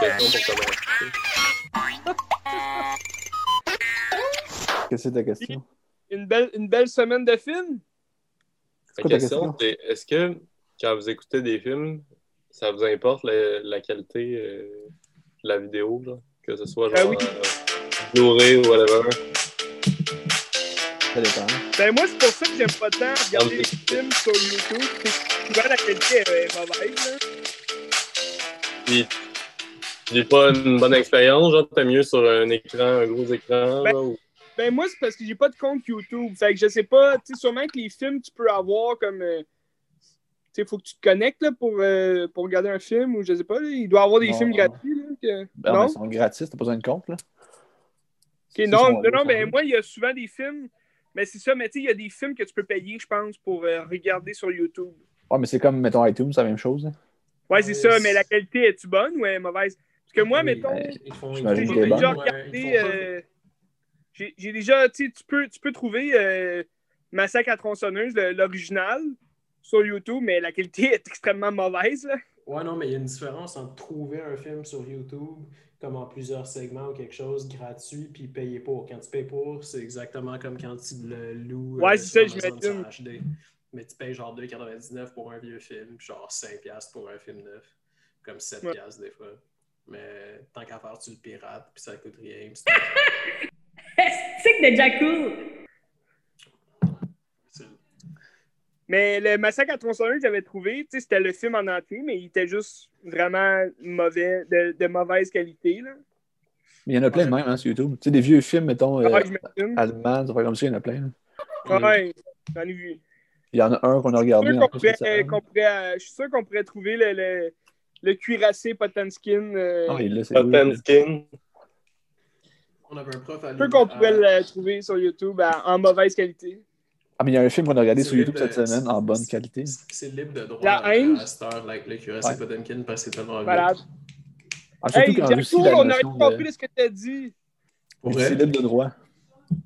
question pour commencer. Qu'est-ce que c'est ta question? Une belle, une belle semaine de films? La question, c'est est-ce que quand vous écoutez des films, ça vous importe la, la qualité euh, de la vidéo, là? que ce soit Ben genre oui. euh, Blu-ray ou whatever? Ça dépend. Ben moi, c'est pour ça que j'aime pas tant regarder Ah, les films sur YouTube. Souvent la qualité est mauvaise. Là. Puis, j'ai pas une bonne expérience, genre, t'es mieux sur un écran, un gros écran, Ben- là, ou- Ben moi, c'est parce que j'ai pas de compte YouTube. Fait que je sais pas, tu sais, sûrement que les films, tu peux avoir comme. euh, tu sais, faut que tu te connectes là, pour, euh, pour regarder un film ou je sais pas. là, il doit y avoir des Non, films non. gratuits. Là, que- Ben, non? ils sont gratis, t'as pas besoin de compte, là. Ok, C'est non, non, mais moi, il y a souvent des films. Mais c'est ça, mais tu sais, il y a des films que tu peux payer, je pense, pour euh, regarder sur YouTube. Ouais, mais c'est comme, mettons, iTunes, c'est la même chose. hein. Ouais, c'est ça, mais la qualité est-tu bonne ou est mauvaise? Parce que moi, Oui, mettons, j'ai déjà regardé. euh, j'ai déjà, tu sais, tu peux, tu peux trouver euh, Massacre à tronçonneuse, l'original, sur YouTube, mais la qualité est extrêmement mauvaise. Là. Ouais, non, mais il y a une différence entre trouver un film sur YouTube, comme en plusieurs segments ou quelque chose gratuit, puis payer pour. Quand tu payes pour, c'est exactement comme quand tu le loues Ouais, euh, c'est sur ça, Amazon HD. Mais tu payes genre 2,99 pour un vieux film, puis genre 5$ pour un film neuf, comme 7$ des fois. Mais tant qu'à faire, tu le pirates, puis ça coûte rien. que de Jakku! Mais le Massacre à tronçonneuse, j'avais trouvé, tu sais, c'était le film en entier, mais il était juste vraiment mauvais, de, de mauvaise qualité. Là. Mais il y en a plein de même hein, sur YouTube. Tu sais, des vieux films, mettons, euh, Ouais, j'imagine. allemands, ça comme ça, il y en a plein. là. Ouais, j'en ai vu. Il y en a un qu'on a Je regardé. suis sûr en qu'on plus, pourrait, récemment. qu'on pourrait, euh, je suis sûr qu'on pourrait trouver le, le, le cuirassé Potemkin. Euh, Ah, il. On avait un prof à sûr qu'on pourrait à- le trouver sur YouTube à- en mauvaise qualité. Ah, mais il y a un film qu'on a regardé sur YouTube cette semaine en bonne qualité. C'est libre de droit La haine. à like, le cuirassé Ouais. Potemkin, parce que c'est tellement Malade. Ah, surtout Hey, qu'en Russie, la on aurait compris de... ce que tu as dit. C'est libre de droit.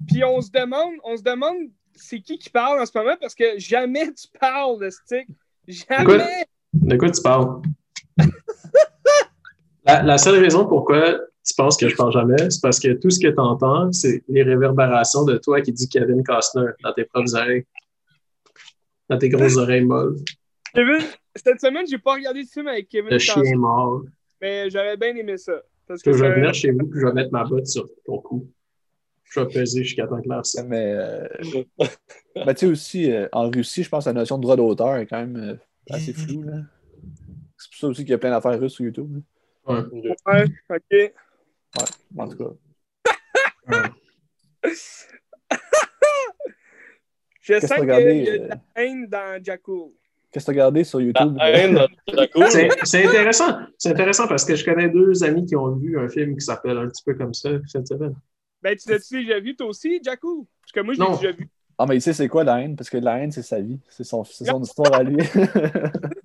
Puis on se demande, on se demande c'est qui qui parle en ce moment parce que jamais tu parles de stick. Jamais. De quoi tu parles? La, la seule raison pourquoi tu penses que je parle jamais, c'est parce que tout ce que tu entends, c'est les réverbérations de toi qui dit Kevin Costner dans tes propres oreilles. Dans tes grosses oreilles molles. Kevin, cette semaine, j'ai pas regardé de film avec Kevin Le Costner, chien mort. mais j'aurais bien aimé ça. Parce que Que je vais venir chez vous puis je vais mettre ma botte sur ton cou. Je vais peser jusqu'à temps que l'air ça. Mais, euh... ben, tu sais aussi, euh, en Russie, je pense que la notion de droit d'auteur est quand même euh, assez floue. C'est pour ça aussi qu'il y a plein d'affaires russes sur YouTube. là. Ouais. Ouais, ok. En tout cas. Je Qu'est-ce sens que qu'il y a de euh? la haine dans Jaco. Qu'est-ce que tu as regardé sur YouTube? La haine dans Jaco. C'est c'est intéressant. C'est intéressant parce que je connais deux amis qui ont vu un film qui s'appelle un petit peu comme ça cette semaine. Ben, tu l'as-tu déjà vu toi aussi, Jaco? Parce que moi, je l'ai Non. déjà vu. Ah, mais il sait c'est quoi la haine? Parce que la haine, c'est sa vie. C'est son, c'est son histoire à lui.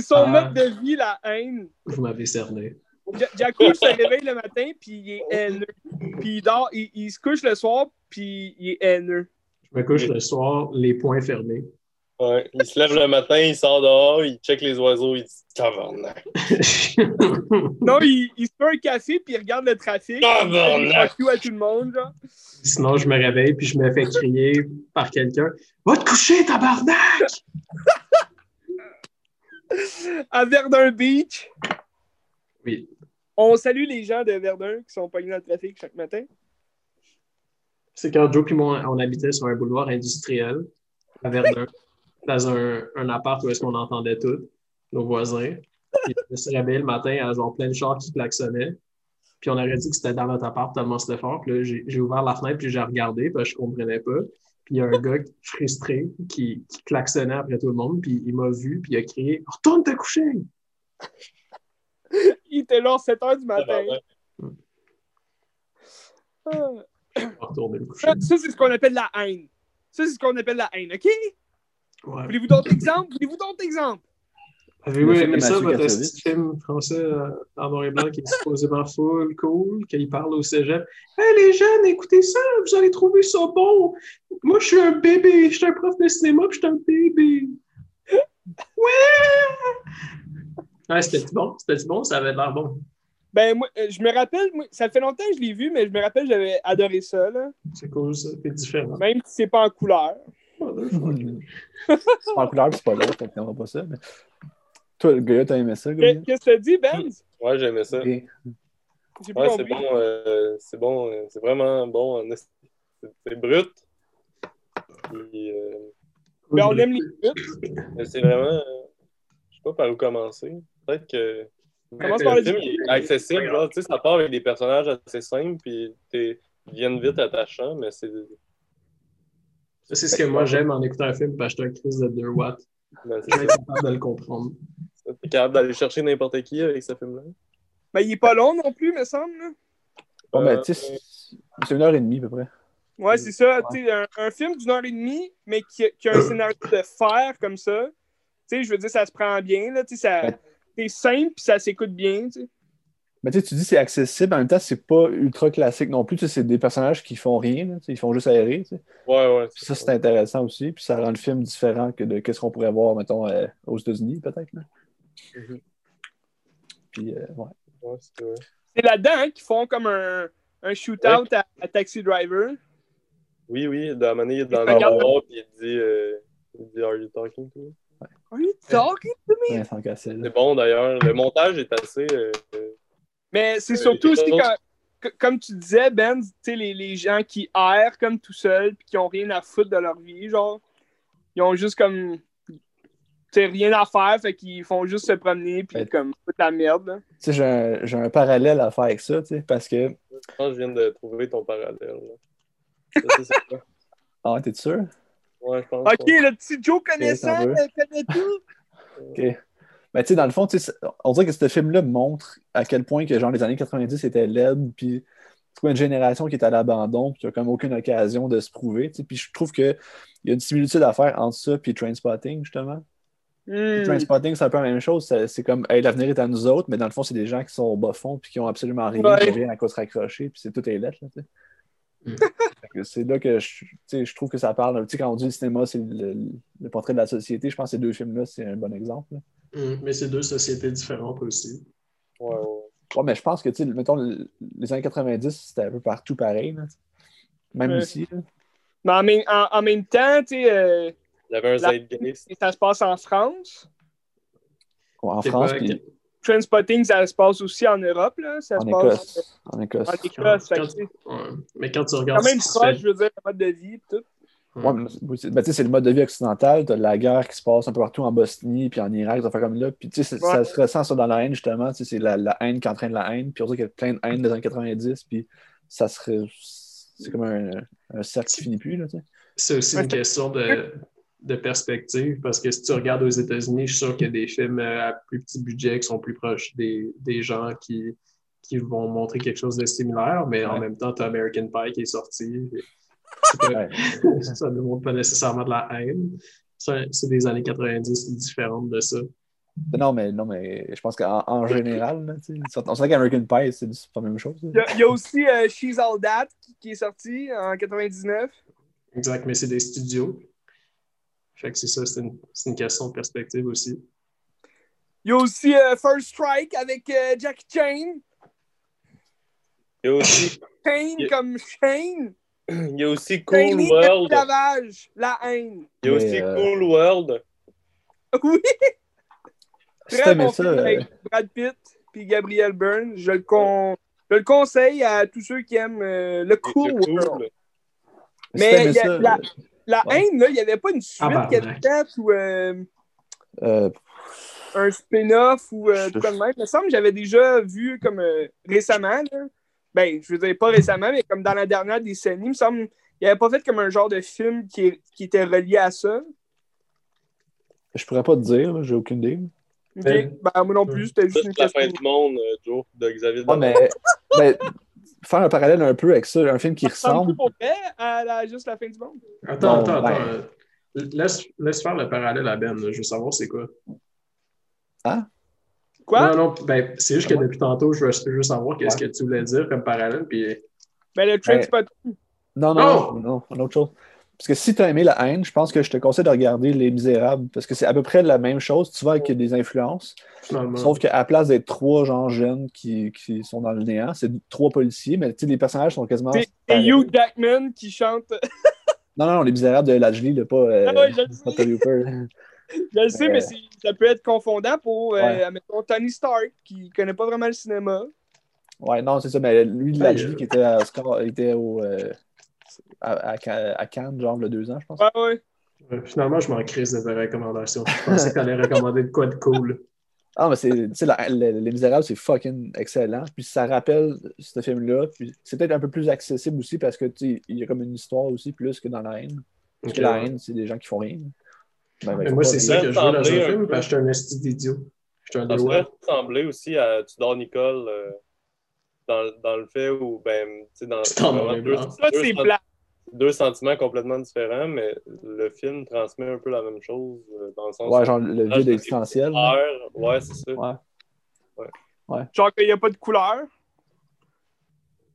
C'est son Ah. mode de vie, la haine. Vous m'avez cerné. Ja- Jaco, il se réveille le matin, puis il est haineux. Puis il dort, il, il se couche le soir, puis il est haineux. Je me couche le soir, les poings fermés. Ouais. Il se lève le matin, il sort dehors, il check les oiseaux, il dit Tabarnak. Non, il, il se fait un café, puis il regarde le trafic. Ah, il à tout le monde, genre. Sinon, je me réveille puis je me fais crier par quelqu'un Va te coucher, tabarnak! À Verdun Beach, Oui. on salue les gens de Verdun qui sont pognés dans le trafic chaque matin. C'est quand Joe et moi, on habitait sur un boulevard industriel à Verdun, dans un, un appart où est-ce qu'on entendait tout, nos voisins. Puis me suis réveillé le matin à genre plein de chars qui klaxonnaient. Puis on aurait dit que c'était dans notre appart tellement c'était fort. Puis là, j'ai j'ai ouvert la fenêtre puis j'ai regardé parce que je comprenais pas. Puis il y a un gars frustré qui, qui klaxonnait après tout le monde. Puis il m'a vu puis il a crié « Retourne te coucher! Il était là à 7 h du matin. Ah. » Je vais retourner me coucher. Ça, ça, c'est ce qu'on appelle la haine. Ça, c'est ce qu'on appelle la haine, OK? Ouais. Voulez-vous d'autres exemples? Voulez-vous d'autres exemples? Avez-vous aimé ça, votre film français euh, en noir et blanc qui est supposément full, cool, qu'il parle au cégep? Hey les jeunes, écoutez ça, vous allez trouver ça bon. Moi, je suis un bébé, je suis un prof de cinéma, puis je suis un bébé. Ouais! Ouais, c'était bon, c'était bon, ça avait l'air bon. Ben, moi, euh, je me rappelle, moi, ça fait longtemps que je l'ai vu, mais je me rappelle, j'avais adoré ça, là. C'est cool, ça. C'est différent. Même si c'est pas en couleur. c'est pas en couleur, puis c'est pas là, fait qu'on pas ça. Mais... Toi, le gars, t'as aimé ça, Qu'est-ce que tu dit, Ben? Ouais, ça. J'ai Ouais, c'est compris. bon. euh, c'est bon. euh, c'est vraiment bon. C'est c'est brut? Puis, euh, Ben, on aime les buts. mais c'est vraiment. euh, je sais pas par où commencer. Peut-être que. Commence le par le film il est accessible, genre, tu sais, ça part avec des personnages assez simples, puis t'es- ils viennent vite attachants, mais c'est. Ça, c'est ce que moi j'aime en écoutant un film, parce que j'étais un Chris de 2 watts. mais Je c'est capable de le comprendre. T'es capable d'aller chercher n'importe qui avec ce film-là. Ben, il est pas long non plus, me semble. là. Bon, ben, Euh, tu sais, c'est une heure et demie, à peu près. Ouais, c'est ça. Un, un film d'une heure et demie, mais qui, a- qui a un scénario de fer comme ça. Tu sais, je veux dire, ça se prend bien. Là, ça, c'est simple puis ça s'écoute bien. Mais tu sais, tu dis que c'est accessible, en même temps, c'est pas ultra classique non plus. Tu sais, c'est des personnages qui font rien, là, ils font juste aérer. tu sais. Ouais, ouais. Puis ça, c'est intéressant aussi. Puis ça rend le film différent que de ce qu'on pourrait voir, mettons, euh, aux États-Unis, peut-être. Mhm. Puis, euh, ouais. Ouais, c'est là-dedans hein, qu'ils font comme un, un shootout à, à Taxi Driver. Oui, oui, dans la manière, il est dans le puis il dit, euh, il dit Are you talking to me? Are you talking to me? C'est bon d'ailleurs. Le montage est assez. euh, Mais c'est Euh, surtout aussi quand- comme tu disais, Ben, tu sais, les, les gens qui errent comme tout seuls puis qui ont rien à foutre de leur vie, genre, ils ont juste comme, tu sais, rien à faire, fait qu'ils font juste se promener puis Ouais. comme foutre la merde. là. Tu sais, j'ai un, j'ai un parallèle à faire avec ça, tu sais, parce que. je pense que je viens de trouver ton parallèle. là. Ah, t'es sûr? Ouais, je pense. Ok, le petit Joe connaissant, veux? euh, connaît tout. OK. Ben, tu sais, dans le fond, tu sais, on dirait que ce film-là montre à quel point que, genre, les années 90 étaient laides, puis une génération qui est à l'abandon, puis qui a comme aucune occasion de se prouver, tu sais. Puis je trouve qu'il y a une similitude à faire entre ça puis Trainspotting, justement. Hmm. Trainspotting, c'est un peu la même chose. C'est comme, hey, l'avenir est à nous autres, mais dans le fond, c'est des gens qui sont au bas fond, puis qui ont absolument rien, Ouais. qui rien à quoi se raccrocher, puis c'est tout est lettre, là. Mm. Que C'est là que je, trouve que ça parle. Tu sais, quand on dit le cinéma, c'est le, le portrait de la société, je pense que ces deux films-là, c'est un bon exemple. Hum, Mais c'est deux sociétés différentes aussi. Ouais, ouais. Ouais, mais je pense que, tu sais, mettons, le- les années 90, c'était un peu partout pareil. là. Même Ouais. ici. là. Mais en même, en, en même temps, tu sais, euh, Il y avait un La- zeitgeist. ça se passe en France. En France, puis Transpotting, ça se passe aussi en Europe, là. Ça en se passe Écosse. En Écosse. en Écosse. Quand- Ouais. Mais quand tu quand regardes même qui se proche, je veux dire, le mode de vie et tout. Ouais, mais c'est- ben, tu sais, c'est le mode de vie occidental. Tu as la guerre qui se passe un peu partout en Bosnie, puis en Irak, des affaires comme là. Puis tu sais, c'est- Ouais. ça se ressent ça dans la haine, justement. Tu sais, c'est la, la haine qui entraîne la haine. Puis on dirait qu'il y a plein de haine des années 90. Puis ça serait. C'est comme un, un cercle qui finit plus, là, tu sais. C'est aussi une question de, de perspective parce que si tu regardes aux États-Unis, je suis sûr qu'il y a des films à plus petit budget qui sont plus proches des, des gens qui, qui vont montrer quelque chose de similaire, mais en même temps, tu as American Pie qui est sorti. C'est pas- Ouais. ça ne montre pas nécessairement de la haine. C'est des années 90 différentes de ça. Non, mais, non, mais je pense qu'en en général, là, on sait qu'American Pie, c'est pas la même chose. là. Il y a, il y a aussi euh, She's All That qui, qui est sorti en 99. Exact, mais c'est des studios. Fait que c'est ça, c'est une, c'est une question de perspective aussi. Il y a aussi euh, First Strike avec euh, Jackie Chan. Il y a aussi, Il- comme Shane. il y a aussi Cool World. l'esclavage, la haine. Il y a Mais, aussi euh, Cool World. Oui, très bon ça, film euh, avec Brad Pitt puis Gabriel Byrne. Je le, con... je le conseille à tous ceux qui aiment euh, le Cool World. Mais il y a ça, la- La Ouais. haine, là, il n'y avait pas une suite était faite ou euh, euh, un spin-off ou euh, quoi de même. Il me semble que j'avais déjà vu comme euh, récemment. Là. Ben, je veux dire pas récemment, mais comme dans la dernière décennie, il me semble qu'il avait pas fait comme un genre de film qui, est- qui était relié à ça. je pourrais pas te dire, j'ai aucune idée. Ben, moi non plus, c'était juste une la fin question. du monde, euh, Joe, de Xavier Ouais, mais ben, faire un parallèle un peu avec ça, un film qui Ça ressemble pour vrai à la- juste la fin du monde? Attends, Bon, attends, ben. attends. Laisse, laisse faire le parallèle à Ben. là. Je veux savoir c'est quoi. Quoi? Non, non, ben, c'est juste que depuis tantôt, je veux, je veux savoir qu'est-ce que tu voulais dire comme parallèle. Puis, Ben, le Trainspotting. Non, non, non, non, une autre chose. Parce que si tu as aimé La haine, je pense que je te conseille de regarder Les Misérables, parce que c'est à peu près la même chose. Tu vois qu'il y a des influences. Finalement. Sauf qu'à la place d'être trois gens jeunes qui, qui sont dans le néant, c'est trois policiers, mais tu sais, les personnages sont quasiment. C'est. Hugh Jackman qui chante. Non, non, non, Les Misérables de Lajli, là, pas, euh, Ah ouais, je le pas Hooper. Je le sais, Euh, mais c'est- ça peut être confondant pour, euh, Ouais. admettons, Tony Stark, qui connaît pas vraiment le cinéma. Ouais, non, c'est ça, mais lui, Ouais, Lajli, euh, qui était, à Oscar, était au, euh, à, à, à Cannes, genre, il y a deux ans, je pense. Ouais, ouais. Ouais, Finalement, je m'en crise de tes recommandations. Je pensais que t'allais recommander de quoi de cool. Ah, mais c'est, tu sais, la- le- Les Misérables, c'est fucking excellent. Puis ça rappelle ce film-là. Puis c'est peut-être un peu plus accessible aussi parce que, tu sais, il y a comme une histoire aussi plus que dans la haine. Parce que la ouais. haine, c'est des gens qui font rien. Ben, ben, moi, c'est ça que je veux dans un film, peu. parce que je suis un esti d'idiot. Je suis un Ça pourrait doigt. ressembler aussi à Tudor Nicole euh, dans, dans le fait où, ben, tu sais, dans. Ça, deux c'est plat. Deux sentiments complètement différents, mais le film transmet un peu la même chose euh, dans le sens Ouais, genre le vide existentiel. ouais, c'est ça. Ouais. Genre qu'il n'y a pas de couleur.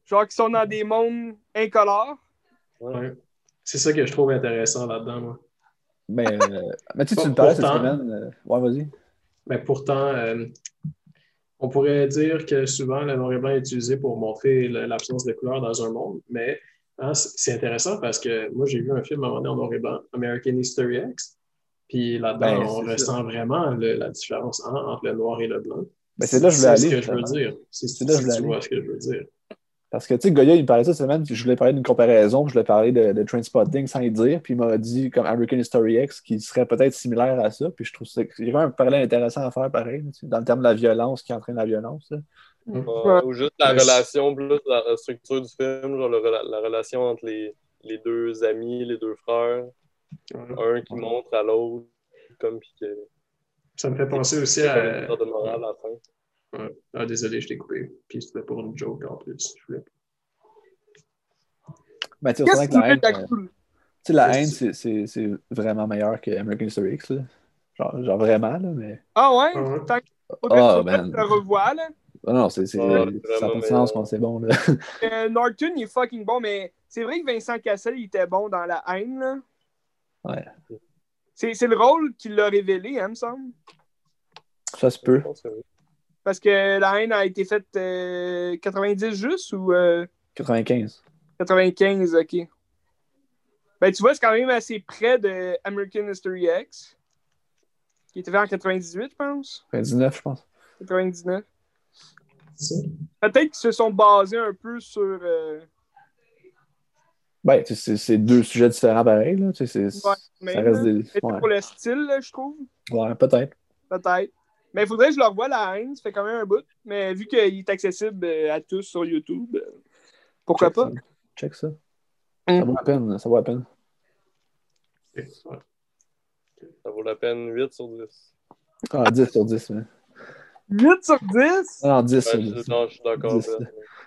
Genre qu'ils sont dans des mondes incolores. Ouais. C'est ça que je trouve intéressant là-dedans, moi. Mais, euh, mais tu sais, tu me parlais cette semaine. euh, Ouais, vas-y. Mais pourtant, euh, on pourrait dire que souvent le noir et blanc est utilisé pour montrer l'absence de couleur dans un monde, mais hein, c'est intéressant parce que moi j'ai vu un film à un moment donné en noir et blanc, American History X, puis là-dedans Ben, on c'est ressent vraiment le- la différence hein, entre le noir et le blanc. Ben, c'est là que je voulais C'est aller, ce que je veux dire. C'est C'est là que je tu aller. vois ce que je veux dire. Parce que, tu sais, Goya, il me parlait ça cette semaine, je voulais parler d'une comparaison, je voulais parler de, de Trainspotting sans y dire, puis il m'a dit, comme American History X, qui serait peut-être similaire à ça, puis je trouve qu'il y a quand même un parallèle intéressant à faire, pareil, dans le terme de la violence qui entraîne la violence. là. Ouais, Ou juste la relation, plus la, structure du film, genre la relation entre les, les deux amis, les deux frères, Ouais. un qui montre à l'autre, comme puis que Ça me fait penser aussi à. sorte de morale à la fin. Ouais. Ah, désolé, je t'ai coupé. Puis c'était pour une joke en plus. Je voulais- Ben, tu sais, que la haine, de euh, la haine, c'est- c'est c'est vraiment meilleur que American History X, là. Genre, genre vraiment, là, mais... Ah ouais? Ah ouais. Tant que Ah, que tu man. le revois, là. Ah non, c'est Ouais, ça pas de sens quand c'est bon, là. Euh, Norton, il est fucking bon, mais c'est vrai que Vincent Cassel, il était bon dans La haine, là. Ouais. C'est le rôle qu'il l'a révélé, hein, me semble. Ça se peut. Parce que La haine a été faite euh, 90 juste ou euh, 95. 95, ok. Ben, tu vois, c'est quand même assez près de American History X, qui était fait en 98, je pense. 99, je pense. 99. Peut-être qu'ils se sont basés un peu sur. euh, Ben, tu sais, c'est deux sujets différents pareil, là. Tu sais, c'est- Ouais, ça reste des... Ouais, pour le style, là, je trouve. ouais peut-être. Peut-être. Mais il faudrait que je le revoie, la haine. Ça fait quand même un bout. Mais vu qu'il est accessible euh, à tous sur YouTube, euh, pourquoi Check pas? ça. Check ça. Mm. Ça vaut la peine, ça vaut la peine. Ça vaut la peine 8 sur 10. Ah, 10 sur 10. mais- 8 sur 10? Ah, Non, 10 sur Ouais, 10. je, non, je suis d'accord. 10.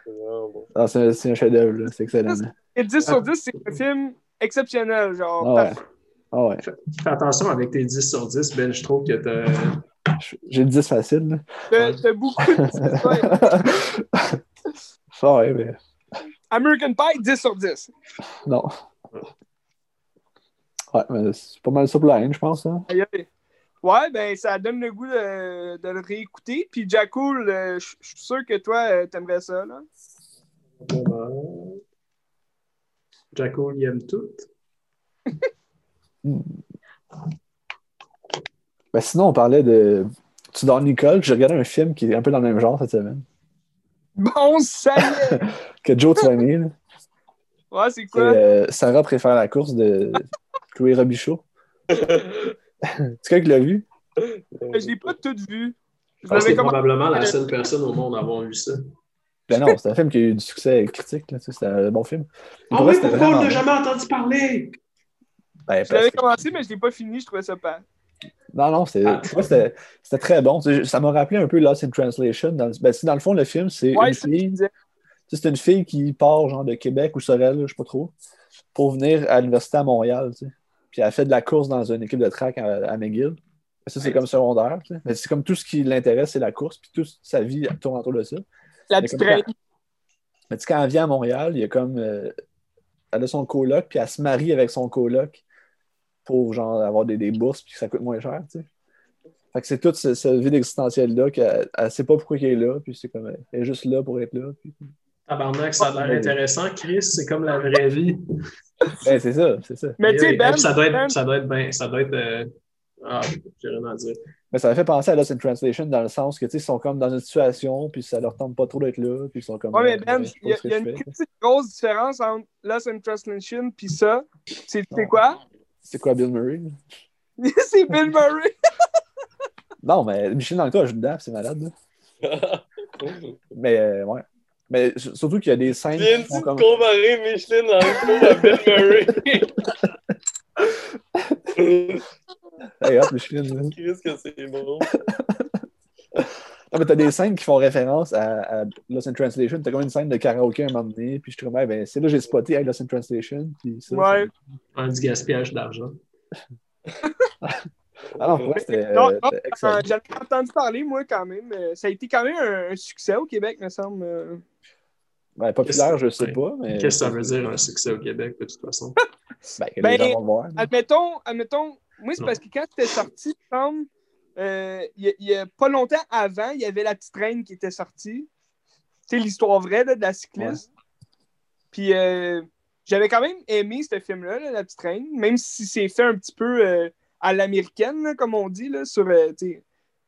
C'est vraiment bon. Ah, c'est un- chef-d'œuvre, là. c'est excellent. Et 10 sur 10, c'est un film exceptionnel. Genre, Ah ouais. Ah ouais. Fais attention avec tes 10 sur 10, Ben. Je trouve que t'as. J'ai le 10 facile. là. T'as beaucoup de 10. Ouais. Ah ouais, mais American Pie, 10 sur 10. non. Ouais, mais c'est pas mal ça pour la haine, je pense. Hein. Aïe, aïe. Ouais, ben ça donne le goût de, de le réécouter. Puis Jacoul, euh, je suis sûr que toi, euh, t'aimerais ça. Là. Jacko, il aime tout. Ben, sinon, on parlait de Tudor Nicole. J'ai regardé un film qui est un peu dans le même genre cette semaine. Bon, ça y est! Que Joe, tu aimer. là. Ouais, c'est C'est, quoi? euh, Sarah préfère la course de Chloé Robichaud. tu quelqu'un qui l'a vu? Je l'ai pas tout vu. Je Ah, c'est probablement la seule personne au monde à avoir vu ça. Ben non, c'est un film qui a eu du succès critique. C'était un bon film. Ah Pour oui, vrai, c'était pourquoi on n'a jamais entendu parler? Ben, Je l'avais que- commencé, mais je l'ai pas fini. Je trouvais ça pas. Non, non, c'était Ah. c'était- très bon. Ça m'a rappelé un peu Lost in Translation. Dans, ben, c'est dans le fond, le film, c'est Ouais, une c'est fille. disais. tu sais, C'est une fille qui part genre de Québec ou Sorel, je sais pas trop, pour venir à l'université à Montréal. tu sais. Puis elle fait de la course dans une équipe de track à, à McGill. Ça, c'est comme secondaire. tu sais. Mais c'est comme tout ce qui l'intéresse, c'est la course. Puis toute sa vie tourne autour de ça. La petite. Mais tu sais, quand elle vient à Montréal, il y a comme. euh, elle a son coloc, puis elle se marie avec son coloc pour genre avoir des, des bourses, puis que ça coûte moins cher, tu sais. Fait que c'est toute ce, ce vide existentiel-là qu'elle elle sait pas pourquoi elle est là, puis c'est comme elle est juste là pour être là. Puis... Tabarnak, ça a l'air intéressant. Chris, c'est comme la vraie vie. Ben, c'est ça, c'est ça. Mais tu sais, Ben, ça doit être, Ben- ça doit être bien. Ça doit être. euh, Ah, j'ai rien à dire. Mais ça m'a fait penser à Lost in Translation dans le sens que, tu sais, ils sont comme dans une situation, puis ça leur tente pas trop d'être là, puis ils sont comme. Ouais, mais euh, Ben, pas il y a, y une petite grosse différence entre Lost in Translation puis ça. C'est quoi? C'est quoi Bill Murray? c'est Bill Murray. Non, mais Michel dans le cas, joue dedans, c'est malade. là. Mais, euh, ouais. Mais surtout qu'il y a des scènes qui Viens-tu font de comme. comparer Micheline dans le film à Bill Murray? Hey, hop, Micheline. Qu'est-ce que c'est bon? Non, mais t'as des scènes qui font référence à, à Lost in Translation. T'as comme une scène de karaoké à un moment donné, puis je te remets, ben, c'est là que j'ai spoté hey, Lost in Translation. Puis ça, Ouais. Un du gaspillage d'argent. Pour vrai, c'était Non, non, ai entendu parler, moi, quand même. Ça a été quand même un, un succès au Québec, me semble. Euh, Ben, populaire, je sais pas, mais. Qu'est-ce que ça veut dire un succès au Québec, de toute façon? Ben, que Ben, les gens vont voir. là. Admettons, admettons, moi, c'est parce que quand c'était sorti, il me semble, euh, a- il y a pas longtemps avant, il y avait La Petite Reine qui était sortie. Tu sais, l'histoire vraie là, de la cycliste. Puis euh, j'avais quand même aimé ce film-là, là, La Petite Reine, même si c'est fait un petit peu euh, à l'américaine, comme on dit, là, sur euh,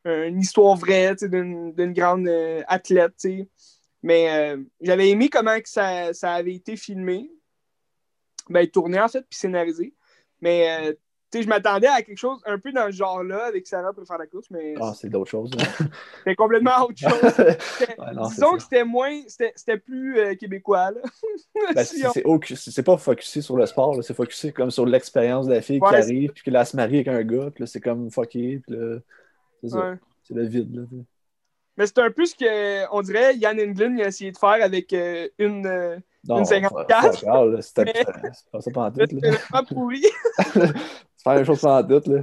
une histoire vraie d'une grande euh, athlète. Mais euh, j'avais aimé comment que ça, ça avait été filmé. Ben, tourné en fait, puis scénarisé. Mais je m'attendais à quelque chose un peu dans ce genre-là avec Sarah pour faire la course, mais Ah, c'est d'autres choses. là. c'était complètement autre chose. Ouais, non, Disons que c'était moins, c'était plus euh, québécois. Là. Ben, Si c'est on- pas focusé sur le sport, c'est focusé comme sur l'expérience de la fille qui arrive, puis qu'elle se marie avec un gars, puis là, c'est comme fucké, puis là, c'est. Ouais. Le vide. Là. Mais c'est un peu ce que, on dirait, Yann Englund a essayé de faire avec euh, une. euh, Non, Une 54. fuck all, là, C'était pas ça pendant tout. C'était là. Faire la même chose pendant tout. Là.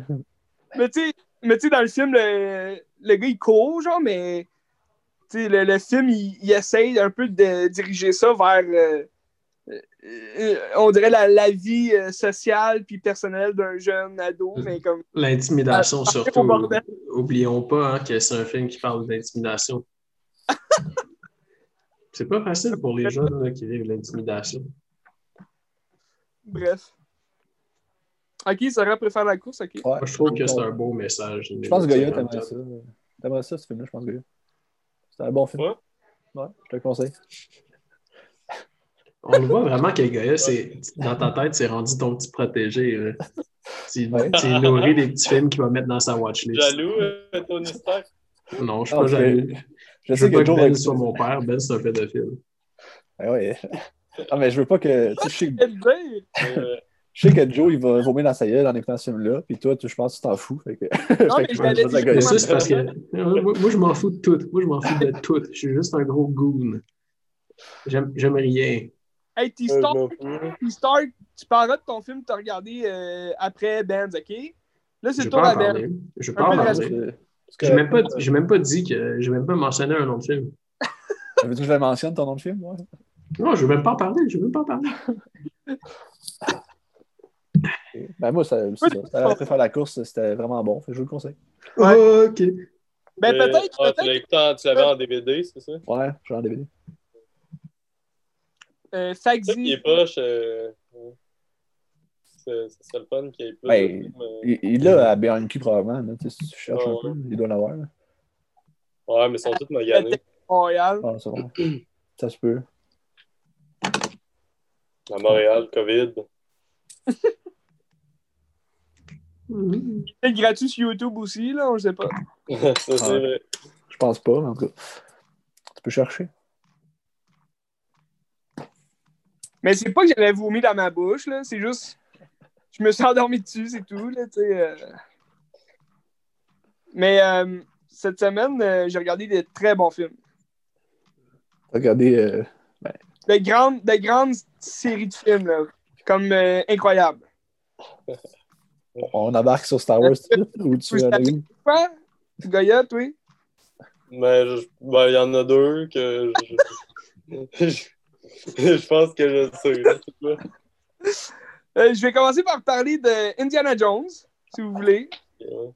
mais tu sais, mais tu sais, dans le film, le, le gars, il court, genre, mais tu sais, le, le film, il, il essaye un peu de diriger ça vers, euh, euh, on dirait, la, la vie euh, sociale puis personnelle d'un jeune ado, mais comme. L'intimidation, Ah, surtout. au bordel. Oublions pas hein, que c'est un film qui parle d'intimidation. c'est pas facile pour les jeunes là, qui vivent l'intimidation. Bref. Ok, Sarah préfère la course, ok. Ouais, Moi, je trouve que c'est un beau message. Je pense que Goya t'aimerais ça. T'aimerais ça, ce film-là, je pense, Goya. C'est un bon film. Ouais. Ouais, je te le conseille. On le voit vraiment que Goya, c'est, dans ta tête, c'est rendu ton petit protégé. là. Tu, Ouais. tu nourris des petits films qu'il va mettre dans sa watchlist. Jaloux, euh, Tony Stark? Non, je suis Non, pas je- jaloux. Je sais veux pas que Ben soit mon père. Ben, c'est un pédophile. Ah ouais. Ah, mais je veux pas que. Tu sais, je sais-. Euh, que Joe, il va vomir dans sa gueule en écoutant ce film-là, puis toi, tu- je pense que tu t'en fous. Fait que... Non, mais je l'avais dit, ça, c'est parce que euh, moi, moi, je m'en fous de tout. Moi, je m'en fous de tout. Je suis juste un gros goon. J'aime j'aime rien. Hey, t je Stark, m'en fous. T-Stark, tu parleras de ton film que tu as regardé euh, après Benz, ok? Là, c'est Ben. parler. Je peu de J'ai même, pas, même pas dit que. J'ai même pas mentionné un nom de film. Veux-tu que je le mentionne, ton nom de film? Ouais. Non, je veux même pas en parler. Je veux même pas en parler. Ben, moi, ça, c'est ça. Ça préfère la course, c'était vraiment bon. Fait que je vous le conseille. Ouais. Ok. Ben, Euh, peut-être, ah, tu en- tu l'avais en DVD, c'est ça? Ouais, je suis en DVD. euh, Ça qui Fagzi. est poche. euh, Ce serait le fun qu'il y ait plus Ben, de films, euh, Il, il l'a à BNQ probablement. Là, tu sais, si tu cherches un Ouais, peu, il doit l'avoir. Ouais, mais ils sont tous maganés. Montréal. Ah, c'est bon. Ça se peut. À Montréal, COVID. Mhm. C'est gratuit sur YouTube aussi, là, on sait pas. ça, c'est vrai. Je pense pas, mais en tout cas. Tu peux chercher. Mais c'est pas que j'avais vomi dans ma bouche, là. C'est juste. Je me suis endormi dessus, c'est tout, là, tu sais. euh. Mais euh, cette semaine, euh, j'ai regardé des très bons films. Regardez. euh, De grandes, de grandes séries de films, là. Comme euh, incroyable. on embarque sur Star Wars ou tu as? Quoi? Goya, toi? Mais je- ben, il y en a deux que je, je, je pense que je sais. Euh, je vais commencer par parler de Indiana Jones, si vous voulez. Ouais.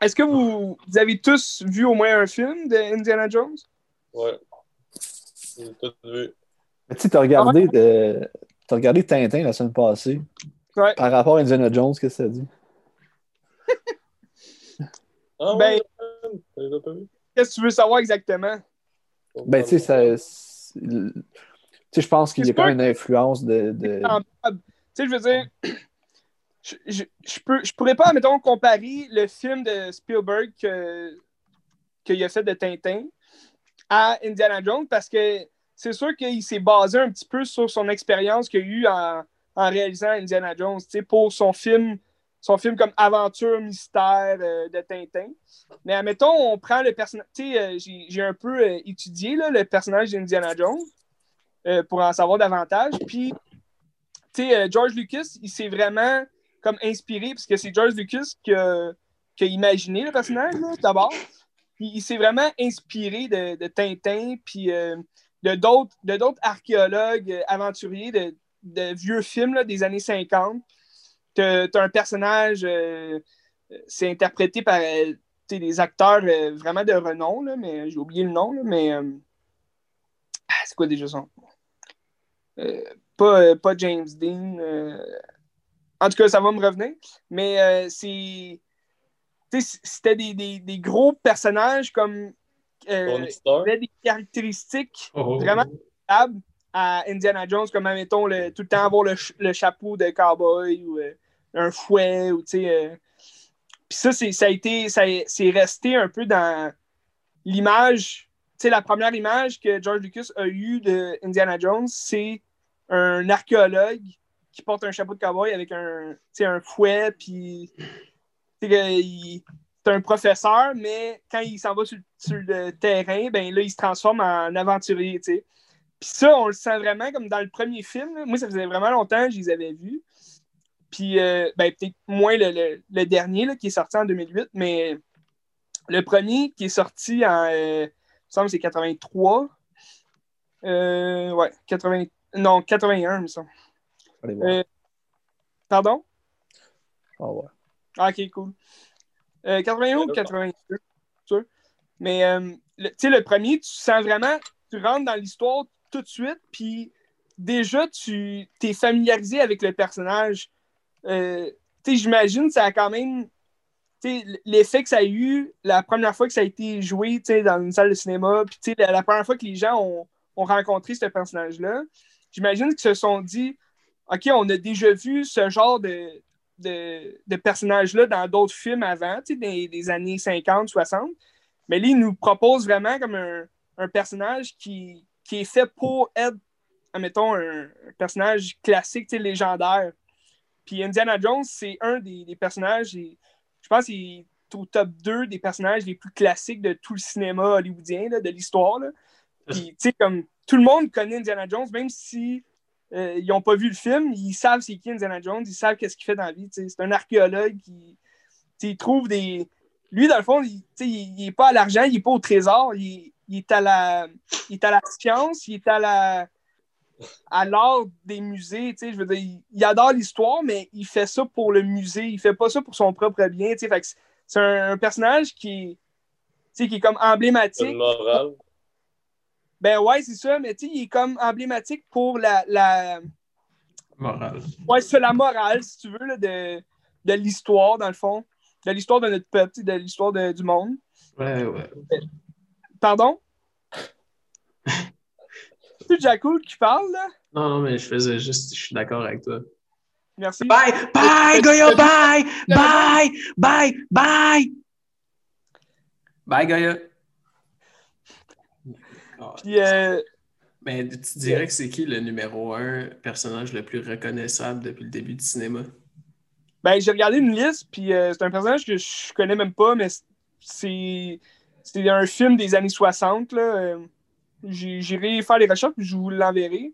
Est-ce que vous, vous avez tous vu au moins un film de Indiana Jones? Ouais. J'ai tout vu. Tu sais, t'as regardé, de... t'as regardé Tintin la semaine passée. Ouais. Par rapport à Indiana Jones, qu'est-ce que ça dit? Ah Ben-? Qu'est-ce que tu veux savoir exactement? Ben, tu sais, ça. je pense qu'il y a quand pas- même une influence de. de- Tu sais, je veux dire, je, je, je peux, je pourrais pas, mettons, comparer le film de Spielberg que- qu'il a fait de Tintin à Indiana Jones parce que c'est sûr qu'il s'est basé un petit peu sur son expérience qu'il a eue en, en réalisant Indiana Jones, pour son film, son film comme aventure mystère euh, de Tintin. Mais admettons, on prend le personnage, euh, j'ai un peu euh, étudié là, le personnage d'Indiana Jones pour en savoir davantage. Puis George Lucas, il s'est vraiment comme inspiré, parce que c'est George Lucas qui a, imaginé le personnage, d'abord. Il s'est vraiment inspiré de, Tintin, puis de d'autres archéologues aventuriers de, de vieux films là, des années 50. T'as t'as un personnage, euh, euh, c'est interprété par euh, tu des acteurs euh, vraiment de renom, là, mais j'ai oublié le nom, là, mais euh, ah, c'est quoi déjà son nom? Euh, pas, euh, pas James Dean. euh, En tout cas, ça va me revenir. Mais euh, c'est. tu sais, C'était des, des- des gros personnages comme. euh, avaient des caractéristiques Oh. Vraiment? semblables à Indiana Jones, comme, mettons, le, tout le temps avoir le, ch- le chapeau de cowboy ou euh, un fouet. Ou, tu sais, euh. Puis ça, c'est, ça a été. C'est resté un peu dans l'image. Tu sais, la première image que George Lucas a eue de Indiana Jones, c'est un archéologue qui porte un chapeau de cowboy avec un, fouet, puis c'est un professeur, mais quand il s'en va sur, sur le terrain, ben là, il se transforme en aventurier, tu sais. Puis ça, on le sent vraiment comme dans le premier film. là. Moi, ça faisait vraiment longtemps que je les avais vus. Puis, euh, ben, peut-être moins le, le- le dernier là, qui est sorti en 2008, mais le premier qui est sorti en, euh, il me semble que c'est 83. Euh, ouais, 80, non, 81, il me semble. Allez voir. Euh, pardon? Ah ouais. Ah, ok, cool. Euh, 81 ou 82, sûr. Mais, euh, tu sais, le premier, tu sens vraiment, tu rentres dans l'histoire tout de suite, puis déjà, tu t'es familiarisé avec le personnage. Euh, j'imagine, ça a quand même, l'effet que ça a eu la première fois que ça a été joué, dans une salle de cinéma, puis la, la première fois que les gens ont, ont rencontré ce personnage-là, j'imagine qu'ils se sont dit, OK, on a déjà vu ce genre de, de, de personnage-là dans d'autres films avant, des, des années 50, 60. Mais là, il nous propose vraiment comme un personnage qui, qui est fait pour être, admettons, un, personnage classique, légendaire. Puis Indiana Jones, c'est un des, personnages, je pense qu'il est au top 2 des personnages les plus classiques de tout le cinéma hollywoodien, de l'histoire. Puis, tu sais, comme tout le monde connaît Indiana Jones, même si euh, ils n'ont pas vu le film, ils savent c'est qui Indiana Jones, ils savent qu'est-ce qu'il fait dans la vie. C'est un archéologue qui trouve des. Lui, dans le fond, il, n'est pas à l'argent, il n'est pas au trésor, il est à la, il est à la science, il est à la à l'art des musées, tu sais, je veux dire, il, il adore l'histoire, mais il fait ça pour le musée, il fait pas ça pour son propre bien, tu sais, c'est- un, un personnage qui, tu sais, qui est comme emblématique une morale. ben ouais, c'est ça, mais tu sais, il est comme emblématique pour la, la, Morale. ouais, c'est la morale, si tu veux, là, de, de l'histoire, dans le fond. De l'histoire de notre peuple, de l'histoire de- du monde. Ouais, ouais. Pardon? C'est Jackoul qui parle, là? Non, non, mais je faisais juste, je suis d'accord avec toi. Merci. Bye, bye, Goya, bye, bye, bye, bye. Bye, Goya. Puis, euh, Mais tu dirais que c'est qui le numéro un personnage le plus reconnaissable depuis le début du cinéma? ben, j'ai regardé une liste, puis euh, c'est un personnage que je connais même pas, mais c'est c'est un film des années 60, là. Euh, J'irai faire les recherches, puis je vous l'enverrai.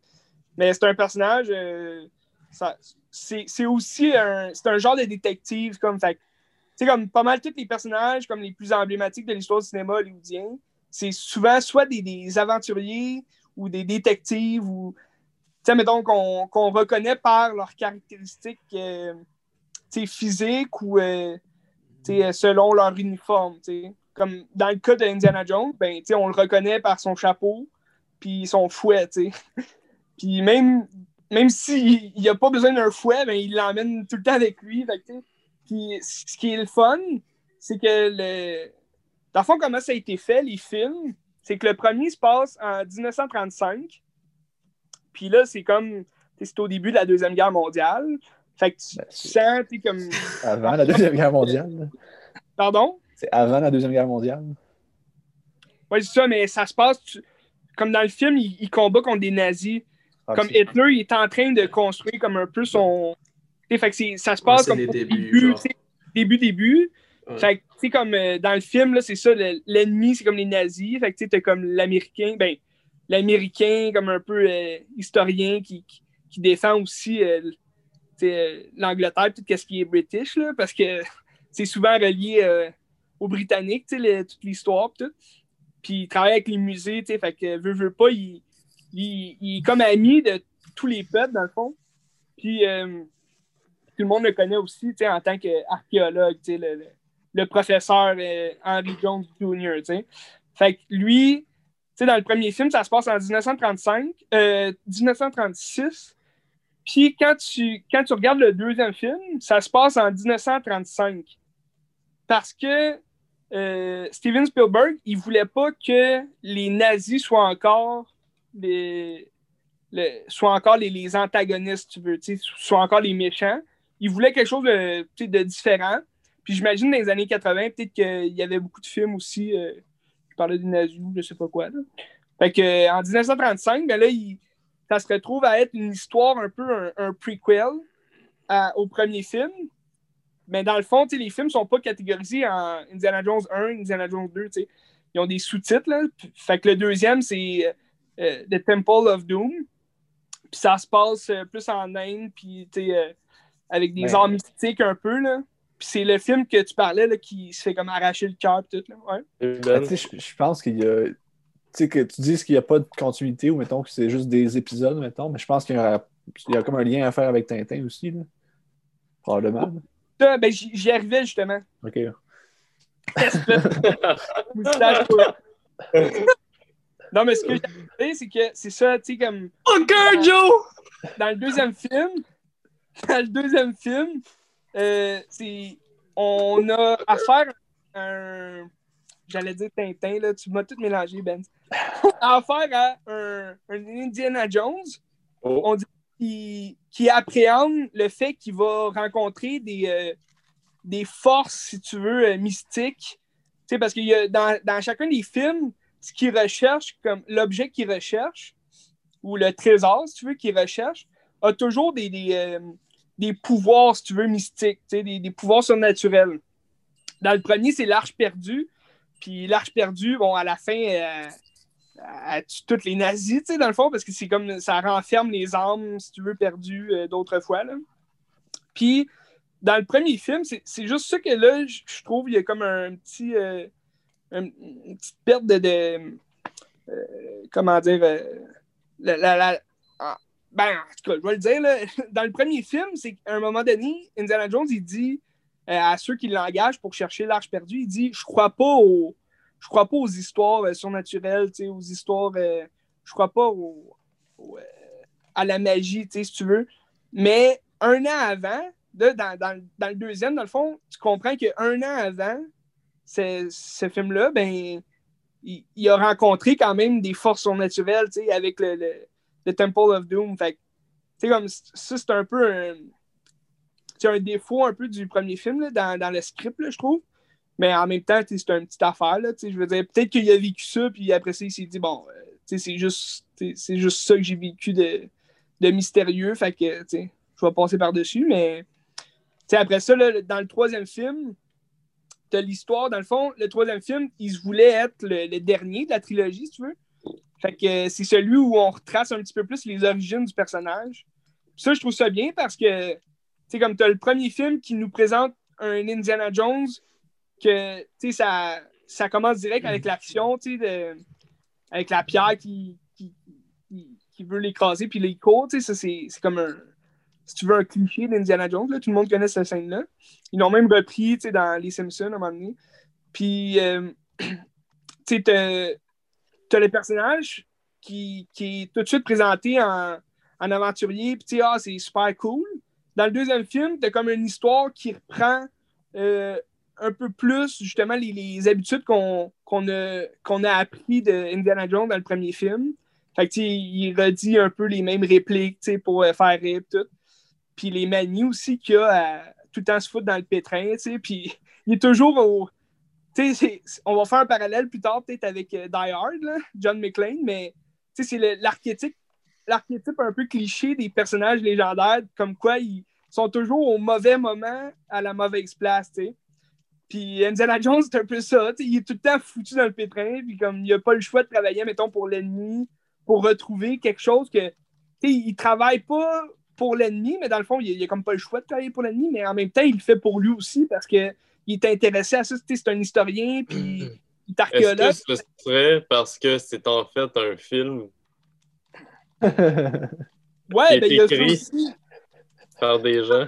Mais c'est un personnage... euh, c'est aussi un, un genre de détective, comme... Fait, comme pas mal tous les personnages comme les plus emblématiques de l'histoire du cinéma hollywoodien, c'est souvent soit des, aventuriers ou des détectives ou mettons qu'on reconnaît par leurs caractéristiques euh, physiques ou euh, selon leur uniforme. tu sais. Comme dans le cas d'Indiana Jones, ben, tu on le reconnaît par son chapeau puis son fouet. tu sais. puis même, même s'il n'y a pas besoin d'un fouet, ben, il l'emmène tout le temps avec lui. Fait tu puis ce qui est le fun, c'est que le. Dans le fond, comment ça a été fait, les films, c'est que le premier se passe en 1935. Puis là, c'est comme. C'est au début de la Deuxième Guerre mondiale. Fait que tu Ben, c'est- sens, t'es comme. Avant la Deuxième Guerre mondiale. Pardon? C'est avant la Deuxième Guerre mondiale. Ouais, c'est ça, mais ça se passe. tu- Comme dans le film, il, il combat contre des nazis. Ah, comme Hitler, il est en train de construire comme un peu son. Tu sais, Fait que c'est- ça se passe comme les au débuts, début, début, début. Ouais. Fait que, tu sais, comme euh, dans le film, là, c'est ça, le- l'ennemi, c'est comme les nazis. Fait que, tu sais, t'as comme l'Américain, ben, l'Américain comme un peu euh, historien qui, qui, qui défend aussi euh, tu sais, euh, l'Angleterre, tout ce qui est british, là, parce que c'est souvent relié euh, aux Britanniques, le- toute l'histoire, tout. Puis il travaille avec les musées, tu sais, fait que, veut, veut pas, il, il, il est comme ami de tous les peuples, dans le fond. Puis euh, tout le monde le connaît aussi, tu sais, en tant qu'archéologue, tu sais, le, le- professeur euh, Henry Jones Jr., tu sais. Fait que lui, dans le premier film, ça se passe en 1935, euh, 1936. Puis quand tu, quand tu regardes le deuxième film, ça se passe en 1935. Parce que euh, Steven Spielberg, il voulait pas que les nazis soient encore les, le- soient encore les, antagonistes, tu veux, soient encore les méchants. Il voulait quelque chose de, différent. Puis j'imagine dans les années 80, peut-être qu'il y avait beaucoup de films aussi euh, qui parlaient des nazis ou je sais pas quoi. Fait que, en 1935, ben là, ça se retrouve à être une histoire un peu un, un prequel au premier film. Mais dans le fond, les films sont pas catégorisés en Indiana Jones 1, Indiana Jones 2. tu sais. Ils ont des sous-titres. Fait que le deuxième, c'est euh, The Temple of Doom. Puis ça se passe euh, plus en Inde, puis tu sais, euh, avec des Ben- arts mystiques un peu. Là. Puis c'est le film que tu parlais là, qui se fait comme arracher le cœur. Tout, là. Ouais. Ben, Ben, je, pense qu'il y a. Tu sais, que tu dises qu'il n'y a pas de continuité ou mettons que c'est juste des épisodes, mettons, mais je pense qu'il y, y a comme un lien à faire avec Tintin aussi, là. Probablement. Ben, j'y arrivais justement. OK. Non, mais ce que j'ai dit, c'est que c'est ça, tu sais, comme Fucker, Joe! dans le deuxième film, dans le deuxième film, euh, c'est on a affaire à un. J'allais dire Tintin, là, tu m'as tout mélangé, Ben. affaire à un, un Indiana Jones Oh. on dit qui, appréhende le fait qu'il va rencontrer des, euh, des forces, si tu veux, euh, mystiques. Parce que dans, dans chacun des films, ce qu'il recherche, comme l'objet qu'il recherche, ou le trésor, si tu veux, qu'il recherche, a toujours des, des, euh, pouvoirs, si tu veux, mystiques, des, des pouvoirs surnaturels. Dans le premier, c'est l'Arche perdue. Puis l'Arche perdue, bon, à la fin, elle tue tous les nazis, tu sais, dans le fond, parce que c'est comme ça renferme les âmes, si tu veux, perdues euh, d'autres fois. Là. Puis, dans le premier film, c'est juste ça que là, je trouve, il y a comme un petit. euh, un- une petite perte de. euh, comment dire. euh, la, ah, ben, en tout cas, je vais le dire, là, dans le premier film, c'est qu'à un moment donné, Indiana Jones, il dit à ceux qui l'engagent pour chercher l'arche perdue, il dit Je crois pas aux je crois pas aux histoires euh, surnaturelles, aux histoires. euh, je crois pas euh, à la magie, si tu veux. Mais un an avant, dans, dans- le deuxième, dans le fond, tu comprends qu'un an avant ce, film-là, ben, il, a rencontré quand même des forces surnaturelles, avec le, le, le Temple of Doom. Fait que, comme ça, c'est un peu un, un défaut un peu du premier film, là, dans, le script, je trouve. Mais en même temps, c'est une petite affaire. Je veux dire, peut-être qu'il a vécu ça, puis après ça, il s'est dit, bon, euh, c'est juste, c'est juste ça que j'ai vécu de, de mystérieux. Fait que, je vais passer par-dessus. Mais après ça, là, dans le troisième film, tu l'histoire. Dans le fond, le troisième film, il voulait être le, dernier de la trilogie, si tu veux. Fait que c'est celui où on retrace un petit peu plus les origines du personnage. Ça, je trouve ça bien parce que, comme tu as le premier film qui nous présente un Indiana Jones ça, ça commence direct avec l'action, avec la pierre qui, qui, qui- veut l'écraser puis sais, ça, c'est comme un. Si tu veux un cliché d'Indiana Jones, là, tout le monde connaît cette scène-là. Ils l'ont même repris dans Les Simpsons à un moment donné. Puis, euh, tu sais, t'as le personnage qui, qui est tout de suite présenté en, en aventurier, puis ah, c'est super cool. Dans le deuxième film, t'as comme une histoire qui reprend euh, un peu plus, justement, les, habitudes qu'on a, qu'on a appris de Indiana Jones dans le premier film. Fait que, il redit un peu les mêmes répliques, pour euh, faire rire, tout. Puis les manies aussi qu'il a tout le temps se foutre dans le pétrin. Puis il est toujours au. On va faire un parallèle plus tard, peut-être avec euh, Die Hard, John McClane, mais c'est l'archétype un peu cliché des personnages légendaires, comme quoi ils sont toujours au mauvais moment à la mauvaise place. Puis Indiana Jones, c'est un peu ça, il est tout le temps foutu dans le pétrin, puis comme il a pas le choix de travailler, mettons, pour l'ennemi, pour retrouver quelque chose que, tu sais, il travaille pas pour l'ennemi, mais dans le fond, il, il a comme pas le choix de travailler pour l'ennemi, mais en même temps, il le fait pour lui aussi parce que il est intéressé à ça, c'est un historien, puis il est Est-ce archéologue. que ce serait parce que c'est en fait un film Ouais, qui est ben il y a ça écrit? aussi. par des gens?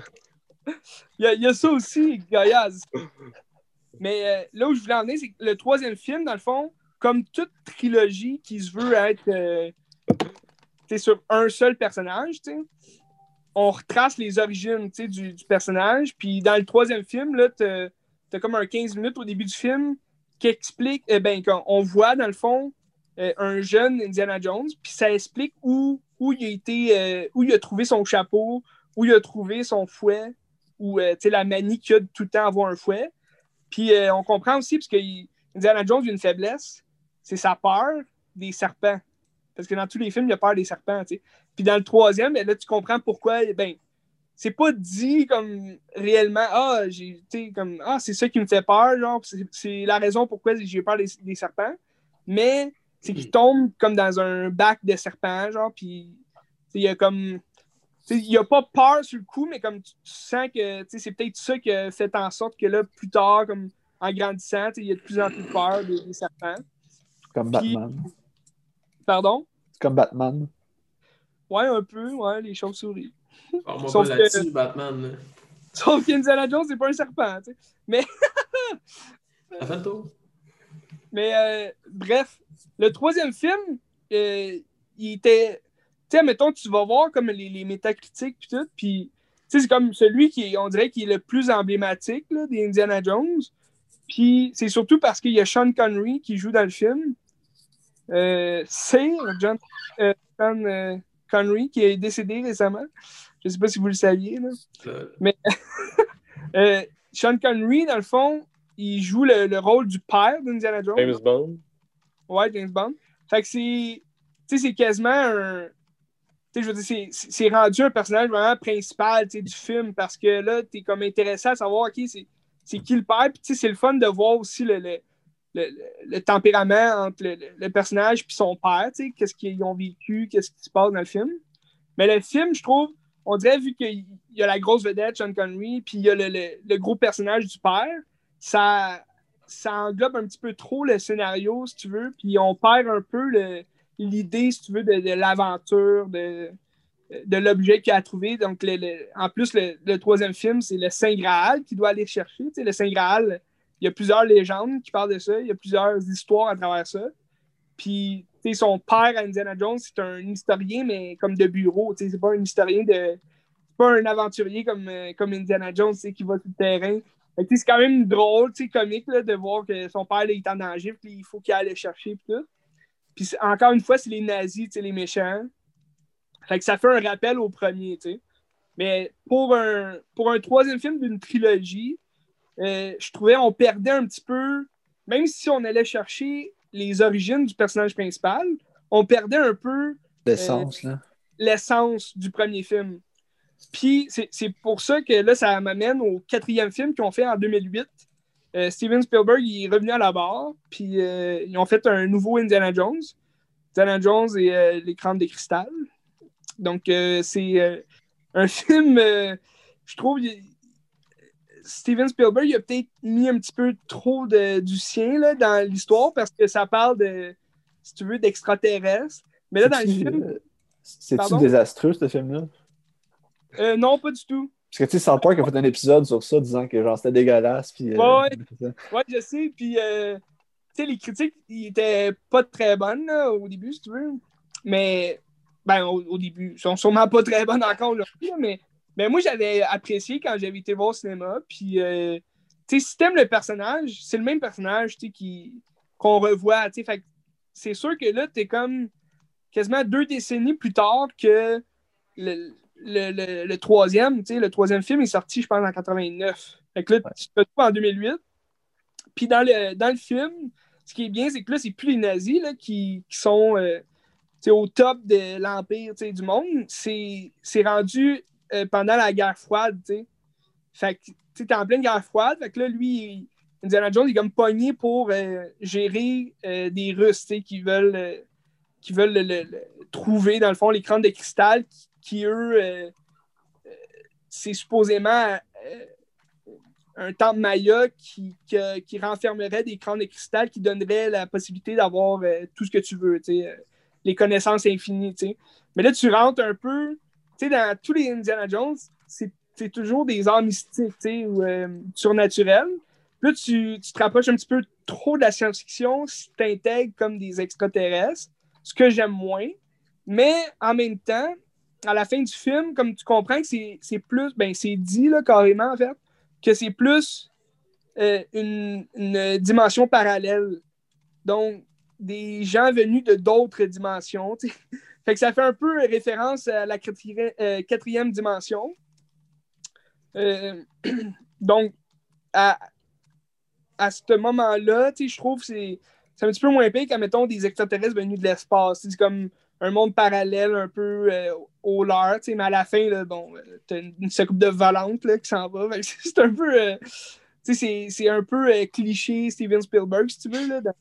Il y, a, il y a ça aussi, Goyaz. Mais euh, là où je voulais en venir, c'est que le troisième film, dans le fond, comme toute trilogie qui se veut être euh, tu sur un seul personnage, tu on retrace les origines tu du, du personnage. Puis dans le troisième film, t'as as comme un 15 minutes au début du film qui explique, eh ben, qu'on- on voit dans le fond euh, un jeune Indiana Jones, puis ça explique où, où, il a été, où il a trouvé son chapeau, où il a trouvé son fouet, ou tu la manie qu'il a de tout le temps avoir un fouet. Puis euh, on comprend aussi, parce que Indiana Jones a une faiblesse, c'est sa peur des serpents. Parce que dans tous les films, il a peur des serpents. Puis dans le troisième, ben là, tu comprends pourquoi. Ben, c'est pas dit comme réellement, ah, j'ai, comme, ah, c'est ça qui me fait peur, genre, c'est- la raison pourquoi j'ai peur des, des serpents. Mais c'est qu'il tombe comme dans un bac de serpents, genre, puis il y a comme. Il n'y a pas peur sur le coup, mais comme tu, tu sens que c'est peut-être ça qui a fait en sorte que là, plus tard, comme en grandissant, il y a de plus en plus peur des, des serpents. Comme Puis- Batman. Pardon? C'est comme Batman. Ouais, un peu, ouais, les chauves-souris. Parle-moi Sauf pas que- là-dessus, Batman. là. Sauf qu'Indiana Jones, c'est pas un serpent, tu sais. Tour. Mais euh, bref, le troisième film, euh, il était. Tu sais, mettons, tu vas voir comme les, les métacritiques puis tout, puis c'est comme celui qui est, on dirait, qui est le plus emblématique là, des Indiana Jones. Puis c'est surtout parce qu'il y a Sean Connery qui joue dans le film. Euh, c'est John euh, Sean euh, Connery qui est décédé récemment. Je sais pas si vous le saviez. Là. Euh, Sean Connery, dans le fond, il joue le, le rôle du père d'Indiana Jones. James Bond? Ouais, James Bond. Fait que c'est. Tu sais, c'est quasiment un. Je veux dire, c'est- rendu un personnage vraiment principal du film parce que là, t'es comme intéressé à savoir, OK, c'est qui le père? Puis, c'est le fun de voir aussi le, le, le, le tempérament entre le, personnage et son père, qu'est-ce qu'ils ont vécu, qu'est-ce qui se passe dans le film. Mais le film, je trouve, on dirait, vu qu'il y a la grosse vedette, Sean Connery, puis il y a le gros personnage du père, ça, ça englobe un petit peu trop le scénario, si tu veux, puis on perd un peu le- l'idée, si tu veux, de, l'aventure, de, de l'objet qu'il a trouvé. Donc, le- le- en plus, le, troisième film, c'est le Saint Graal qu'il doit aller chercher. Tu sais, le Saint Graal, il y a plusieurs légendes qui parlent de ça, il y a plusieurs histoires à travers ça. Puis, tu sais, son père, Indiana Jones, c'est un historien, mais comme de bureau. Tu sais, c'est pas un historien de. Pas un aventurier comme, euh, comme Indiana Jones, qui va sur le terrain. C'est quand même drôle, comique, là, de voir que son père, est en danger, puis il faut qu'il aille le chercher, puis tout. Puis, encore une fois, c'est les nazis, les méchants. Fait que ça fait un rappel au premier, tu sais. Mais pour un, pour un troisième film d'une trilogie, euh, je trouvais on perdait un petit peu, même si on allait chercher les origines du personnage principal, on perdait un peu L'essence, là. l'essence du premier film. Puis c'est c'est pour ça que là, ça m'amène au quatrième film qu'ils ont fait en 2008. Euh, Steven Spielberg il est revenu à la barre, puis euh, ils ont fait un nouveau Indiana Jones. Indiana Jones et euh, l'écran de cristal. Donc, euh, c'est un film, je trouve, il- Steven Spielberg il a peut-être mis un petit peu trop de, du sien là, dans l'histoire parce que ça parle de, si tu veux, d'extraterrestres. Mais là, dans le film, C'est-tu désastreux, ce film-là? Non, pas du tout. Parce que, tu sais, South Park a fait un épisode sur ça, disant que, genre, c'était dégueulasse. Puis, euh, Ouais, Ouais, je sais. Puis, euh, tu sais, les critiques, ils étaient pas très bonnes là, au début, si tu veux. Mais, ben, au, au début, ils sont sûrement pas très bonnes encore aujourd'hui. Mais, mais moi, j'avais apprécié quand j'avais été voir au cinéma. Puis, euh, tu sais, si t'aimes le personnage, c'est le même personnage, tu sais, qui- qu'on revoit. Tu sais, c'est sûr que là, t'es comme quasiment deux décennies plus tard que le, le, le- le troisième. Tu sais, le troisième film est sorti, je pense, en 89. Fait que là, tu te retrouves en 2008. Puis dans le, dans le film, ce qui est bien, c'est que là, c'est plus les nazis là, qui, qui sont euh, au top de l'Empire du monde. C'est rendu euh, pendant la guerre froide. tu sais. Fait que tu en pleine guerre froide. Fait que là, lui, Indiana Jones, il est comme pogné pour euh, gérer des Russes tu sais, qui veulent, qui veulent le, le- le- trouver, dans le fond, les crânes de cristal qui, qui, eux, euh, euh, c'est supposément euh, un temple maya qui, qui renfermerait des crânes de cristal qui donnerait la possibilité d'avoir euh, tout ce que tu veux, les connaissances infinies. Mais là, tu rentres un peu, dans tous les Indiana Jones, c'est c'est toujours des arts mystiques, ou euh, surnaturels. Là, tu, tu te rapproches un petit peu trop de la science-fiction si tu intègres comme des extraterrestres, ce que j'aime moins. Mais en même temps, à la fin du film, comme tu comprends que c'est plus, ben c'est dit là, carrément en fait, que c'est plus euh, une, dimension parallèle. Donc, des gens venus de d'autres dimensions. Fait que ça fait un peu référence à la quatrième, euh, quatrième dimension. Euh, donc, à, à ce moment-là, je trouve que c'est un petit peu moins pire qu'à, mettons, des extraterrestres venus de l'espace. C'est comme un monde parallèle un peu au mais à la fin, là, bon, euh, t'as une, une de volante là, qui s'en va. C'est un peu, euh, c'est- c'est un peu euh, cliché Steven Spielberg, si tu veux, là, dans,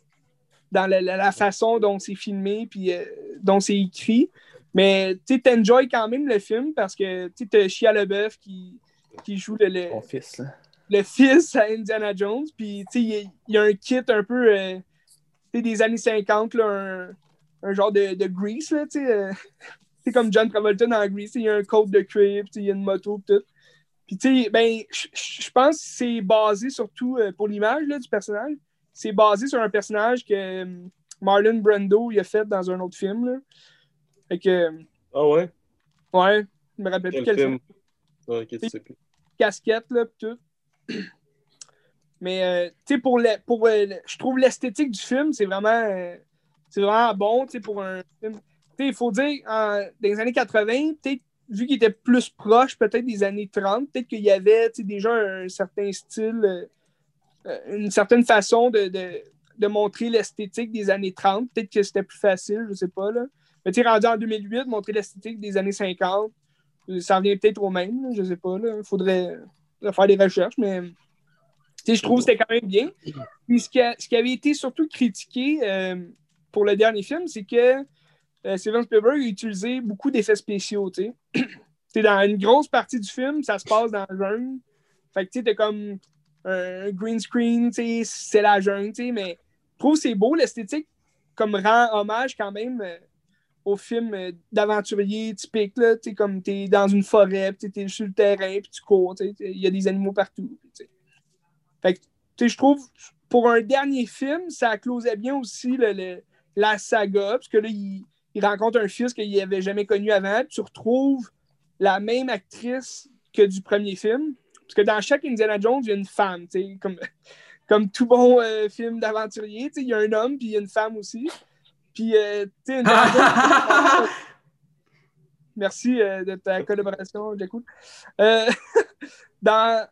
dans la, la- la façon dont c'est filmé puis euh, dont c'est écrit. Mais tu sais, t'enjoy quand même le film parce que tu sais, t'as Shia LaBeouf qui, qui joue le, le, fils, là. le fils à Indiana Jones. Puis, il y a- il y, a un kit un peu euh, des années 50, là, un, un genre de, de Grease, là, c'est comme John Travolta dans sais, Il y a un code de cuir, il y a une moto, puis tout. Puis, tu sais, ben, je- pense que c'est basé surtout euh, pour l'image du personnage. C'est basé sur un personnage que euh, Marlon Brando il a fait dans un autre film. Là. Fait que, euh, Ah ouais? ouais, je me rappelle plus Quel quel film? Ok, tu sais plus. casquette, là, pis tout. Mais, euh, tu sais, pour, le, pour je trouve l'esthétique du film, c'est vraiment, c'est vraiment bon, tu sais, pour un film. Il faut dire, dans les années 80, peut-être, vu qu'il était plus proche, peut-être des années 30, peut-être qu'il y avait, déjà un certain style, euh, euh, une certaine façon de, de, montrer l'esthétique des années 30. Peut-être que c'était plus facile, je sais pas, là. Mais tu rendu en 2008, montrer l'esthétique des années 50, euh, ça revient peut-être au même, là, je sais pas. Il faudrait, faire des recherches, mais je trouve que c'était quand même bien. Ce qui, a- ce qui avait été surtout critiqué euh, pour le dernier film, c'est que euh, Steven Spielberg a utilisé beaucoup d'effets spéciaux, tu sais. Tu dans une grosse partie du film, ça se passe dans la jungle. Fait que tu sais, comme un green screen, tu sais, c'est la jungle, tu sais, mais je trouve c'est beau, l'esthétique, comme rend hommage quand même euh, au film euh, d'aventurier typique, là, tu sais, comme t'es dans une forêt, puis t'es sur le terrain, puis tu cours, tu sais, il y a des animaux partout, tu. Fait que, tu sais, je trouve, pour un dernier film, ça closait bien aussi la saga, parce que là, il, il rencontre un fils qu'il n'avait jamais connu avant, tu retrouves la même actrice que du premier film. Parce que dans chaque Indiana Jones, il y a une femme, tu comme, comme tout bon euh, film d'aventurier, tu il y a un homme, puis il y a une femme aussi. Puis, euh, tu sais, Merci euh, de ta collaboration, j'écoute. Dans,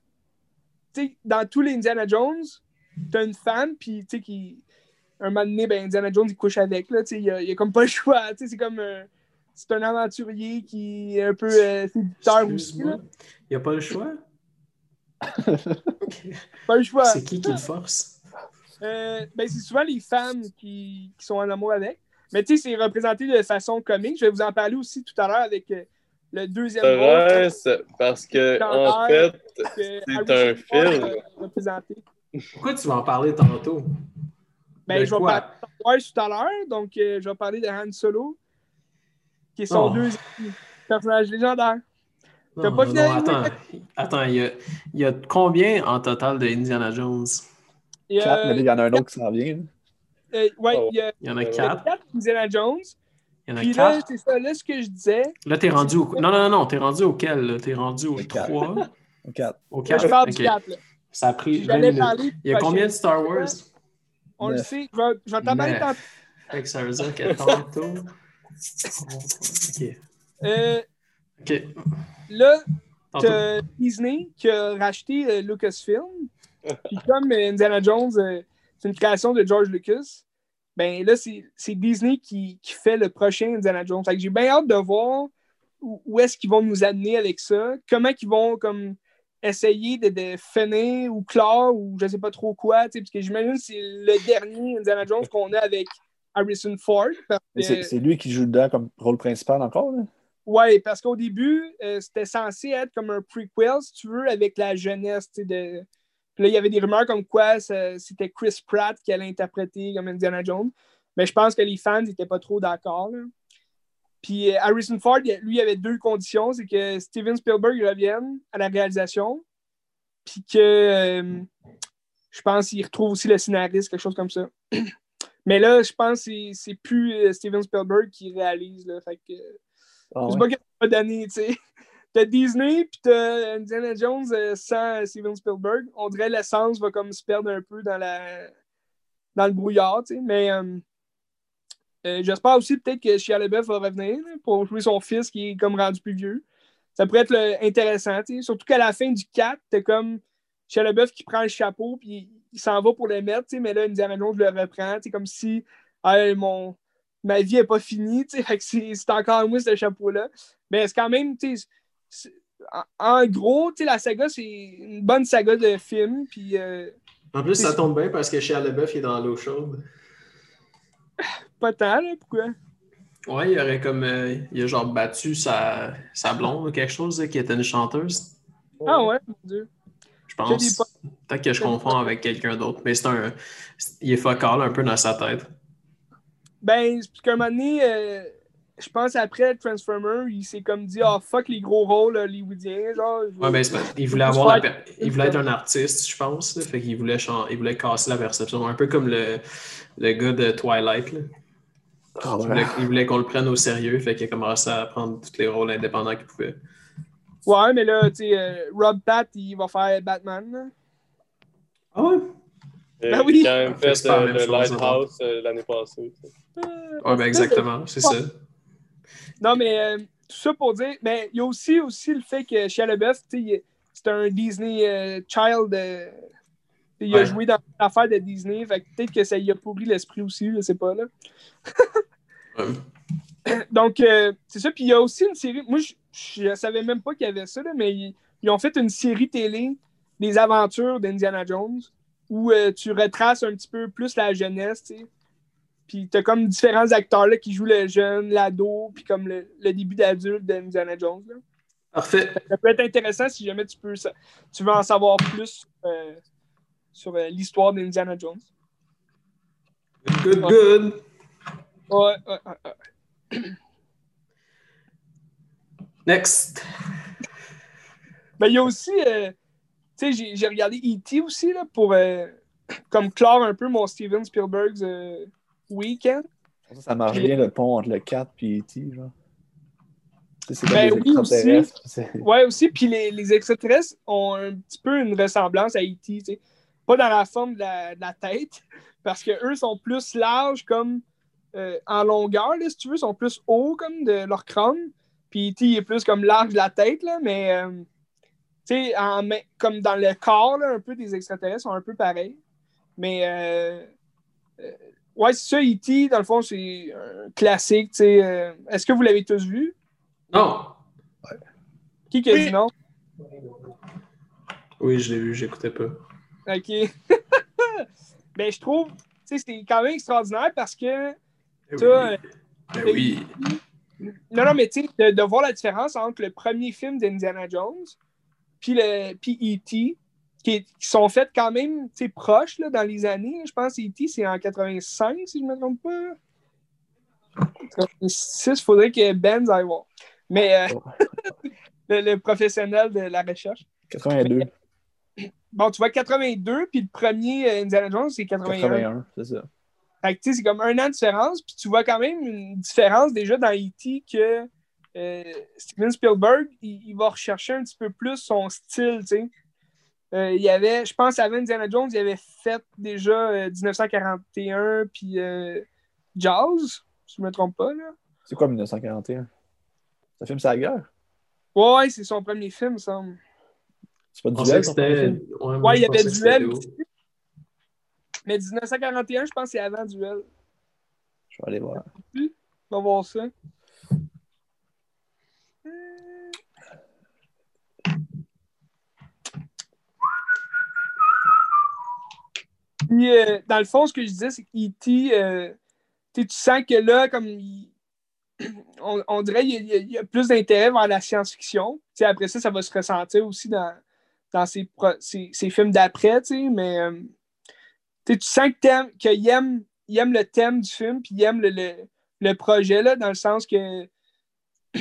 tu tous les Indiana Jones, t'as une femme, puis tu qui. Un moment donné, ben, Indiana Jones, il couche avec, là, tu sais, il y a, il a comme pas le choix, tu sais, c'est comme. euh, c'est un aventurier qui est un peu euh, séducteur aussi, là. Il n'y a pas le choix? Pas le choix. C'est qui qui le force? Euh, ben, c'est souvent les femmes qui, qui sont en amour avec. Mais tu sais, c'est représenté de façon comique. Je vais vous en parler aussi tout à l'heure avec euh, le deuxième C'est rôle vrai, c'est- parce que, en fait, c'est un film. Pourquoi tu vas en parler tantôt? Ben, De je vais parler de Star Wars tout à l'heure, donc euh, je vais parler de Han Solo. qui est son Oh. deuxième personnage légendaire. T'as Non, pas non, attends, attends, il y a, il y a combien en total de Indiana Jones? Quatre, euh, mais là, il y en a un autre qui s'en vient. là. euh, ouais, Oh. il y a Il y en a quatre? quatre Indiana Jones. Il y en a Puis là, quatre? c'est ça, là, ce que je disais. Là, t'es rendu au... Non, non, non, non, t'es rendu auquel? là? T'es rendu au Le quatre. 3? Quatre. Au Là, 4? je parle du 4. Là. Ça a pris 20 J'allais minutes. parler du Il y a combien de Star Wars? On le sait. Je vais, je vais t'en parler Neuf. tantôt. Fait que ça veut dire que tantôt... Ok. Euh, Ok. là, Disney qui a racheté euh, Lucasfilm. Puis comme euh, Indiana Jones, euh, c'est une création de George Lucas, ben là, c'est c'est Disney qui, qui fait le prochain Indiana Jones. Fait que j'ai bien hâte de voir où, où est-ce qu'ils vont nous amener avec ça. Comment ils vont comme essayer de, de finir ou clore ou je sais pas trop quoi. tu sais, Parce que j'imagine que c'est le dernier Indiana Jones qu'on a avec Harrison Ford. que- c'est lui qui joue dedans comme rôle principal encore. Là? Ouais, parce qu'au début, euh, c'était censé être comme un prequel, si tu veux, avec la jeunesse. tu sais, De... Puis là, il y avait des rumeurs comme quoi c'était Chris Pratt qui allait interpréter comme Indiana Jones. Mais je pense que les fans n'étaient pas trop d'accord. Puis euh, Harrison Ford, lui, il avait deux conditions. C'est que Steven Spielberg revienne à la réalisation. Puis que euh, je pense qu'il retrouve aussi le scénariste, quelque chose comme ça. Mais là, je pense que c'est- plus euh, Steven Spielberg qui réalise. Là, fait que, Ah, je sais pas qu'elle va donner, tu sais. T'as Disney, puis t'as Indiana Jones sans Steven Spielberg. On dirait l'essence va comme se perdre un peu dans la dans le brouillard, tu sais. Mais euh, euh, j'espère aussi peut-être que Shia LaBeouf va revenir là, pour jouer son fils qui est comme rendu plus vieux. Ça pourrait être intéressant. Surtout qu'à la fin du 4, t'as comme Shia LaBeouf qui prend le chapeau, puis il s'en va pour le mettre. Mais là, Indiana Jones le reprend, sais, comme si Hey, mon, ma vie n'est pas finie, c'est c'est encore moi, ce chapeau-là. Mais c'est quand même, c'est- en, en gros, la saga, c'est une bonne saga de film. Puis, euh, En plus, ça tombe bien parce que Shia LaBeouf il est dans l'eau chaude. pas tant, là, pourquoi? Ouais, il aurait comme. euh, il a genre battu sa, sa blonde ou quelque chose qui était une chanteuse. Ah ouais, mon Dieu. Je pense. Peut-être que je confonds avec quelqu'un d'autre. Mais c'est un. Il est focal un peu dans sa tête. Ben, c'est parce qu'à un moment donné, euh, je pense après Transformer, il s'est comme dit, ah fuck les gros rôles hollywoodiens, genre. Ouais, ben, c'est pas- il voulait avoir la il voulait être un artiste, je pense. là. fait qu'il voulait, chan- il voulait casser la perception. Un peu comme le, le gars de Twilight. là. Ah, Il ouais. voulait, il voulait qu'on le prenne au sérieux. Fait qu'il a commencé à prendre tous les rôles indépendants qu'il pouvait. Ouais, mais là, tu sais, euh, Rob Pat, il va faire Batman. Ah ouais? Il a Ben oui. quand même Fait euh, le Lighthouse euh, l'année passée. sais. Ouais, ben exactement. C'est ça. Non, mais euh, tout ça pour dire, mais il y a aussi, aussi le fait que Shia LaBeouf, c'est un Disney euh, child. euh, il a Ouais. joué dans l'affaire de Disney, fait peut-être que ça lui a pourri l'esprit aussi, je sais pas, là. Ouais. Donc, c'est ça. Puis il y a aussi une série. Moi, je, je savais même pas qu'il y avait ça, là, mais ils, ils ont fait une série télé des aventures d'Indiana Jones où tu retraces un petit peu plus la jeunesse, tu sais. Puis t'as comme différents acteurs là, qui jouent le jeune, l'ado, puis comme le, le début d'adulte d'Indiana Jones. là. Parfait. Ça peut être intéressant si jamais tu peux tu veux en savoir plus euh, sur euh, l'histoire d'Indiana Jones. Good, good. Ouais, ouais, ouais, ouais. Next. Ben, il y a aussi, euh, tu sais, j'ai- regardé E.T. aussi, là, pour comme clore un peu mon Steven Spielberg's euh, week-end. Ça, ça marche bien le pont entre le 4 et E.T. genre. C'est Ben des oui. C'est- Ouais, aussi, puis les, les extraterrestres ont un petit peu une ressemblance à E.T.. Pas dans la forme de la, de la tête, parce qu'eux sont plus larges comme euh, en longueur, là, si tu veux, sont plus hauts comme de leur crâne. Puis E.T. est plus comme large de la tête, là, mais euh, tu sais, comme dans le corps, là, un peu des extraterrestres sont un peu pareils. Mais euh, euh, ouais, c'est ça, E.T., dans le fond, c'est un classique, tu sais. euh, Est-ce que vous l'avez tous vu? Non. Qui qui a Oui. dit non? Oui, je l'ai vu, j'écoutais pas. OK. ben, je trouve, tu sais, c'est quand même extraordinaire parce que, Eh oui. Ben oui. non, non, mais tu sais, de, de voir la différence entre le premier film d'Indiana Jones puis le puis E.T., qui, sont faits quand même, proches, là, dans les années. Je pense que E.T., c'est en 85, si je ne me trompe pas. 86, il faudrait que Ben aille voir. Mais euh, le, le professionnel de la recherche. 82. Bon, tu vois 82, puis le premier euh, Indiana Jones, c'est 81. 81, c'est ça. Fait que, tu sais, c'est comme un an de différence, puis tu vois quand même une différence déjà dans E.T. que euh, Steven Spielberg, il, il va rechercher un petit peu plus son style, tu sais. Euh, il y avait, je pense, avant Indiana Jones, il avait fait déjà euh, 1941 puis euh, Jazz, si je me trompe pas, là. C'est quoi 1941? Ça filme sa guerre? Ouais, c'est son premier film, il me semble. C'est pas duel, c'était. Ouais, Ouais, il y avait Duel. Mais 1941, je pense que c'est avant Duel. Je vais aller voir. On va voir ça. Puis, euh, dans le fond, ce que je disais, c'est qu'E.T., euh, tu sens que là, comme on, on dirait qu'il y, y a plus d'intérêt vers la science-fiction. Après ça, ça va se ressentir aussi dans, dans ses, pro- films d'après, mais euh, tu sens qu'il aime, il aime le thème du film, puis il aime le, le, le projet, là, dans le sens que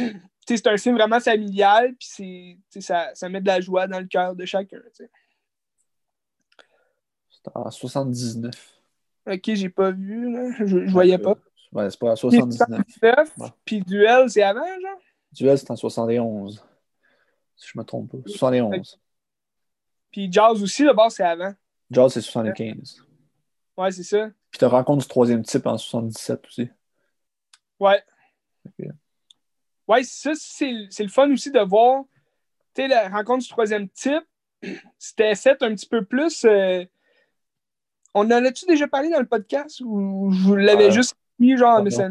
c'est un film vraiment familial, puis ça, ça met de la joie dans le cœur de chacun. En 79. Ok, j'ai pas vu, là. Je, je voyais pas. Ouais, c'est pas en 79. 79, Ouais. puis Duel, c'est avant, genre? Duel, c'est en 71. Si je me trompe pas. 71. Puis Jazz aussi, d'abord, c'est avant. Jaws, c'est 75. Ouais, c'est ça. Puis t'as rencontre du troisième type en 77 aussi. Ouais. Ok. Ouais, ça, c'est c'est le fun aussi de voir. Tu sais, la rencontre du troisième type, c'était fait un petit peu plus. euh, On en a-tu déjà parlé dans le podcast ou je vous l'avais Euh, juste dit, genre, non. ça-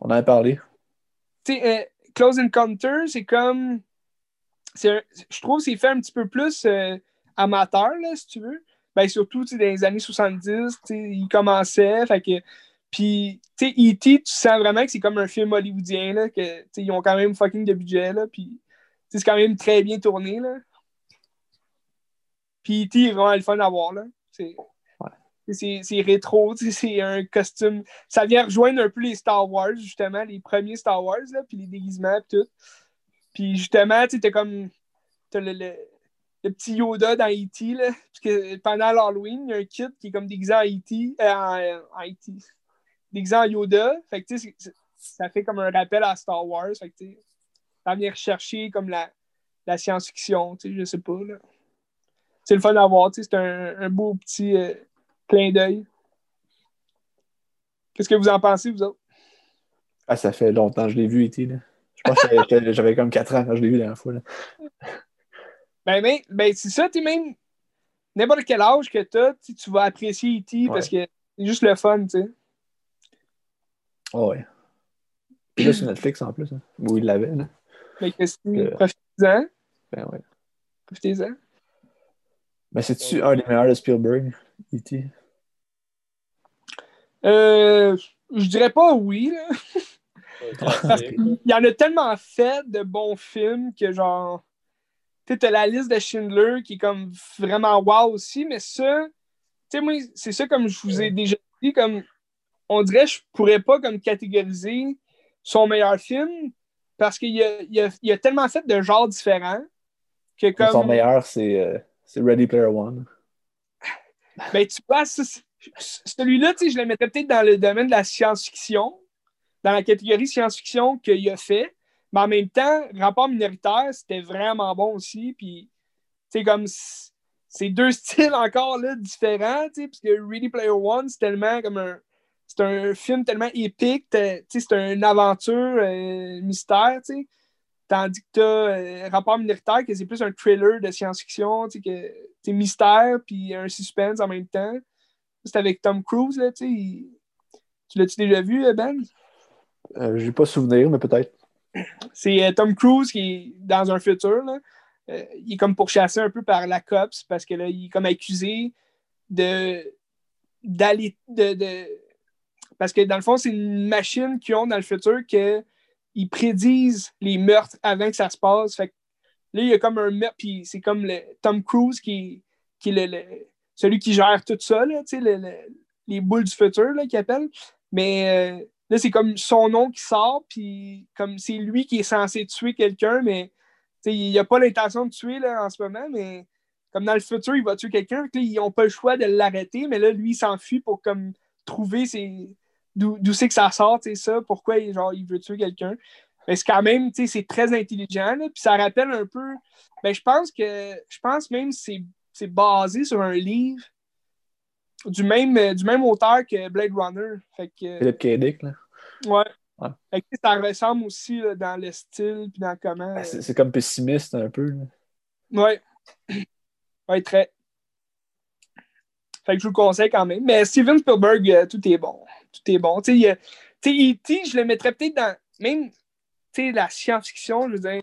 On en a parlé. tu sais, euh, Close Encounter, c'est comme. un- je trouve que c'est fait un petit peu plus euh, amateur, là, si tu veux. Ben, surtout, dans les années 70, tu sais, il commençait. Fait que. Puis, tu sais, E.T., tu sens vraiment que c'est comme un film hollywoodien, là, que, tu sais, ils ont quand même fucking de budget, là. Puis, c'est quand même très bien tourné, là. Puis, E.T. est vraiment le fun à voir, là. C'est. Rétro, c'est un costume. Ça vient rejoindre un peu les Star Wars, justement, les premiers Star Wars, là, puis les déguisements, puis tout. Puis justement, tu sais, comme. Le, le, le petit Yoda dans E.T., là. Que pendant l'Halloween, il y a un kit qui est comme déguisé en E.T. euh, en, E.T. Déguisé en Yoda. Fait que, tu ça fait comme un rappel à Star Wars. Fait que, tu sais, ça vient rechercher comme la, la science-fiction, tu sais, je sais pas, là. C'est le fun à voir, tu sais, c'est un, un beau petit euh, clin d'œil. Qu'est-ce que vous en pensez, vous autres? Ah, ça fait longtemps que je l'ai vu, E.T. Là. Je pense que j'avais- comme 4 ans quand je l'ai vu la dernière fois. Là. Ben, ben, ben, c'est ça, tu même n'importe quel âge que tu tu vas apprécier E.T. parce que c'est juste le fun, tu sais. Oh, ouais. Puis là, sur Netflix en plus. Hein, où il l'avait. Là. Fait que c'est- Euh. profitez-en. Ben, ouais. Profitez-en. Mais c'est-tu un des meilleurs de Spielberg, E.T.? Euh, je dirais pas oui, là. Un classique. Il y en a tellement fait de bons films que genre. Tu sais, t'as la liste de Schindler qui est comme vraiment wow aussi, mais ça, tu sais, moi, c'est ça comme je vous ai déjà dit, comme on dirait que je pourrais pas comme catégoriser son meilleur film parce qu'il y a, il y a- il y a tellement fait de genres différents que comme. Son meilleur, c'est euh, c'est Ready Player One. Ben, tu vois, ça, c'est- celui-là, je le mettrais peut-être dans le domaine de la science-fiction, dans la catégorie science-fiction qu'il a fait. Mais en même temps, Rapport minoritaire, c'était vraiment bon aussi. Puis, sais, comme c'est deux styles encore là, différents, parce Ready Player One, c'est tellement comme un. C'est un film tellement épique, t'as- c'est une aventure euh, mystère. Tandis que tu as Rapport minoritaire, que c'est plus un thriller de science-fiction, que c'est mystère puis un suspense en même temps. C'est avec Tom Cruise, là, tu sais. Tu l'as-tu déjà vu, euh, Ben? Euh, J'ai pas souvenir, mais peut-être. C'est euh, Tom Cruise qui est dans un futur, là. Euh, il est comme pourchassé un peu par la COPS parce que là, il est comme accusé de d'aller de, de- parce que dans le fond, c'est une machine qu'ils ont dans le futur que ils prédisent les meurtres avant que ça se passe. Fait que là, il y a comme un meurtre, puis c'est comme le Tom Cruise qui, qui est le, le- celui qui gère tout ça, là, le- le- les boules du futur, qu'il appelle. Mais euh, là, c'est comme son nom qui sort, puis comme c'est lui qui est censé tuer quelqu'un, mais il a pas l'intention de tuer là, en ce moment, mais comme dans le futur, il va tuer quelqu'un, ils n'ont pas le choix de l'arrêter, mais là, lui, il s'enfuit pour comme trouver d'où c'est que ça sort, ça, pourquoi genre, il veut tuer quelqu'un. Mais c'est quand même, c'est très intelligent, puis ça rappelle un peu... Ben, je pense que... Je pense même que c'est- c'est basé sur un livre du même, euh, du même auteur que Blade Runner. Fait que... Philippe K. Dick, là. Ouais. Ouais. Fait que ça ressemble aussi là, dans le style puis dans comment. Ah, C'est comme pessimiste un peu. là. ouais. Ouais, très. Fait que je vous le conseille quand même. Mais Steven Spielberg, euh, tout est bon. Tout est bon. Tu sais, E.T., je le mettrais peut-être dans. Même, tu sais, la science-fiction, je veux dire.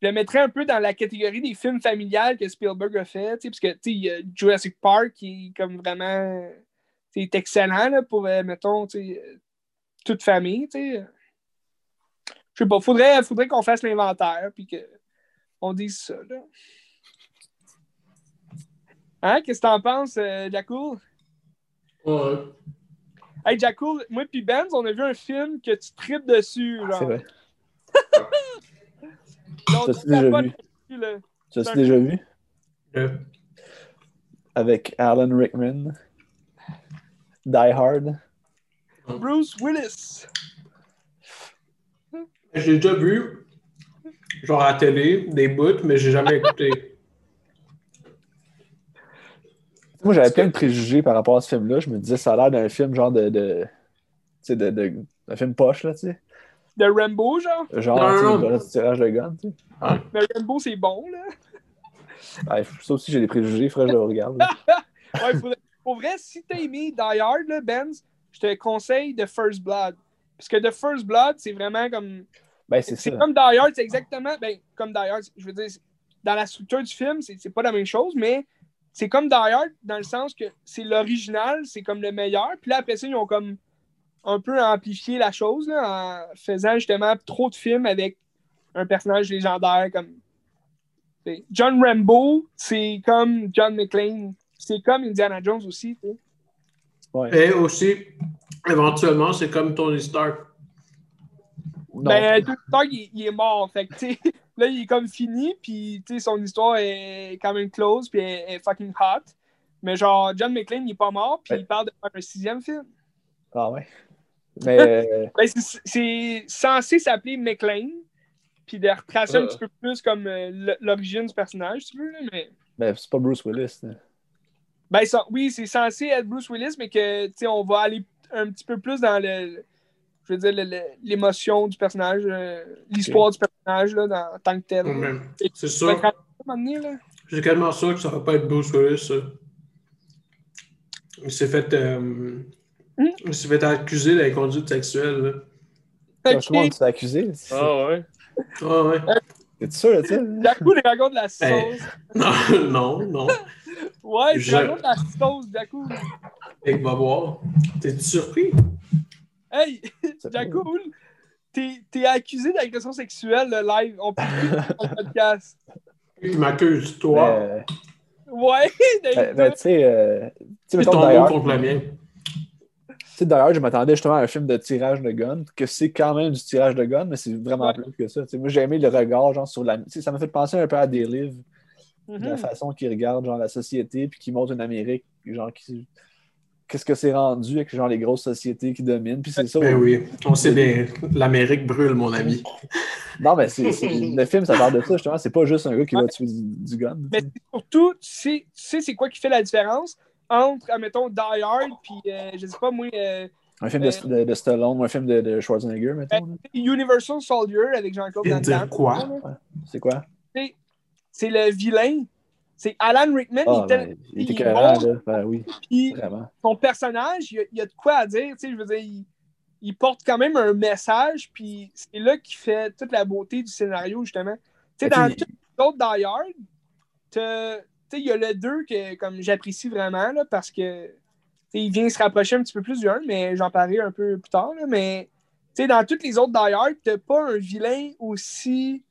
Je le mettrais un peu dans la catégorie des films familiales que Spielberg a fait. tu sais, Parce que, tu sais, il y a Jurassic Park qui est comme vraiment. tu sais, est excellent là, pour, euh, mettons, tu sais, euh, toute famille. tu sais. Je sais pas, faudrait, faudrait qu'on fasse l'inventaire puis qu'on dise ça. Là. Hein? Qu'est-ce que t'en penses, euh, Jacoul? Ouais. Hey, Jacoul, moi puis Benz, on a vu un film que tu tripes dessus. Genre. C'est vrai. T'as-tu te déjà vu? déjà vu? Euh, Avec Alan Rickman. Die Hard. Bruce Willis. J'ai déjà vu, genre à la télé, des bouts, mais j'ai jamais écouté. Moi, j'avais plein de préjugés par rapport à ce film-là. Je me disais, ça a l'air d'un film genre de. de tu sais, de, de, un film poche, là, tu sais. De Rambo, genre? Genre, Non, tu sais, non, tirage de gun, tu sais. Mais Rambo, c'est bon, là. Ouais, ça aussi, j'ai des préjugés, frère, je le regarde. Ouais, Pour vrai, si t'as aimé Die Hard, là, Benz, je te conseille The First Blood. Parce que The First Blood, c'est vraiment comme. Ben, c'est comme Die Hard, c'est exactement. Ben, comme Die Hard, je veux dire, dans la structure du film, c'est c'est pas la même chose, mais c'est comme Die Hard dans le sens que c'est l'original, c'est comme le meilleur. Puis là, après ça, ils ont comme un peu amplifié la chose là, en faisant justement trop de films avec un personnage légendaire comme. John Rambo, c'est comme John McClane. C'est comme Indiana Jones aussi. Ouais. Et aussi, éventuellement, c'est comme Tony Stark. Ben, Tony Stark, il, il est mort. Fait que, là, il est comme fini, puis tu sais, son histoire est quand même close, puis elle elle est fucking hot. Mais genre, John McClane, il est pas mort, puis Ouais. il parle de faire un sixième film. Ah ouais. Mais euh, Ben, c'est- censé s'appeler McClane, puis de retracer un Ah. petit peu plus comme euh, l'origine du personnage, si tu veux. là, mais... ben, c'est pas Bruce Willis. là. Ben, ça- oui, c'est censé être Bruce Willis, mais que, tu sais, on va aller un petit peu plus dans le. Je veux dire, l'émotion du personnage, euh, l'histoire du personnage, là, dans, en tant que tel. Ouais, C'est sûr. J'ai tellement sûr que ça va pas être Bruce Willis. ça. Il s'est fait, euh, il s'est fait accuser d'inconduite sexuelle. là. Ok. Comment tu t'es accusé? Ah ouais? Ah ouais. T'es sûr de ça? Jaco, il raconte la Ben, sauce. Non, non, non. Ouais, il je- raconte la sauce, Jaco. Et va voir. T'es-tu surpris? Hey, C'est Jaco, t'es t'es accusé d'agression sexuelle le live. On peut le podcast. Il m'accuse, toi. Mais, Ouais, ben, ben, tu sais, euh, tu sais, mettons, ton Die mot Hard, contre le mien. Sais, d'ailleurs, je m'attendais justement à un film de tirage de gun, que c'est quand même du tirage de gun, mais c'est vraiment Ouais. plus que ça. Moi, j'ai aimé le regard, genre, sur la. tu sais, ça m'a fait penser un peu à des livres, de la Mhm. façon qu'ils regardent, genre, la société, puis qu'ils montrent une Amérique, genre, qui. Qu'est-ce que c'est rendu avec, genre, les grosses sociétés qui dominent, puis c'est ça. Ben oui, on sait bien. L'Amérique brûle, mon ami. Non, mais c'est, c'est- le film, ça parle de ça, justement. C'est pas juste un gars qui va tuer du, du gun. Mais surtout, tu sais, tu sais c'est quoi qui fait la différence? Entre, admettons, Die Hard, puis, euh, je sais pas, moi, euh, Un film de, de, de Stallone ou un film de, de Schwarzenegger, mettons. là. Universal Soldier avec Jean-Claude Van Damme. quoi? C'est quoi? C'est- C'est le vilain. C'est Alan Rickman. Ah, il était- ben, il était il là. Ben oui, puis vraiment. son personnage, il y, a, il y a de quoi à dire. tu sais, Je veux dire, il, il porte quand même un message, puis c'est là qu'il fait toute la beauté du scénario, justement. Tu sais, dans tous les autres Die Hard, il y a le 2 que comme j'apprécie vraiment, là, parce que il vient se rapprocher un petit peu plus du 1, mais j'en parlerai un peu plus tard. là, mais tu sais, dans toutes les autres Die Hard, t'as pas un vilain aussi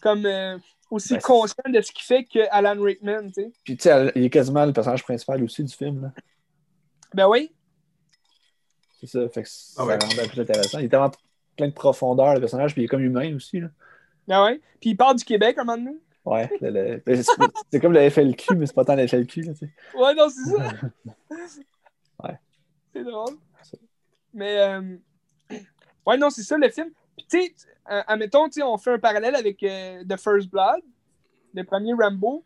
comme euh, aussi Ben, conscient de ce qu'il fait que Alan Rickman, tu sais. Puis, tu sais, il est quasiment le personnage principal aussi du film. Là. Ben oui. C'est ça, fait que ça Ah ouais. rendait plus intéressant. Il est tellement plein de profondeur, le personnage, puis il est comme humain aussi. Là. Ah ouais. Puis il part du Québec un moment donné. Ouais, le- le- c'est comme le FLQ, mais c'est pas tant le FLQ. Là. Ouais, non, c'est ça. Ouais. C'est drôle. Mais, euh, ouais, non, c'est ça le film. Puis, tu sais, euh, admettons, on fait un parallèle avec euh, The First Blood, le premier Rambo.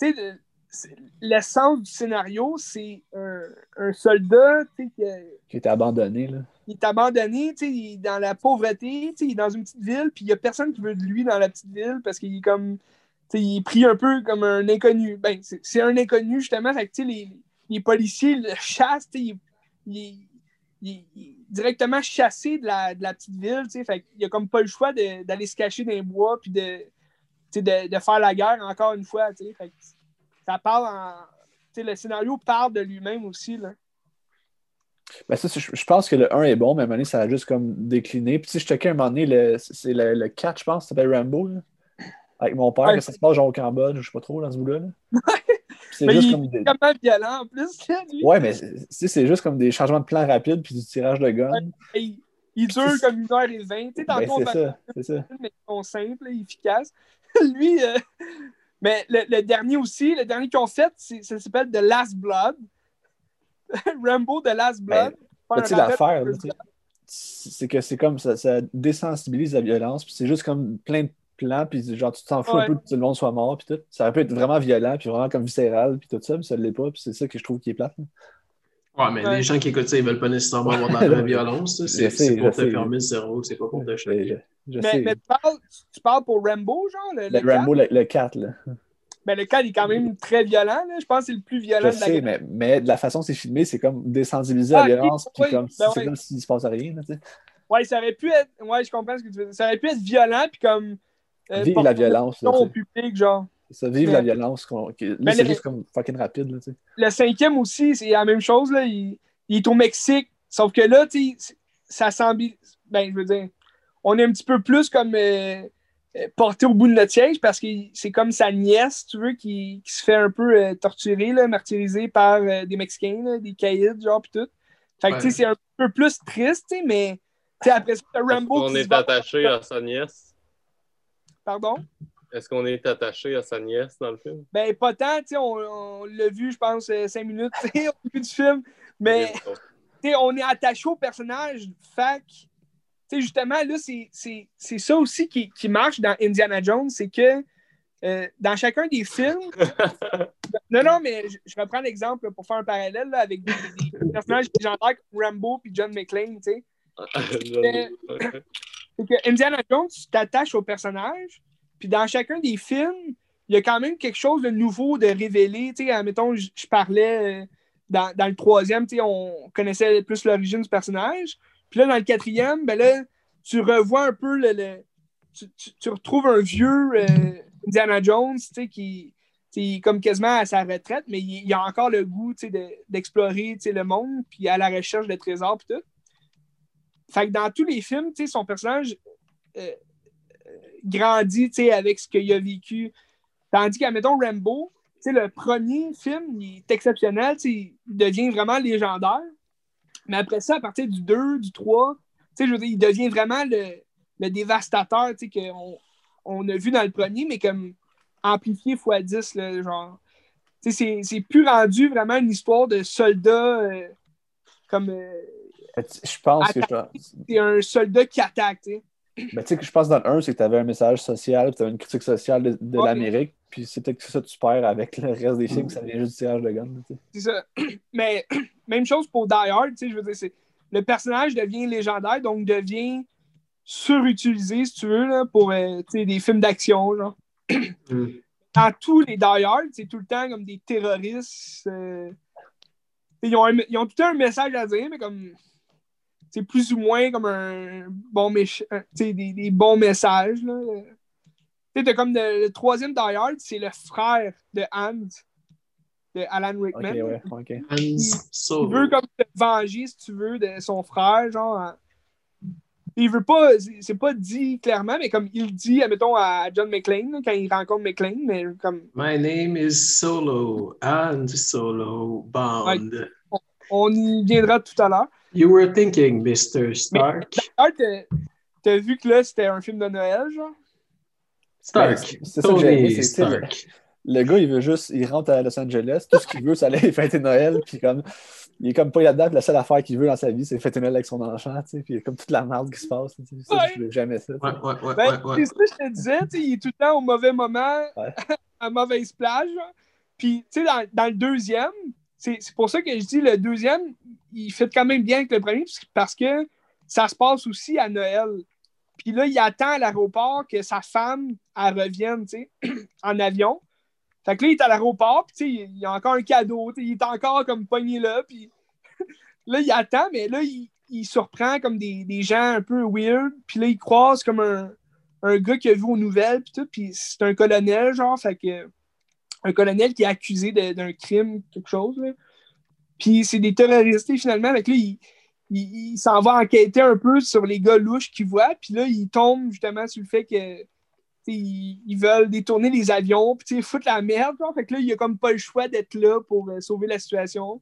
Tu sais, l'essence du scénario, c'est un, un soldat, tu sais, que- qui était abandonné. Là. il est abandonné, il est dans la pauvreté, il est dans une petite ville, puis il n'y a personne qui veut de lui dans la petite ville parce qu'il est comme, il est pris un peu comme un inconnu. Ben, c'est un inconnu, justement, fait que, les, les policiers le chassent, il, il- il- il est directement chassé de la, de la petite ville, fait qu'il a comme pas le choix d'aller se cacher dans les bois, puis de, de, de faire la guerre encore une fois, fait ça parle le scénario parle de lui-même aussi, là. Ben ça, je pense que le 1 est bon, mais à un moment donné, ça a juste comme décliné. Puis si je checkais un moment donné, c'est le, le 4, je pense, ça Rambo. Avec mon père, Ouais. que ça se passe genre au Cambodge, je sais pas trop dans ce bout-là. C'est juste il comme des... est violent, en plus, lui. Ouais, mais c'est juste comme des changements de plan rapides puis du tirage de gun. Il, il dure comme une heure et vingt. Tu sais, Ben, c'est ça, c'est ça. mais ils sont simples, et efficaces. Lui, euh, mais le, le dernier aussi, le dernier qu'ils ont fait, ça s'appelle The Last Blood. Rambo The Last Blood. Ben, tu sais, l'affaire, c'est que c'est comme ça, ça désensibilise la violence, puis c'est juste comme plein de plans, puis genre tu t'en fous Ouais. un peu que tout le monde soit mort, puis tout. Ça aurait pu être vraiment violent, puis vraiment comme viscéral, puis tout ça, mais ça ne l'est pas, puis c'est ça que je trouve qui est plate. là. Ouais, mais Ouais. les gens qui écoutent ça, ils veulent pas nécessairement avoir de la violence. C'est pour te fermer le cerveau, c'est pas pour te choquer. je Mais, sais. mais tu, parles, tu parles pour Rambo, genre, le, le Le Rambo, quatre? le, le 4, là. Ben, le 4 est quand même très violent. Là. Je pense que c'est le plus violent Je de la sais, mais, mais de la façon dont c'est filmé, c'est comme désensibiliser Ah, la violence, puis oui, comme, ben c'est ouais. comme s'il se passe rien. là, tu sais. Ouais, ça aurait pu être. Ouais, je comprends ce que tu veux dire. Ça aurait pu être violent, puis comme. Euh, Vive la violence. là, au public, genre. Ça, vive Mais- la violence. qu'on- qui- Lui, Mais c'est le- juste comme fucking rapide. Là, tu sais. Le cinquième aussi, c'est la même chose. Là. Il, il est au Mexique. Sauf que là, tu sais, ça semble. Ben, je veux dire, on est un petit peu plus comme euh, euh, porté au bout de notre siège parce que c'est comme sa nièce, tu veux, qui, qui se fait un peu euh, torturer, là, martyriser par euh, des Mexicains, là, des caïds, genre, pis tout. Fait que, tu sais, c'est un peu plus triste, tu sais, mais tu sais, après ça, Rambo se est attaché à sa nièce? Pardon? Est-ce qu'on est attaché à sa nièce dans le film? Ben, pas tant, tu sais, on, on l'a vu, je pense, euh, cinq minutes au début du film, mais Ok, tu sais, on est attaché au personnage. Fac, tu sais, justement, là, c'est- ça aussi qui, qui marche dans Indiana Jones, c'est que euh, dans chacun des films, non, non, mais je, je reprends l'exemple pour faire un parallèle là, avec des, des personnages légendaires comme Rambo puis John McClane, tu sais. C'est que Indiana Jones, tu t'attaches au personnage, puis dans chacun des films, il y a quand même quelque chose de nouveau de révélé. Tu sais, admettons, je, parlais euh, dans, dans le troisième, tu sais, on connaissait plus l'origine du personnage. Puis là, dans le quatrième, ben là, tu revois un peu le. le- tu, tu- retrouves un vieux euh, Indiana Jones, tu sais, qui est comme quasiment à sa retraite, mais il, a encore le goût, d'explorer, le monde, puis à la recherche de trésors, puis tout. Fait que dans tous les films, son personnage euh, euh, grandit, avec ce qu'il a vécu. Tandis qu'à, mettons, Rambo, le premier film, il est exceptionnel, il devient vraiment légendaire. Mais après ça, à partir du 2, du 3, tu sais, je il devient vraiment le, le dévastateur, qu'on on a vu dans le premier, mais comme amplifié x 10, là, genre. C'est- plus rendu vraiment une histoire de soldat euh, comme. euh, Je pense que je, c'est un soldat qui attaque, tu sais. Ben, tu sais que je pense dans le 1, c'est que tu avais un message social, tu avais une critique sociale de, de Ouais. l'Amérique, puis c'est peut-être que ça tu perds avec le reste des films, que ça vient juste du tirage de gun. C'est ça. Mais même chose pour Die Hard, tu sais, je veux dire, c'est le personnage devient légendaire, donc devient surutilisé, si tu veux, là, pour euh, tu sais, des films d'action, genre. Mm. Dans tous les Die Hard, c'est tout le temps comme des terroristes. euh, ils, ont un- ils ont tout le temps un message à dire, mais comme c'est plus ou moins comme un bon méchant, tu sais, des, des bons messages. Là. Tu sais, t'as comme le, le troisième Die Hard, c'est le frère de Hans, de Alan Ok, Rickman. ouais, ok. Hans Il Solo. veut comme se venger, si tu veux, de son frère, genre. en- Il veut pas, c'est- pas dit clairement, mais comme il dit, admettons, à John McClane, quand il rencontre McClane, mais comme My name is Solo. Hans Solo Bond. on y viendra tout à l'heure. You were thinking, Mr. Stark. D'ailleurs, t'as- t'as vu que là, c'était un film de Noël, genre? Stark. C'est ça que j'ai aimé, Stark. Le gars, il veut juste, il rentre à Los Angeles, tout ce qu'il veut, c'est aller fêter Noël, puis comme, il est comme pas là-dedans, puis la seule affaire qu'il veut dans sa vie, c'est fêter Noël avec son enfant, tu sais, puis il y a comme toute la merde qui se passe, tu sais, ça, Ouais. je veux jamais ça. tu sais. Ouais, ouais, ouais, Ben, ouais, ouais. c'est ça que je te disais, tu sais, il est tout le temps au mauvais moment, Ouais. à mauvaise plage. Puis, tu sais, dans, dans le deuxième, c'est pour ça que je dis le deuxième, il fait quand même bien avec le premier, parce que- ça se passe aussi à Noël. Puis là, il attend à l'aéroport que sa femme, elle revienne, tu sais, en avion. Fait que là, il est à l'aéroport, puis il a encore un cadeau, tu sais, il est encore comme pogné là, puis là, il attend, mais là, il, surprend comme des, des gens un peu weird, puis là, il croise comme un, un gars qui a vu aux nouvelles, puis tout, puis c'est un colonel, genre, fait que un colonel qui est accusé d'un crime, quelque chose, là. Puis c'est des terroristes, finalement, il, s'en va enquêter un peu sur les gars louches qu'il voit, puis là, il tombe justement sur le fait que tu ils, veulent détourner les avions, puis tu foutre la merde, genre. Fait que là, il a comme pas le choix d'être là pour euh, sauver la situation.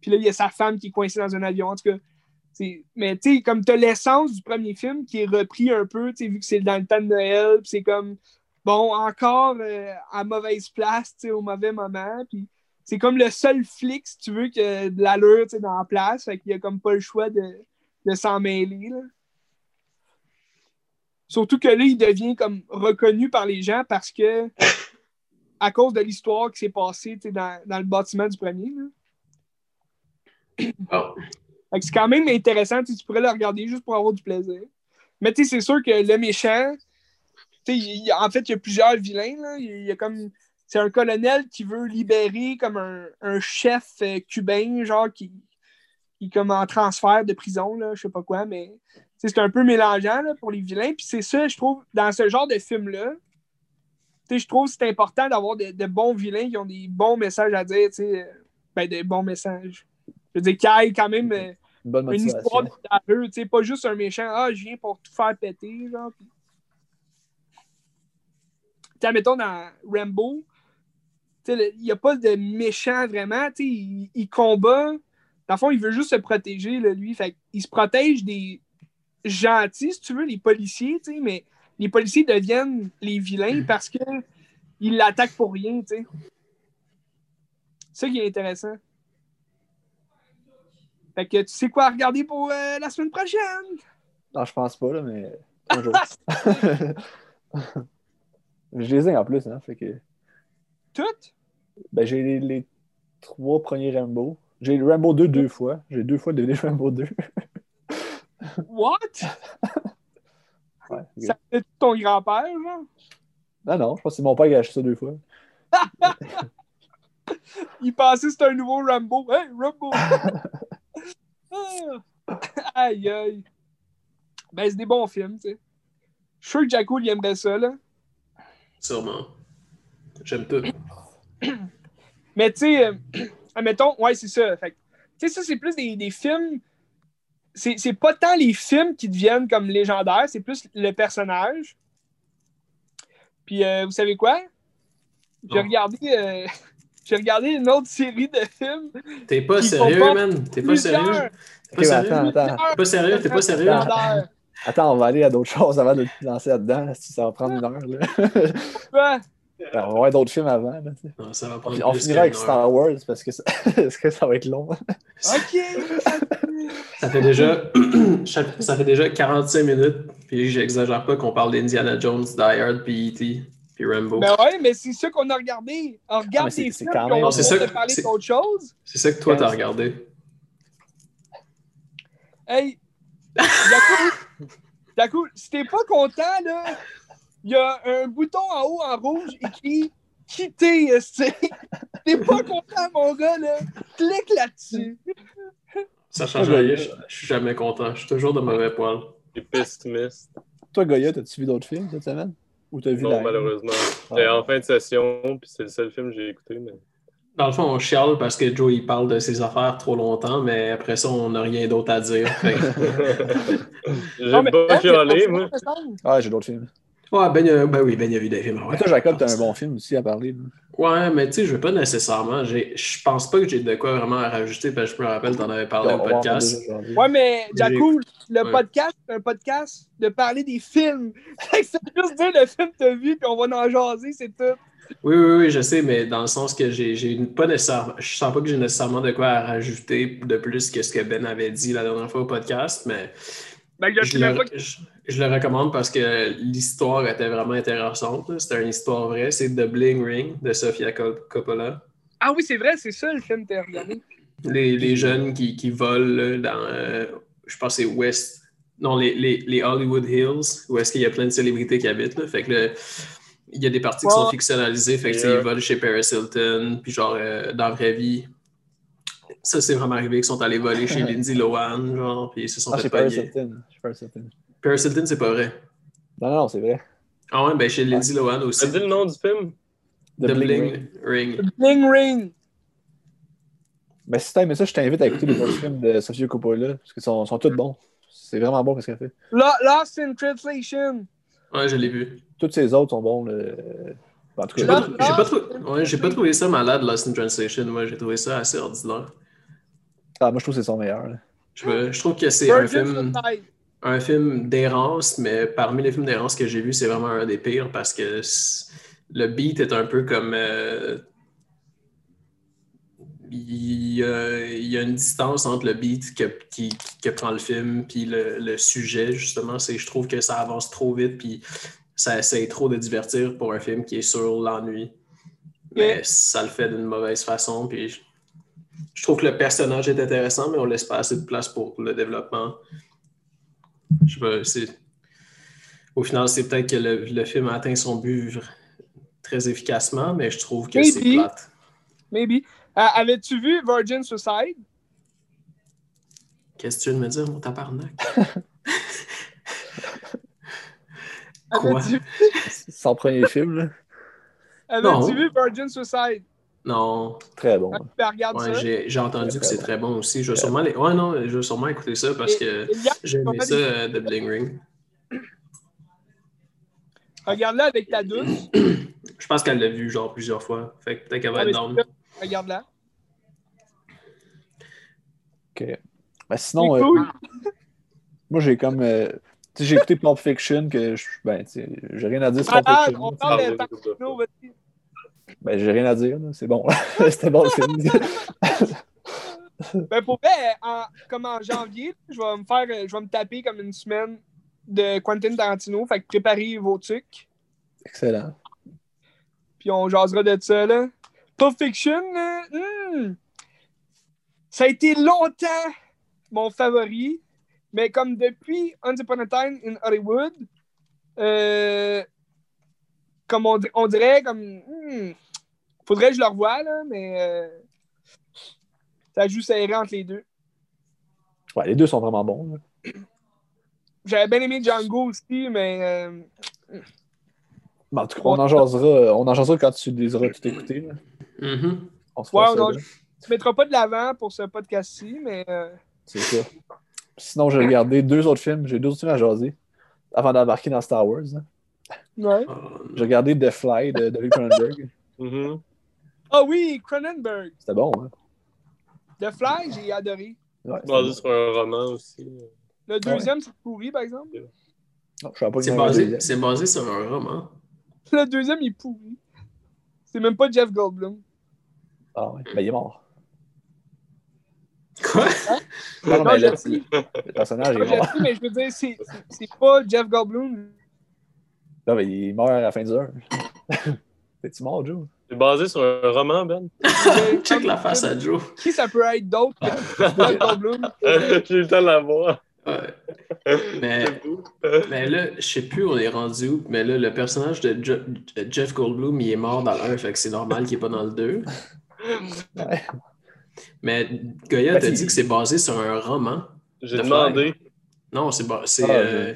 Puis là, il y a sa femme qui est coincée dans un avion, en tout cas. Mais tu sais, comme t'as l'essence du premier film qui est repris un peu, tu sais, vu que c'est dans le temps de Noël, c'est comme, bon, encore euh, à mauvaise place, au mauvais moment, puis c'est comme le seul flic, si tu veux, que de l'allure, dans la place, fait qu'il a comme pas le choix de, de s'en mêler, là. Surtout que là, il devient comme reconnu par les gens parce que, à cause de l'histoire qui s'est passée tu sais, dans, dans le bâtiment du premier, là. Oh. C'est quand même intéressant, tu pourrais le regarder juste pour avoir du plaisir. Mais tu sais, c'est sûr que le méchant, il en fait, il y a plusieurs vilains. Là. Il y a comme. C'est un colonel qui veut libérer comme un, un chef euh, cubain, genre, qui, qui est comme en transfert de prison, là, je sais pas quoi, mais c'est un peu mélangeant là, pour les vilains. Puis c'est ça, je trouve, dans ce genre de film-là, je trouve que c'est important d'avoir de, de bons vilains qui ont des bons messages à dire, euh, ben, des bons messages. Je veux dire, qui aillent quand même euh, Une bonne une histoire tu sais, pas juste un méchant, ah, je viens pour tout faire péter, genre. Tu sais, mettons dans Rambo, il n'y a pas de méchant vraiment, il, il combat. Dans le fond, il veut juste se protéger, là, lui. Fait il se protège des gentils, si tu veux, les policiers, mais les policiers deviennent les vilains parce que ils l'attaquent pour rien. C'est ça qui est intéressant. Fait que tu sais quoi regarder pour euh, la semaine prochaine? Non, je pense pas, là, mais un jour. je les ai en plus, hein, fait que... Toutes? Ben, j'ai les, les trois premiers Rambo. J'ai le Rambo 2 deux fois. J'ai deux fois donné Rambo 2. What? Ouais, ok. Ça fait ton grand-père, genre? Non, non, je pense que c'est mon père qui a acheté ça deux fois. Il pensait que c'était un nouveau Rambo. Hey, Rambo! Aïe, aïe. Ben, c'est des bons films, tu sais. Je suis sûr que Jacko, il aimerait ça, là. Sûrement. J'aime tout. Mais tu sais, euh, admettons, ouais, c'est ça. Tu sais, ça, c'est plus des, des films. C'est c'est pas tant les films qui deviennent comme légendaires, c'est plus le personnage. Puis, euh, vous savez quoi? J'ai regardé, euh, j'ai regardé une autre série de films. T'es pas sérieux, man? T'es pas sérieux? T'es pas sérieux? attends, attends. T'es pas sérieux? T'es pas sérieux? Attends, on va aller à d'autres choses avant de te lancer là-dedans. là, si ça va prendre une heure. Là. Quoi? on va voir d'autres films avant. Là. Non, ça va on prendre on plus finira avec heure. Star Wars parce que ça, parce que ça va être long. OK. Ça fait déjà, ça fait déjà 45 minutes, puis j'exagère pas qu'on parle d'Indiana Jones, Die Hard, puis E.T., puis Rambo. ben ouais, mais c'est ça qu'on a regardé. On Ah, regarde mais c'est- films quand on même- parler c'est- d'autre chose. C'est ça que toi, t'as regardé. Hey, Jaco, Jaco, si t'es pas content, là, il y a un bouton en haut en rouge écrit quitter. T'es? Pas content, mon gars, là? Clique là-dessus. Ça change rien, je je suis jamais content. Je suis toujours de mauvais poil. Les pessimistes. Toi, Goya, t'as-tu vu d'autres films cette semaine? Ou t'as vu Non, la- malheureusement. Ah. En fin de session, puis c'est le seul film que j'ai écouté. Mais... Dans le fond, on chiale parce que Joe, il parle de ses affaires trop longtemps, mais après ça, on n'a rien d'autre à dire. J'ai pas chialé, moi. c'est- Ah, j'ai d'autres films. Ouais, Ben, euh, ben oui, Ben, il a vu des films. Ouais, Toi, Jacob, t'as un bon film aussi à parler. là. Ouais, mais tu sais, je veux pas nécessairement. Je pense pas que j'ai de quoi vraiment à rajouter, parce que je me rappelle, t'en avais parlé au podcast. Ouais, mais Jacoul, le Ouais. podcast, c'est un podcast de parler des films. C'est juste dire le film que t'as vu, puis on va en jaser, c'est tout. Oui, oui, oui, je sais, mais dans le sens que j'ai pas nécessairement. Je sens pas que j'ai nécessairement de quoi à rajouter de plus que ce que Ben avait dit la dernière fois au podcast, mais Ben, je le, pas que- je- je le recommande parce que l'histoire était vraiment intéressante. C'était une histoire vraie. C'est The Bling Ring de Sofia Cop- Coppola. Ah oui, c'est vrai, c'est ça le film que t'as regardé. Les, les jeunes qui, qui volent là, dans, euh, je pense c'est West, non, les, les, les Hollywood Hills, où est-ce qu'il y a plein de célébrités qui habitent. Là. Fait que il y a des parties qui sont fictionnalisées, fait que Yeah. ils volent chez Paris Hilton, puis genre, euh, dans la vraie vie, ça c'est vraiment arrivé qu'ils sont allés voler chez Lindsay Lohan, genre, puis ils se sont Ah, fait Paris. Hilton. Paris Hilton. Paris Hilton, c'est pas vrai. Non, non, c'est vrai. Ah ouais, ben chez Lindsay Lohan aussi. T'as dit le nom du film? The, The Bling Bling Ring. Ring. Bling Ring. Mais si t'as aimé ça, je t'invite à écouter les autres films de Sofia Coppola, parce qu'ils sont, sont tous bons. C'est vraiment bon ce qu'elle fait. Lo- Lost in Translation. Ouais, je l'ai vu. Tous ces autres sont bons. là. En tout J'ai cas, pas, j'ai pas, Lost trou- in ouais, j'ai pas trouvé ça malade, Lost in Translation. Moi, j'ai trouvé ça assez ordinaire. ah, moi je trouve que c'est son meilleur. là. Je, veux- je trouve que c'est un film, un film d'errance, mais parmi les films d'errance que j'ai vus, c'est vraiment un des pires parce que le beat est un peu comme. euh, il, y a, il y a une distance entre le beat que, qui, que prend le film puis le, le sujet, justement. C'est, je trouve que ça avance trop vite puis ça essaie trop de divertir pour un film qui est sur l'ennui. Mais ça le fait d'une mauvaise façon. Puis je, je trouve que le personnage est intéressant, mais on laisse pas assez de place pour le développement. Je sais pas, c'est... Au final, c'est peut-être que le, le film a atteint son but très efficacement, mais je trouve que c'est plate. Maybe. Euh, Avais-tu vu Virgin Suicide? Qu'est-ce que tu veux me dire, mon tabarnak? Quoi? C'est son premier film. là. avais-tu vu Virgin Suicide? Non, Très bon. Ah, ben, regarde ouais, ça. j'ai, j'ai entendu que c'est très très bon aussi. Je vais sûrement, les... ouais, non, je vais sûrement écouter ça parce que Et- et regarde- j'ai aimé fait ça, des- euh, The Bling Ring. Regarde-la avec ta douce. Je pense qu'elle l'a vu genre plusieurs fois. Fait que peut-être qu'elle va Ah, être ça. Regarde-la. Ok. Ben, C'est sinon, euh, cool. moi j'ai comme. euh, tu sais, j'ai écouté Pulp Fiction, que je, ben, tu sais, j'ai rien à dire sur Pulp Malade, Fiction. on parle Ah, de Tarantino, vas-y. Ben, j'ai rien à dire, là. c'est bon. C'était bon film. Ben pour vrai, en, comme en janvier, je vais me faire, je vais me taper comme une semaine de Quentin Tarantino. Fait que préparez vos trucs. Excellent. Puis on jasera de ça, là. Pulp Fiction, là, hmm, ça a été longtemps mon favori. Mais comme depuis Once Upon a Time in Hollywood, euh, comme on, dir- on dirait, comme, hmm, faudrait que je le revoie, là, mais euh, ça joue serré entre les deux. Ouais, les deux sont vraiment bons. J'avais bien aimé Django aussi, mais euh, Mais en tout cas, on en jasera, on en jasera quand tu les auras tout écoutés. On se là. tu mettras pas de l'avant pour ce podcast-ci, mais euh, C'est ça. Sinon, j'ai regardé deux autres films. J'ai deux autres films à jaser avant d'embarquer dans Star Wars. là. ouais. J'ai regardé The Fly de David Cronenberg. Mhm. Ah oui, Cronenberg. C'était bon, hein? The Fly, j'ai adoré. Ouais, Basé bon. sur un roman aussi. Le deuxième, c'est pourri, par exemple. Non, je pas C'est basé, c'est basé sur un roman. Le deuxième, il est pourri. C'est même pas Jeff Goldblum. Ah ouais, ben il est mort. Quoi? Non, mais le, le personnage est mort. sais, mais je veux dire, c'est- pas Jeff Goldblum. Non, mais il meurt à la fin du heure. T'es-tu mort, Joe? C'est basé sur un roman, Ben. Check la face à Joe. Qui ça peut être d'autre que Jeff Goldblum? J'ai eu le temps de la voir. Ouais. Mais, mais là, je sais plus où on est rendu où, mais là, le personnage de Je- Jeff Goldblum, il est mort dans le 1, fait que c'est normal qu'il n'est pas dans le 2. Ouais. Mais Goya Ben, t'a dit que c'est basé sur un roman. J'ai demandé. Non, c'est ba- c'est Ah, euh,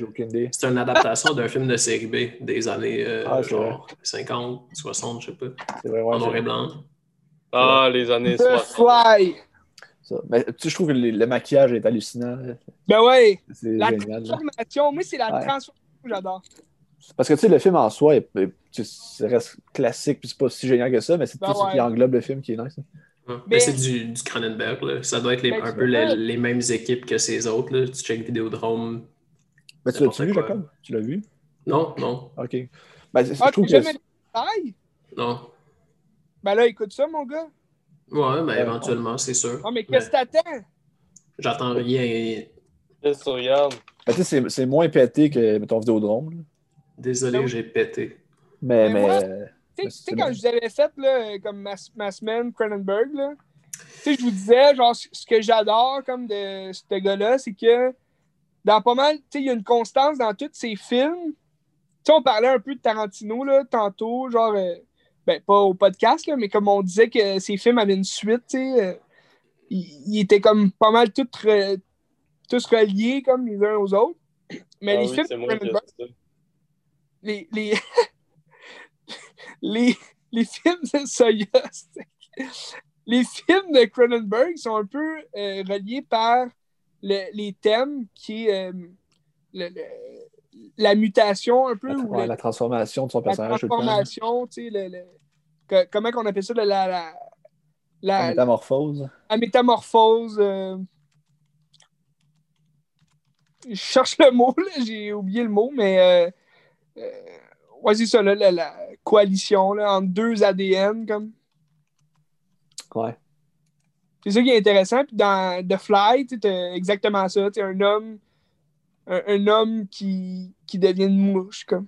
une adaptation d'un film de série B des années euh, Ah, c'est genre 50, 60, je sais pas, C'est vrai, ouais, en noir c'est et blanc. Ah, les années The 60. Fly. ça. Mais tu sais, je trouve que le, le maquillage est hallucinant. Ben ouais, C'est la génial. là. transformation. Moi, c'est la Ouais. transformation que j'adore. Parce que tu sais, le film en soi, ça reste classique, puis c'est pas si génial que ça, mais c'est Ben tout ce qui englobe le film qui est nice. hein. Ouais. Mais- Mais c'est du, du Cronenberg, là. Ça doit être les- Ben, un peu les, les mêmes équipes que ces autres, là. Tu check Vidéodrome. Mais tu l'as-tu N'importe vu. Jacob? Tu l'as vu? Non, non, Ok. Ben, c'est- Ah, je trouve t'as que. jamais non. Ben là, écoute ça, mon gars. Ouais, mais éventuellement, c'est sûr. Ah, mais qu'est-ce que t'attends? J'attends rien. Qu'est-ce que tu regardes? Ben, tu sais, c'est- c'est moins pété que mettons Vidéodrome. là. Désolé, j'ai pété. Mais, Mais euh, Tu sais- sais, quand je vous avais fait, là, comme ma, ma semaine Cronenberg, là, tu sais, je vous disais, genre, ce que j'adore, comme de ce gars-là, c'est que dans pas mal, tu sais, il y a une constance dans tous ses films. Tu sais, on parlait un peu de Tarantino, là, tantôt, genre, euh, ben, pas au podcast, là, mais comme on disait que ses films avaient une suite, tu sais, euh, ils étaient comme pas mal tous, re- tous reliés, comme les uns aux autres. Mais Ah les oui, films les, les, les, les films de Soyuz, les films de Cronenberg sont un peu euh, reliés par le- les thèmes qui est euh, le- le- la mutation un peu, la, ou ouais, le- la transformation de son la personnage. temps. transformation, tu sais, que- comment qu'on appelle ça, la, la, la, La la- métamorphose. la métamorphose. euh, Je cherche le mot, là, j'ai oublié le mot, mais ouais, c'est ça, là, la, la coalition là, entre deux ADN. comme. Ouais. C'est ça qui est intéressant. Puis dans The Fly, tu exactement ça. Tu un homme, un, un homme qui, qui devient une mouche. Comme.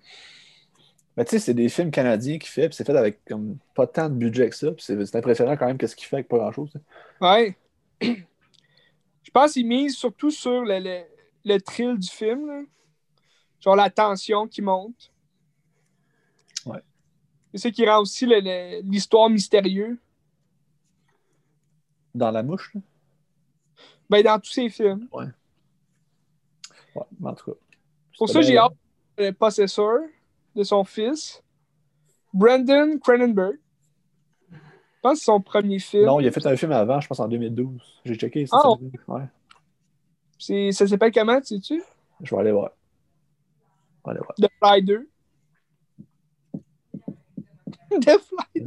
Mais tu sais, c'est des films canadiens qu'il fait, puis c'est fait avec comme pas tant de budget que ça, puis c'est impressionnant quand même qu'est-ce qu'il fait avec pas grand-chose. Ouais. Je pense qu'il mise surtout sur le, le, le thrill du film. là. Genre la tension qui monte. Ouais. C'est ça qui rend aussi l'histoire mystérieuse. Dans La Mouche, là? Ben, dans tous ses films. Ouais, mais en tout cas. Pour ça, j'ai hâte le possesseur de son fils, Brandon Cronenberg. Je pense que c'est son premier film. Non, il a fait un film avant, je pense en 2012. J'ai checké. c'est Ah. Ouais. Ça s'appelle comment, tu sais-tu? Je vais aller voir. Voir. The Fly 2. The Fly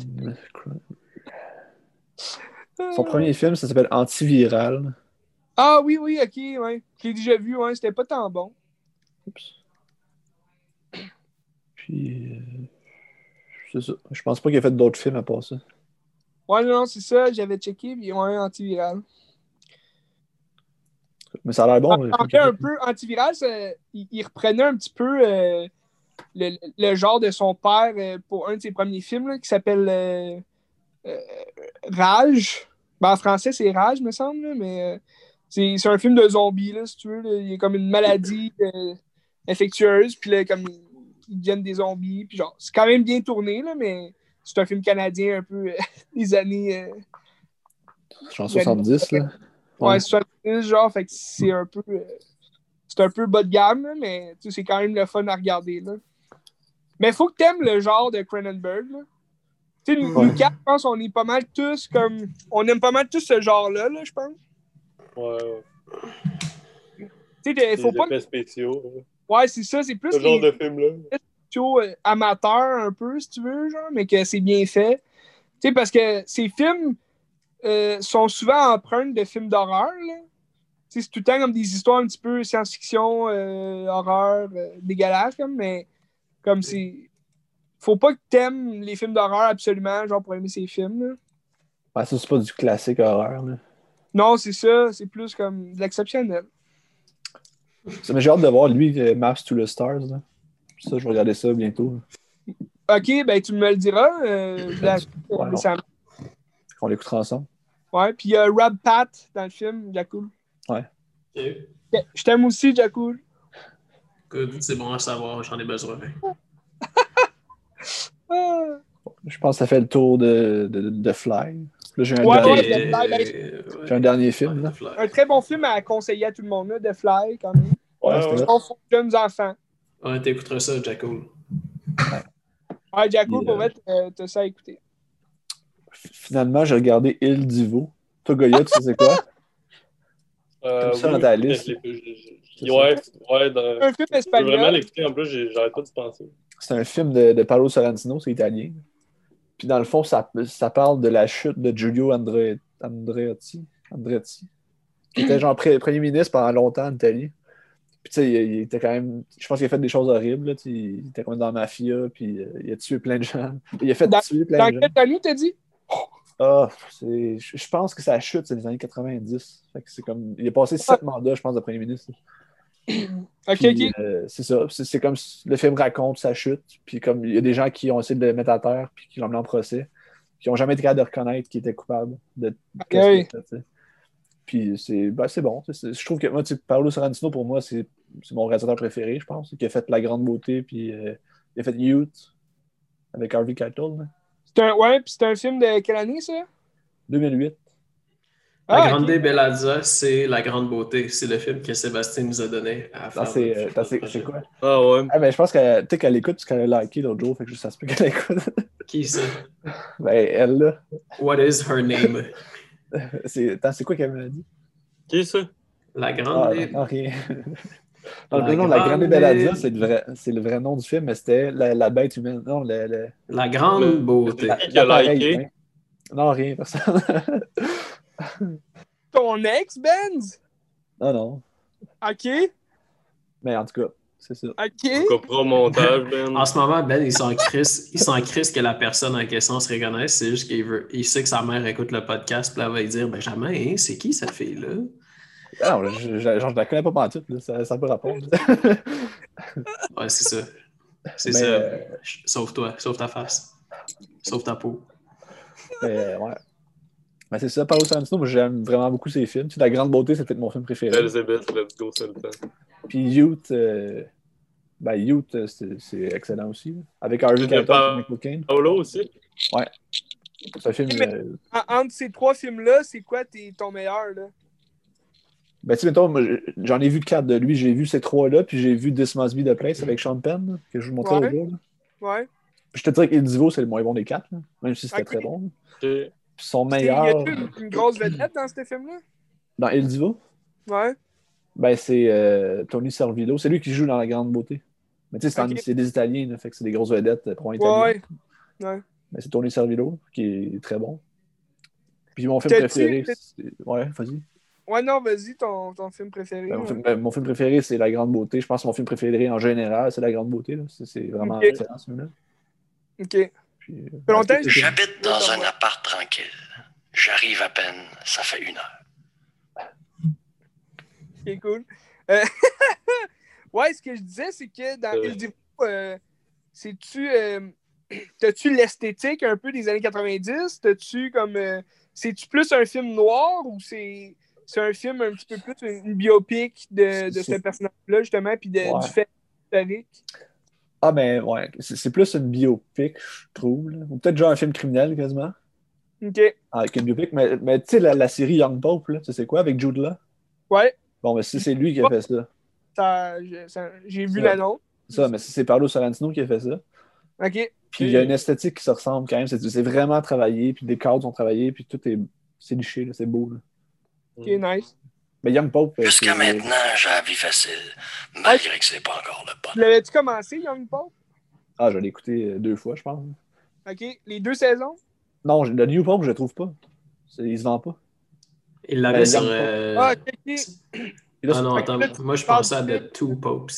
Son premier film, ça s'appelle Antiviral. Ah oui, oui, ok, ouais. Je l'ai déjà vu, ouais, c'était pas tant bon. Oups. Puis, euh, c'est ça. Je pense pas qu'il a fait d'autres films à part ça. Ouais, non, c'est ça, j'avais checké, puis ouais, antiviral. Mais ça a l'air bon. en fait, un peu, antiviral, ça- il, il reprenait un petit peu euh, le, le genre de son père euh, pour un de ses premiers films, là, qui s'appelle euh, Rage. Ben, en français, c'est Rage, me semble, là, mais c'est un film de zombies, là, si tu veux. là. Il y a comme une maladie infectieuse, puis là, comme ils deviennent des zombies, puis genre, c'est quand même bien tourné, là, mais c'est un film canadien un peu des années. euh, Genre 70, là. Ouais, Ouais. 70, genre, fait que c'est un peu. euh, c'est un peu bas de gamme, là, mais tu sais, c'est quand même le fun à regarder. Là. Mais faut que t'aimes le genre de Cronenberg. Là. Tu sais, nous, Ouais. nous quatre, je pense, on est pas mal tous comme. On aime pas mal tous ce genre-là, là, je pense. Ouais, ouais. Tu sais, faut pas. spéciaux. Ouais, c'est ça, c'est plus Ce genre les de film-là. spéciaux, euh, amateurs un peu, si tu veux, genre, mais que c'est bien fait. Tu sais, parce que ces films euh, sont souvent empreintes de films d'horreur, c'est tout le temps comme des histoires un petit peu science-fiction, euh, horreur, euh, dégueulasses, comme, mais comme c'est. Faut pas que t'aimes les films d'horreur absolument, genre pour aimer ces films. là. Ouais, ça, c'est pas du classique horreur. Là. Non, c'est ça, c'est plus comme de l'exceptionnel. Ça, j'ai hâte de voir, lui, Maps to the Stars. Là. Ça, je vais regarder ça bientôt. Ok, ben tu me le diras. Euh, Ouais. On l'écoutera ensemble. Ouais, puis il y a Rob Pat dans le film, Jakul. Ok. Je t'aime aussi, Jakul. Good, c'est bon à savoir, j'en ai besoin. Ah. Je pense que ça fait le tour de, de, de Fly. Là, j'ai un, Ouais, dernier, ouais, The Fly, ben, Euh, j'ai un dernier film. ouais, Là. Un très bon film à conseiller à tout le monde, là, The Fly, quand même. Ouais, Ouais, ouais. pour jeunes enfants. Ouais, t'écouteras ça, Jackal. Ouais, Yeah. pour vrai, t'as- t'as ça à écouter. Finalement, j'ai regardé Il Divo. Toi, Goya, tu sais c'est quoi? Euh, Comme ça oui, dans ta liste. Je je- je-. Ouais, ouais. Dans... Un film Je veux vraiment espagnol. l'écouter. En plus, j'arrête pas d'y penser. C'est un film de, de Paolo Sorrentino, c'est italien. Puis dans le fond, ça, ça parle de la chute de Giulio Andre- Andreotti, Andreotti, qui était genre premier ministre pendant longtemps en Italie. Puis tu sais, il, il était quand même. Je pense qu'il a fait des choses horribles. là, il était quand même dans la mafia, puis euh, il a tué plein de gens. Il a fait Dans- tuer plein Dans de gens. quelle année t'as dit? Ah, je je pense que sa chute, c'est les années 90. Fait que c'est comme. Il a passé sept mandats, je pense, de premier ministre. Ok, Puis, ok. euh, c'est ça. C'est c'est comme le film raconte sa chute. Puis comme il y a des gens qui ont essayé de le mettre à terre puis qui l'ont mis en procès, qui n'ont jamais été capables de reconnaître qu'il était coupable de sais. Puis c'est ben, c'est bon. c'est- Je trouve que moi, Paolo Sorrentino, pour moi, c'est c'est mon réalisateur préféré, je pense. Qui a fait La Grande Beauté, puis euh, il a fait Youth avec Harvey Keitel. C'est un, ouais, puis c'est un film de quelle année, ça? 2008. La Ah, Grande ok. Bellazza, c'est La Grande Beauté. C'est le film que Sébastien nous a donné à Ah, faire. c'est euh, c'est- c'est quoi? Ah ouais. Ah, ben, je pense tu sais, qu'elle écoute parce qu'elle a liké l'autre jour, fait que ça se peut qu'elle écoute. Qui c'est? ben, elle, là. What is her name? C'est attends, c'est quoi qu'elle m'a dit? Qui est ça? La Ah, Grande non, rien. Non, La le nom, la grande- Bellazza, c'est le, vrai, c'est le vrai nom du film, mais c'était la, la bête humaine. Non, le, le- La Grande Le- Beauté. Non, rien, personne. Ton ex, Benz? non, non. Ok, Mais en tout cas, c'est ça. ok. On coupera au montage, Ben. En ce moment, Ben, il s'en crisse, il s'en crisse que la personne en question se reconnaisse. C'est juste qu'il veut, il sait que sa mère écoute le podcast, puis elle va lui dire Benjamin, hein, c'est qui cette fille-là? Ah, non, je, je, genre, je la connais pas pantoute, là. Ça, ça peut rapport. Ouais, c'est ça. C'est ça. euh, Sauve toi, sauve ta face. Sauve ta peau. mais, ouais. Mais c'est ça, Paolo Sorrentino, moi j'aime vraiment beaucoup ses films. Tu sais, La Grande Beauté, c'est peut-être mon film préféré. Elizabeth, let's go, c'est le temps. Puis Youth, euh, ben Youth, euh, c'est excellent aussi. là. Avec Harvey Keitel et Michael Caine. Paolo aussi? C'est un film. Mais- euh, En- entre ces trois films-là, c'est quoi ton meilleur, là? Ben, tu sais, mettons, j'en ai vu quatre de lui. J'ai vu ces trois-là, puis j'ai vu This Must Be the Place avec Sean Penn, que je vous montrais Ouais. l'autre jour. Ouais. Puis je te dirais qu'Il Divo, c'est le moins bon des quatre, là, même si c'était très bon. Puis son Y meilleur a-tu une, une grosse vedette dans ce film-là? dans Il Divo, Ouais. ben, c'est euh, Tony Servillo. C'est lui qui joue dans La Grande Beauté. Mais tu sais, c'est des Italiens, là, fait que c'est des grosses vedettes euh, pour un Italien. Ouais. Ouais. Mais c'est Tony Servillo, qui est très bon. Puis mon film préféré. Ouais, vas-y. Ouais, non, vas-y, ton, ton film préféré. Ben, mon, ouais. film, ben, mon film préféré, c'est La Grande Beauté. Je pense que mon film préféré en général, c'est La Grande Beauté. là. C'est, vraiment Ok. excellent, ce film-là. Ok. Puis, euh, longtemps J'habite dans un appart tranquille. J'arrive à peine, ça fait une heure. C'est cool. Euh, ouais, ce que je disais, c'est que dans Euh. Euh, c'est-tu. euh, T'as-tu l'esthétique un peu des années 90? T'as-tu comme. euh, c'est-tu plus un film noir ou c'est. C'est un film un petit peu plus une, une biopic de, de ce personnage-là, justement, puis de- Ouais. du fait historique. Ah, ben, ouais. C'est, plus une biopic, je trouve. là. Ou peut-être genre un film criminel, quasiment. Ok. Avec une biopic. Mais, mais tu sais, la, la série Young Pope, là, tu sais, quoi avec Jude Law? Ouais, Bon, mais si c'est lui qui a fait ça. j'ai vu l'annonce. Ça, mais si c'est Paolo Sorrentino qui a fait ça. Ok. Puis il y a une esthétique qui se ressemble quand même. C'est, vraiment travaillé. Puis des cadres sont travaillés. Puis tout est. C'est liché, là, c'est beau. Là. Ok, nice. Mais Young Pope. euh, Jusqu'à maintenant, j'ai la vie facile, malgré que c'est pas encore le Tu bon. l'avais-tu commencé, Young Pope? Ah, je l'ai écouté euh, deux fois, je pense. Ok. Les deux saisons? Non, le New Pope, je le trouve pas. Il se vend pas. Il l'avait Ben, sur. Euh, Ah, ok, ok. Et là, Ah non, attends. Moi, je pensais à The Two Popes.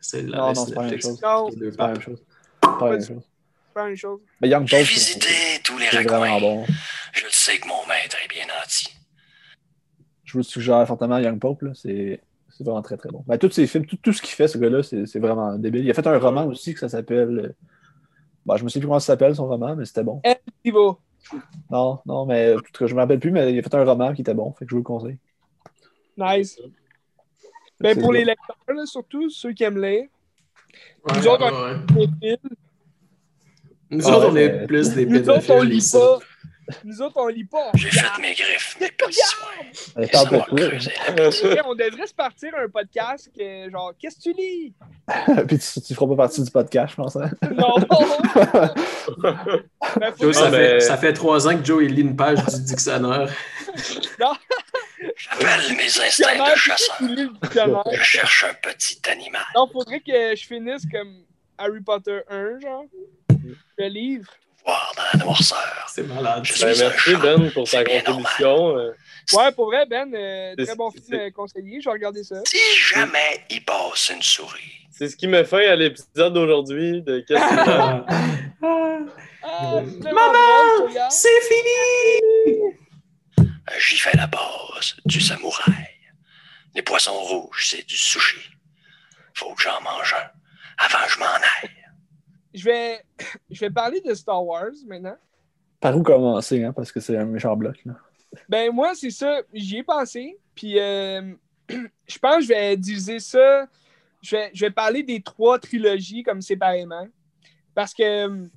C'est la Non, liste non, c'est pas la même Netflix. chose. C'est pas la même chose. Pas la même chose. c'est pas la même chose. Mais Young J'ai Pope, visité tous les bon. Je le sais que mon maître est bien. Je vous suggère fortement Young Pope. là. C'est c'est vraiment très très bon. Ben, tous ses films, tout, tout ce qu'il fait, ce gars-là, c'est c'est vraiment débile. Il a fait un roman aussi que ça s'appelle. euh, Bon, je me souviens plus comment ça s'appelle son roman, mais c'était bon. Divo. Non, non, mais en tout cas, je me rappelle plus, mais il a fait un roman qui était bon, fait que je vous le conseille. Nice. Ben, pour les lecteurs, là, surtout, ceux qui aiment lire, Ouais, Nous autres, ouais, ouais. les films, Nous Ah, autres, on est mais- plus des nous autres, on pédophiles lit pas. Nous autres, on lit pas. J'ai regarde. fait mes griffes, mes petits soins. Euh, Et ça parle m'a pas On devrait se partir un podcast que, genre, qu'est-ce que tu lis? Puis tu, tu feras pas partie du podcast, je pense. hein? Non! Ben, Joe, ça, Non, fait, mais- ça fait trois ans que Joe il lit une page du dictionnaire. J'appelle mes instincts de chasseur. Je cherche un petit animal. Non, faudrait que je finisse comme Harry Potter 1, genre. Le livre. Voir dans la noirceur. C'est malade. Je Ben, suis un merci. Ben pour ta contribution. Euh, Ouais, pour vrai, Ben, euh, très bon film euh, conseillé. Je vais regarder ça. Si jamais il passe une souris. C'est ce qui met fin à l'épisode d'aujourd'hui de Qu'est-ce que tu Ah. Maman! C'est fini! J'y fais la base du samouraï. Les poissons rouges, c'est du sushi. Faut que j'en mange un avant que je m'en aille. Je vais, je vais parler de Star Wars maintenant. Par où commencer, hein, parce que c'est un méchant bloc. Là. Ben, moi, c'est ça. J'y ai pensé. Puis, euh, je pense que je vais diviser ça. Je vais, je vais parler des trois trilogies comme séparément. Parce que, tu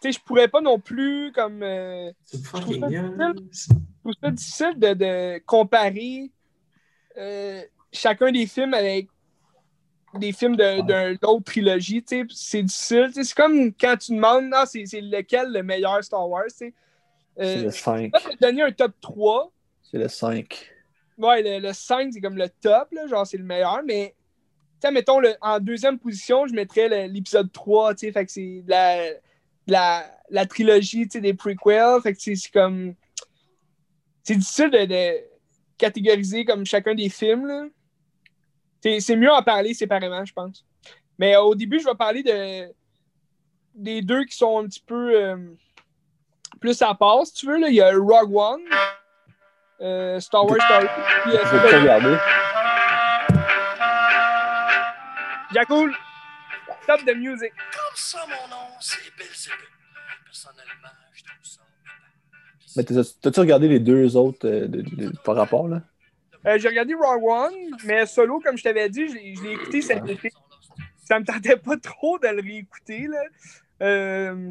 sais, je pourrais pas non plus, comme. euh, C'est trouve ça je trouve ça difficile de, de comparer euh, chacun des films avec des films de- d'un autre trilogie. tu sais. C'est difficile. C'est comme quand tu demandes, ah, c'est lequel le meilleur Star Wars. tu sais. C'est Euh, le 5. Là, je vais te donner un top 3. C'est le 5. Ouais, le, le 5, c'est comme le top, là, genre c'est le meilleur, mais mettons, le- en deuxième position, je mettrais l'épisode 3, tu sais, fait que c'est la, la, la trilogie, tu sais, des prequels, fait que c'est c'est comme... C'est difficile de, de catégoriser comme chacun des films, là. C'est c'est mieux en parler séparément, je pense. Mais euh, au début, je vais parler de des deux qui sont un petit peu euh, plus à part, si tu veux, là. Il y a Rogue One, euh, Star Wars Story, puis, euh, Je vais te regarder. Jacoul, stop de music. Comme ça, mon nom, c'est Belzébuth. Personnellement, je trouve ça. Mais t'as- t'as-tu regardé les deux autres euh, de- de- par rapport, là? Euh, j'ai regardé Rogue One, mais solo, comme je t'avais dit, je l'ai écouté cet été. Ça me tentait pas trop de le réécouter. Là. Euh,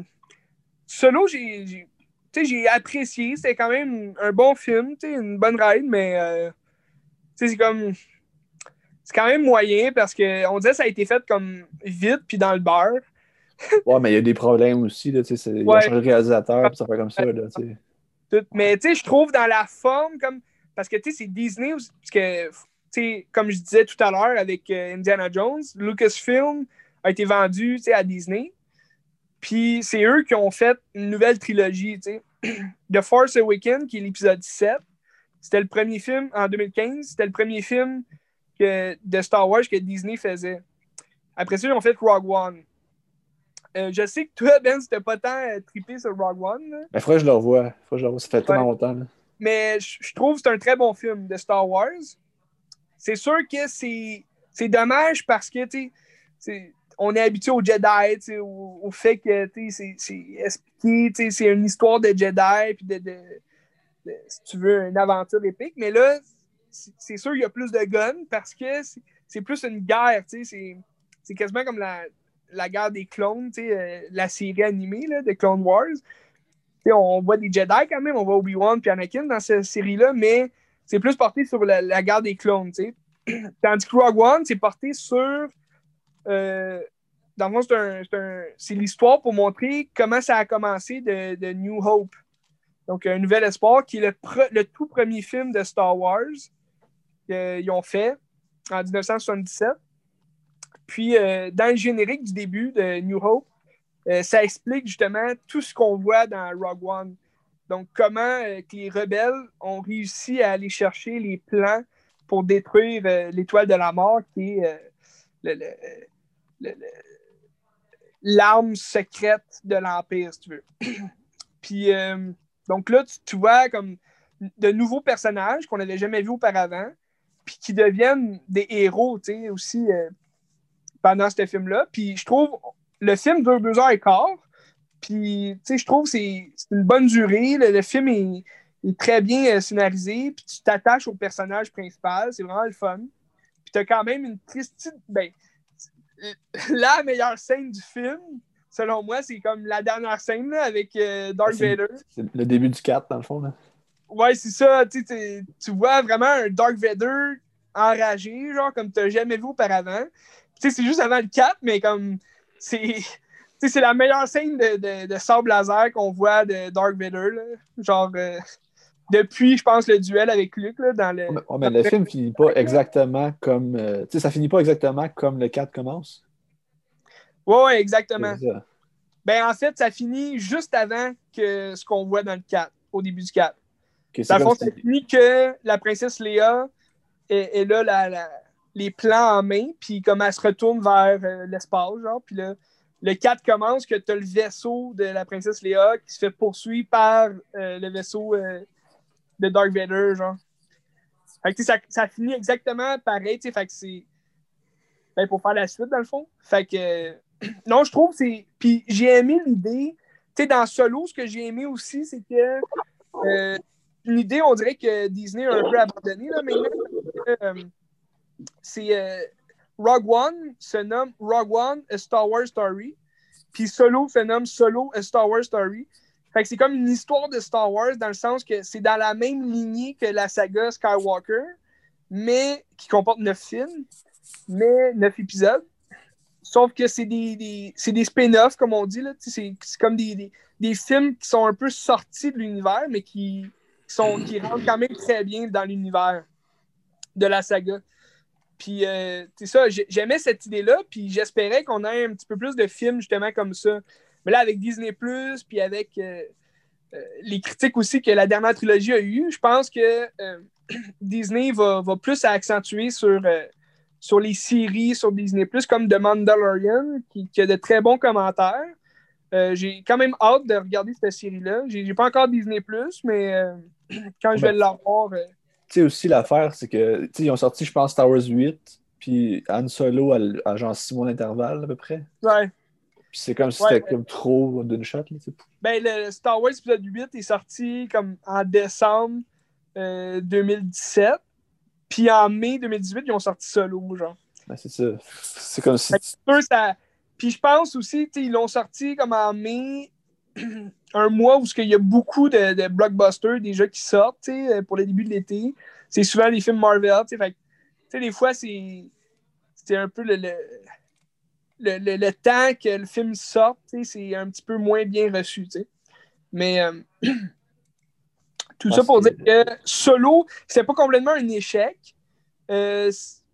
solo, j'ai apprécié. C'était quand même un bon film, une bonne ride, mais euh, c'est comme. C'est quand même moyen parce qu'on dirait que ça a été fait comme vite puis dans le beurre. Ouais, mais il y a des problèmes aussi, là, ont Ouais. changé de réalisateur, puis ça fait comme ça, là. Mais tu sais, je trouve dans la forme, comme. Parce que tu sais, c'est Disney, aussi, parce que, tu sais, comme je disais tout à l'heure avec euh, Indiana Jones, Lucasfilm a été vendu tu sais, à Disney. Puis c'est eux qui ont fait une nouvelle trilogie, tu sais. The Force Awakens, qui est l'épisode 7. C'était le premier film en 2015. C'était le premier film que, de Star Wars que Disney faisait. Après ça, ils ont fait Rogue One. Euh, je sais que toi, Ben, c'était pas tant euh, trippé sur Rogue One. là. Mais faudrait que je le revoie. Faudrait que je le revoie. Ça fait tellement Ouais. longtemps, là. Mais je trouve que c'est un très bon film de Star Wars. C'est sûr que c'est dommage parce que, on est habitué au Jedi, au, fait que, c'est- expliqué, c'est une histoire de Jedi, puis de, si tu veux, une aventure épique. Mais là, c'est sûr qu'il y a plus de guns parce que c'est- plus une guerre, c'est- quasiment comme la, la guerre des clones, euh, la série animée là, de Clone Wars. On voit des Jedi quand même, on voit Obi-Wan et Anakin dans cette série-là, mais c'est plus porté sur la, guerre des clones. Tandis que Rogue One, c'est porté sur... euh, dans le fond, c'est l'histoire pour montrer comment ça a commencé de, New Hope. Donc, Un Nouvel Espoir, qui est le tout premier film de Star Wars qu'ils ont fait en 1977. Puis, euh, dans le générique du début de New Hope, euh, ça explique justement tout ce qu'on voit dans Rogue One. Donc, comment euh, les rebelles ont réussi à aller chercher les plans pour détruire euh, l'étoile de la mort, qui est l'arme secrète de l'Empire, si tu veux. Puis, donc là, tu, tu vois comme de nouveaux personnages qu'on n'avait jamais vus auparavant, puis qui deviennent des héros, tu sais, aussi pendant ce film-là. Puis je trouve, le film dure deux heures et quart, puis, tu sais, je trouve que c'est une bonne durée. Le, le film est, est très bien euh, scénarisé, puis tu t'attaches au personnage principal, c'est vraiment le fun. Puis t'as quand même une triste... Ben, la meilleure scène du film, selon moi, c'est comme la dernière scène là, avec euh, Darth Vader. C'est le début du 4, dans le fond, là. Ouais, c'est ça. Tu, sais, tu vois vraiment un Dark Vader enragé, genre comme tu n'as jamais vu auparavant. Tu sais, c'est juste avant le 4, mais comme c'est. c'est la meilleure scène de, de, de sable laser qu'on voit de Dark Vader. là. Genre, euh, depuis, je pense, le duel avec Luke là, dans le. Ouais, mais le film finit pas exactement comme. euh, tu sais, ça finit pas exactement comme le 4 commence. Ouais, ouais, exactement. Ben, en fait, ça finit juste avant que ce qu'on voit dans le 4, au début du 4. Ok, c'est Dans le fond, ça finit que la princesse Léa est, est là, la- la- les plans en main, puis comme elle se retourne vers euh, l'espace, genre, puis là, le 4 commence que tu as le vaisseau de la princesse Léa qui se fait poursuivre par euh, le vaisseau euh, de Dark Vader, genre. Fait que, ça, ça finit exactement pareil, tu fait que c'est... Ben, pour faire la suite, dans le fond. Fait que... non, je trouve c'est... Puis j'ai aimé l'idée... Tu sais, dans Solo, ce que j'ai aimé aussi, c'est que... une idée, on dirait que Disney a un peu abandonné là, maintenant. C'est euh, Rogue One se nomme Rogue One A Star Wars Story, puis Solo se nomme Solo A Star Wars Story. Fait que c'est comme une histoire de Star Wars dans le sens que c'est dans la même lignée que la saga Skywalker, mais qui comporte neuf films, mais neuf épisodes. Sauf que c'est des, des- spin-offs, comme on dit. C'est comme des, films qui sont un peu sortis de l'univers, mais qui sont, qui rentrent quand même très bien dans l'univers de la saga. Puis, euh, ça, j'ai- j'aimais cette idée-là, puis j'espérais qu'on ait un petit peu plus de films justement comme ça. Mais là, avec Disney, puis avec euh, euh, les critiques aussi que la dernière trilogie a eu, je pense que euh, Disney va, va plus accentuer sur, sur les séries sur Disney, comme The Mandalorian, qui, qui a de très bons commentaires. J'ai quand même hâte de regarder cette série-là. J'ai j'ai pas encore Disney, mais quand je vais Ben, l'avoir. Euh, Tu sais, aussi, l'affaire, c'est que, tu sais, ils ont sorti, je pense, Star Wars 8, puis Han Solo à, à genre 6 mois d'intervalle, à peu près. ouais. Puis c'est comme si Ouais, c'était ouais. comme trop d'une shot, là, tu sais. Ben, le Star Wars épisode 8 est sorti comme en décembre euh, 2017. Puis en mai 2018, ils ont sorti solo, genre. Ben, c'est ça. C'est comme si. Ça... Puis je pense aussi, tu sais, ils l'ont sorti comme en mai, un mois où il y a beaucoup de, de blockbusters déjà qui sortent, pour le début de l'été. C'est souvent des films Marvel. Fait des fois, c'est un peu le, le, le, le- le temps que le film sorte, c'est un petit peu moins bien reçu. Mais euh, tout ça pour que- dire que Solo, c'est pas complètement un échec. Euh,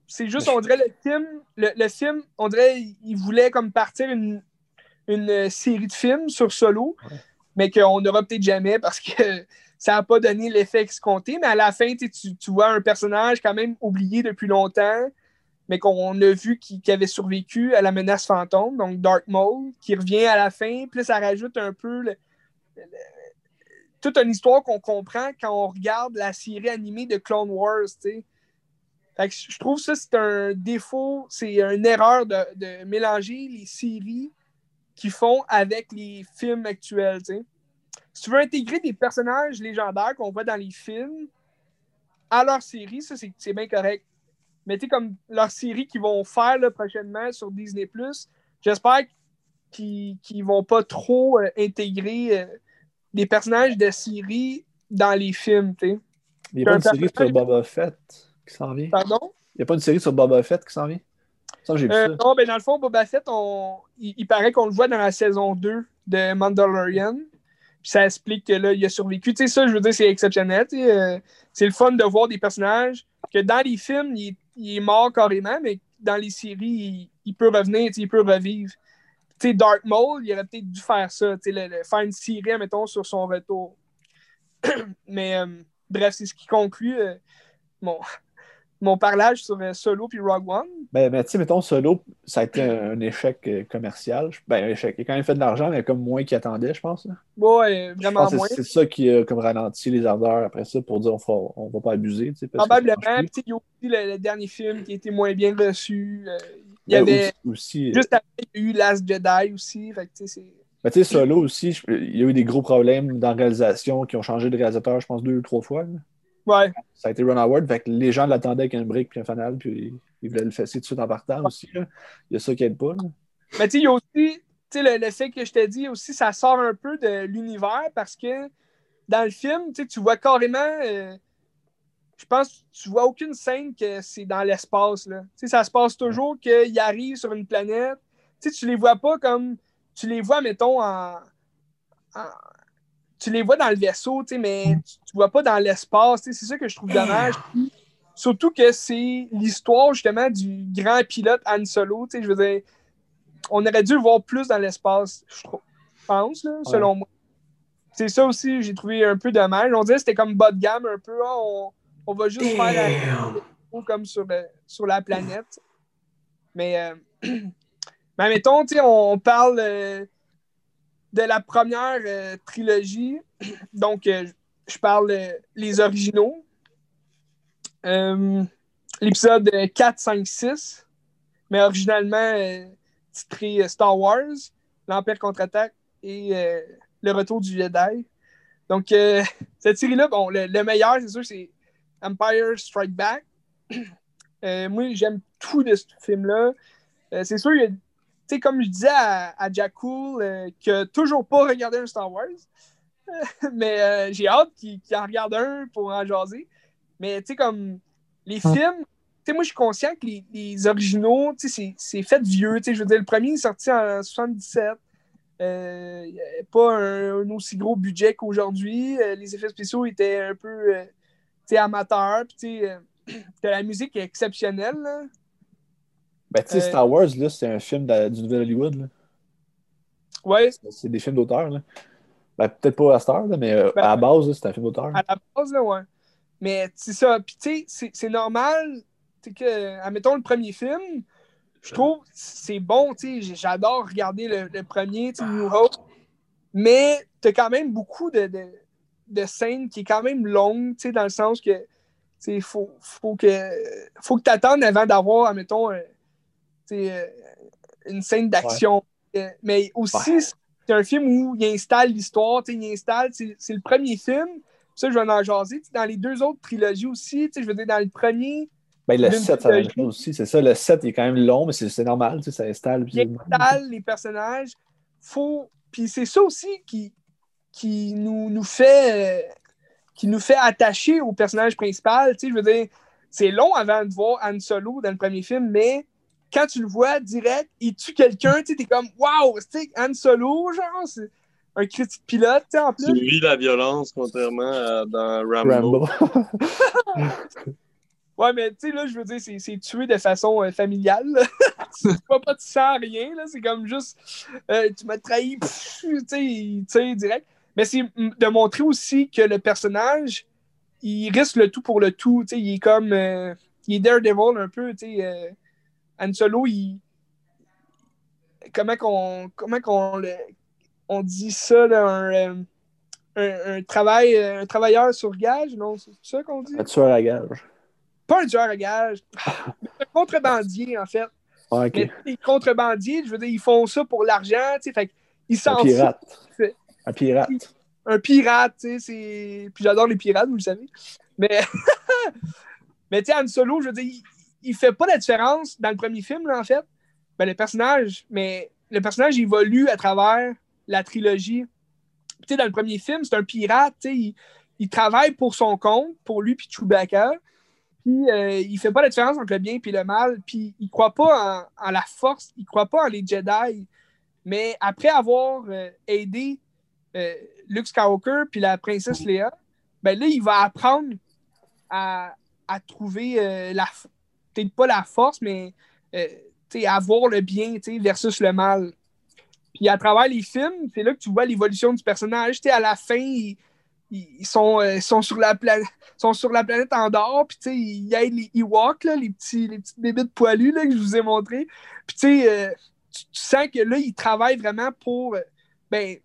c'est juste, on dirait, le film, le, le film, on dirait, il voulait comme partir une, une euh, série de films sur Solo, mais qu'on n'aura peut-être jamais parce que ça n'a pas donné l'effet escompté. Mais à la fin, tu, vois un personnage quand même oublié depuis longtemps, mais qu'on a vu qui, avait survécu à la menace fantôme, donc Dark Maul, qui revient à la fin. Puis ça rajoute un peu toute une histoire qu'on comprend quand on regarde la série animée de Clone Wars, que je trouve ça, c'est un défaut, c'est une erreur de mélanger les séries qu'ils font avec les films actuels. Si tu veux intégrer des personnages légendaires qu'on voit dans les films à leur série, ça, c'est bien correct. Mais tu sais, comme leur série qu'ils vont faire là, prochainement sur Disney+, j'espère qu'ils qu'ils vont pas trop euh, intégrer euh, des personnages de série dans les films, tu sais. Il n'y a pas une un série sur Boba Fett qui s'en vient. Pardon? Il n'y a pas une série sur Boba Fett qui s'en vient? Ça, j'ai vu Euh, ça. non, ben dans le fond, Boba Fett, on... il, il paraît qu'on le voit dans la saison 2 de Mandalorian. Puis ça explique que là, il a survécu. Tu sais, ça, je veux dire, c'est exceptionnel. euh, c'est le fun de voir des personnages que dans les films, il, est- il est mort carrément, mais dans les séries, il, il peut revenir, il peut revivre. Tu sais, Dark Maul, il aurait peut-être dû faire ça, tu sais, faire une série, mettons, sur son retour. mais euh, bref, c'est ce qui conclut euh, mon, mon parlage sur euh, Solo puis Rogue One. Ben, mais tu sais, mettons, Solo, ça a été un, un échec euh, commercial. Ben, un échec. Il a quand même fait de l'argent, mais comme moins qu'il attendait, je pense. Je vraiment moins. c'est ça qui a comme ralenti les ardeurs après ça pour dire on fera- on va pas abuser. Probablement. Puis, Il y a aussi le, le dernier film qui a été moins bien reçu. euh, il y Ben, avait, aussi, aussi, juste après, il y a eu Last Jedi aussi. Fait que, tu sais, c'est- Ben, tu sais, Solo aussi, je- il y a eu des gros problèmes dans la réalisation qui ont changé de réalisateur, je pense, deux ou trois fois. là. Ouais. Ça a été Ron Howard, fait que les gens l'attendaient avec un break puis un fanal, puis ils voulaient le fesser tout de suite en partant aussi. là. Il y a ça qui aide pas. là. Mais tu sais, il y a aussi, tu sais, le, le fait que je t'ai dit aussi, ça sort un peu de l'univers parce que dans le film, tu vois carrément, euh, je pense, que tu vois aucune scène que c'est dans l'espace, là. Tu sais, ça se passe toujours qu'il arrive sur une planète. Tu sais, tu les vois pas comme, tu les vois, mettons, en, en- tu les vois dans le vaisseau, tu sais, mais tu, tu vois pas dans l'espace. C'est ça que je trouve dommage. Puis, surtout que c'est l'histoire justement du grand pilote Han Solo. tu sais, Je veux dire, on aurait dû le voir plus dans l'espace, je pense, là, selon moi. C'est ça aussi, j'ai trouvé un peu dommage. On dirait que c'était comme bas de gamme un peu. hein, on, on va juste faire la comme sur, le- sur la planète. Mais, euh, mais mettons, tu sais, on parle euh, de la première euh, trilogie. Donc, euh, je parle euh, les originaux. L'épisode 4, 5, 6. Mais originalement titré Star Wars, l'Empire contre-attaque et le retour du Jedi. Donc, cette série-là, bon, le, le meilleur, c'est sûr, c'est Empire Strike Back. Moi, j'aime tout de ce film-là. C'est sûr, il y a- sais, comme je disais à, à Jack Cool, euh, qui a toujours pas regardé un Star Wars, mais euh, j'ai hâte qu'il en regarde un pour en jaser. Mais tu sais, comme les films, tu sais, moi, je suis conscient que les, les originaux, tu sais, c'est- fait vieux. Tu sais, je veux dire, le premier est sorti en 77. Euh, il y avait pas un, un aussi gros budget qu'aujourd'hui. Euh, les effets spéciaux étaient un peu amateurs. Puis, tu sais, la musique est exceptionnelle. là. Ben, tu sais, Euh, Star Wars, là, c'est un film de- du Nouvel Hollywood. là. Ouais, C'est des films d'auteur. là. Ben, peut-être pas à Star, là, mais euh, Ben, à la base, là, c'est un film d'auteur. à la base, là, ouais. Mais c'est ça. Puis, tu sais, c'est- normal. Tu sais, que, admettons, le premier film, je trouve c'est bon. Tu sais, j'adore regarder le, le premier, tu New Hope. Mais t'as quand même beaucoup de, de, de scènes qui est quand même longue, tu sais, dans le sens que, tu sais, faut, faut que, faut que t'attendes avant d'avoir, admettons, tu une scène d'action. Euh, Mais aussi, Ouais. c'est un film où il installe l'histoire, il installe, c'est le premier film. Ça, je vais en jaser. Dans les deux autres trilogies aussi, je veux dire, dans le premier, Ben, le D'une 7, c'est la même trilogie. chose aussi. C'est ça, le 7 il est quand même long, mais c'est normal, tu sais, ça installe. puis- il installe les personnages. Faut... Puis c'est ça aussi qui, qui nous, nous fait euh, qui nous fait attacher au personnage principal. Je veux dire, c'est long avant de voir Han Solo dans le premier film, mais quand tu le vois direct, il tue quelqu'un, tu sais, t'es comme Waouh, tu sais, Han Solo, genre, c'est un critique pilote, tu sais, en Tu plus. vis la violence, contrairement à dans Rambo. Rambo. Ouais, mais tu sais, là, je veux dire, c'est c'est tué de façon euh, familiale. tu vois pas, tu sens rien, là. C'est comme juste, euh, tu m'as trahi, tu sais, direct. Mais c'est de montrer aussi que le personnage, il risque le tout pour le tout. Tu sais, il est comme, euh, il est Daredevil un peu, tu sais. Han Solo, il. Comment qu'on comment qu'on le- on dit ça, là, un, euh, un, un travail, euh, un travailleur sur gage, non? C'est ça qu'on dit? Un tueur à gage. pas un tueur à gage, mais un contrebandier, en fait. Ah. Mais les contrebandiers, je veux dire, ils font ça pour l'argent, tu sais, fait Un s'en foutent. pirate. Un pirate. Un pirate, tu sais, c'est... Puis j'adore les pirates, vous le savez. Mais, mais tu sais, Han Solo, je veux dire, il, fait pas la différence dans le premier film, là, en fait. Ben, le personnage, mais le personnage évolue à travers la trilogie. Dans le premier film, c'est un pirate, il, il travaille pour son compte, pour lui puis Chewbacca. Puis euh, il fait pas la différence entre le bien et le mal. Puis il croit pas en, la force, il croit pas en les Jedi. Mais après avoir euh, aidé euh, Luke Skywalker puis la princesse Leia, ben là, il va apprendre à, trouver euh, la f- peut-être pas la force, mais euh, tu sais, à voir le bien versus le mal. Puis à travers les films, c'est là que tu vois l'évolution du personnage. Tu sais, à la fin, ils, ils sont, euh, sur la planète, sont sur la planète puis sais, ils aident les Ewoks, là, les, petits, bébés de poilus que je vous ai montré. Puis euh, tu, sens que là, il travaille vraiment pour. euh, ben,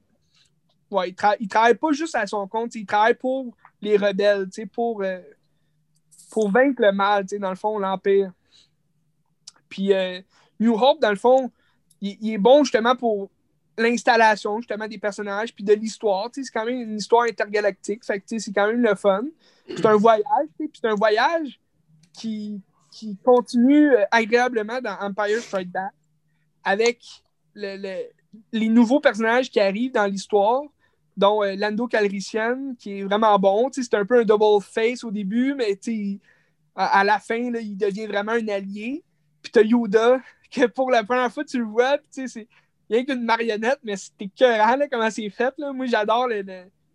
ouais, il, tra- il travaille pas juste à son compte, il travaille pour les rebelles, pour, euh, pour vaincre le mal, dans le fond, l'Empire. Puis euh, New Hope, dans le fond, il, est bon justement pour l'installation justement des personnages puis de l'histoire. C'est quand même une histoire intergalactique. Fait que c'est quand même le fun. C'est un voyage. puis C'est un voyage qui, qui continue euh, agréablement dans Empire Strike Back avec le- le- les nouveaux personnages qui arrivent dans l'histoire, dont euh, Lando Calrissian, qui est vraiment bon. C'est un peu un double face au début, mais à, à la fin, là, il devient vraiment un allié. Puis t'as Yoda, que pour la première fois, tu le vois, puis c'est rien qu'une marionnette, mais c'était écœurant, comment c'est fait. Là. Moi, j'adore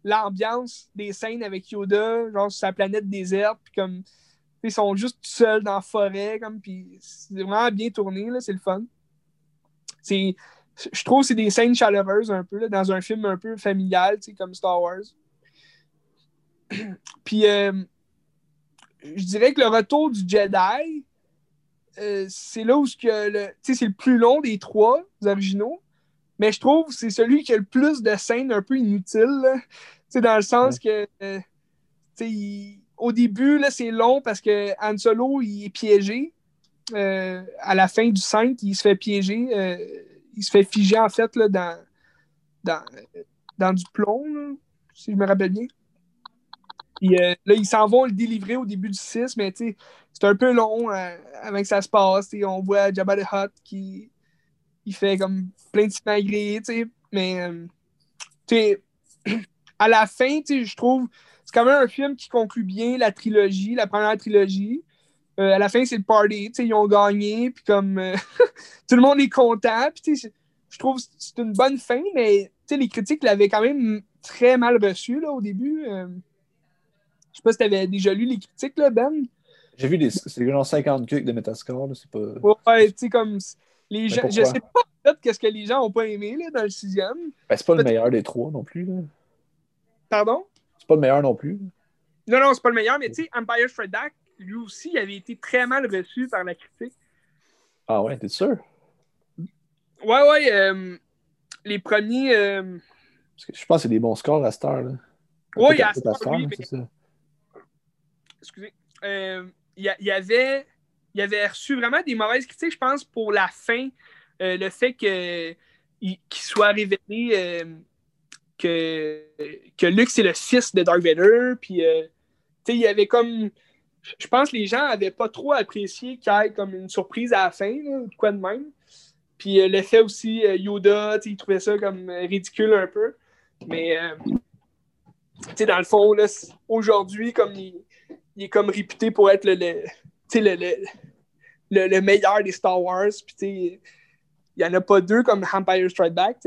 l'ambiance des scènes avec Yoda, genre sur sa planète déserte, puis comme ils sont juste seuls dans la forêt, comme puis c'est vraiment bien tourné, c'est le fun. C'est, je trouve que c'est des scènes chaleureuses un peu, là, dans un film un peu familial, comme Star Wars. puis euh, je dirais que le retour du Jedi, euh, c'est là où que le, c'est le plus long des trois originaux. Mais je trouve que c'est celui qui a le plus de scènes un peu inutiles. Dans le sens que euh, il, au début, c'est long parce que Han Solo il est piégé. À la fin du 5, il se fait piéger. Il se fait figer en fait là, dans, dans, dans du plomb, si je me rappelle bien. Puis là, ils s'en vont le délivrer au début du 6, mais c'est un peu long avant que ça se passe. On voit Jabba the Hutt qui il fait comme plein de tu sais. Mais, euh, à la fin, je trouve, c'est quand même un film qui conclut bien la trilogie, la première trilogie. Euh, à la fin, c'est le party, tu ils ont gagné, puis comme euh, tout le monde est content, puis tu je trouve que c'est une bonne fin, mais tu les critiques l'avaient quand même très mal reçu, là, au début. je sais pas si t'avais déjà lu les critiques, là, Ben? J'ai vu des, c'est genre 50 clics de Metascore, c'est pas... Ouais, tu sais, comme les gens, je sais pas peut-être qu'est-ce que les gens n'ont pas aimé là, dans le sixième. Ben, c'est pas le meilleur des trois non plus. Là. Pardon? C'est pas le meilleur non plus. Non, non, c'est pas le meilleur, mais tu sais, Empire Strikes Back, lui aussi, il avait été très mal reçu par la critique. Ah ouais, t'es sûr? Ouais, ouais. Euh, les premiers. Euh... Parce que je pense que c'est des bons scores à cette heure. Là. Oui, à cette heure, oui, mais... ça. Excusez. Euh, il y, y, avait il avait reçu vraiment des mauvaises critiques, je pense, pour la fin. Le fait qu'il soit révélé que, que Luke, c'est le fils de Dark Vader. Puis, euh, il y avait comme. Je pense que les gens n'avaient pas trop apprécié qu'il y ait comme une surprise à la fin, quoi de même. Puis le fait aussi, Yoda, il trouvait ça comme ridicule un peu. Mais, dans le fond, aujourd'hui, comme il, est comme réputé pour être le, le, le, meilleur des Star Wars. Puis, il n'y en a pas deux comme Empire Strike Back.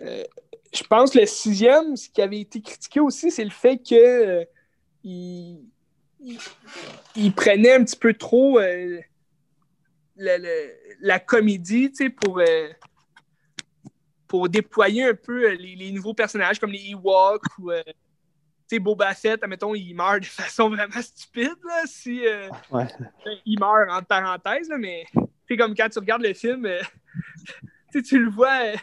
Euh, je pense que le sixième, ce qui avait été critiqué aussi, c'est le fait que euh, il, prenait un petit peu trop euh, la comédie pour, pour déployer un peu les, nouveaux personnages comme les Ewoks ou sais, Boba Fett, admettons, il meurt de façon vraiment stupide, là, si euh, il meurt entre parenthèses, là, mais c'est comme quand tu regardes le film, euh, tu le vois, euh,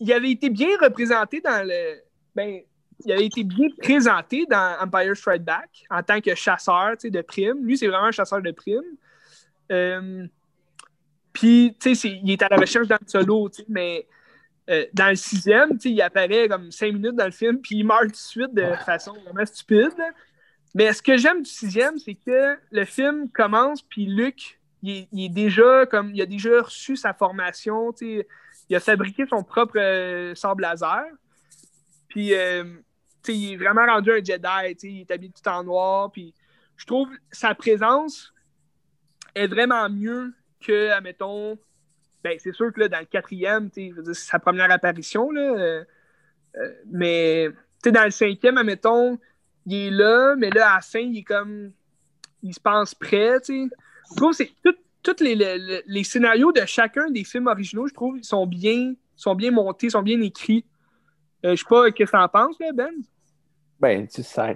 il, avait été bien représenté dans le. Ben, il avait été bien présenté dans Empire Strike Back en tant que chasseur de primes. Lui, c'est vraiment un chasseur de primes. Puis, tu sais, il est à la recherche d'un solo, mais euh, dans le sixième, il apparaît comme cinq minutes dans le film, puis il meurt tout de suite de façon vraiment stupide. Mais ce que j'aime du sixième, c'est que le film commence, puis Luc, il est, déjà comme il a déjà reçu sa formation, il a fabriqué son propre euh, sable laser. Puis euh, il est vraiment rendu un Jedi, il est habillé tout en noir. Puis je trouve sa présence est vraiment mieux que, admettons, ben, c'est sûr que là, dans le quatrième, c'est sa première apparition, là, euh, euh, mais dans le cinquième, admettons, il est là, mais là, à la fin, il est comme. Il se pense prêt. Je trouve que tous les, scénarios de chacun des films originaux, je trouve, sont bien, sont bien montés, sont bien écrits. Euh, je sais pas, qu'est-ce que en penses, là, Ben? Ben, tu sais, ça,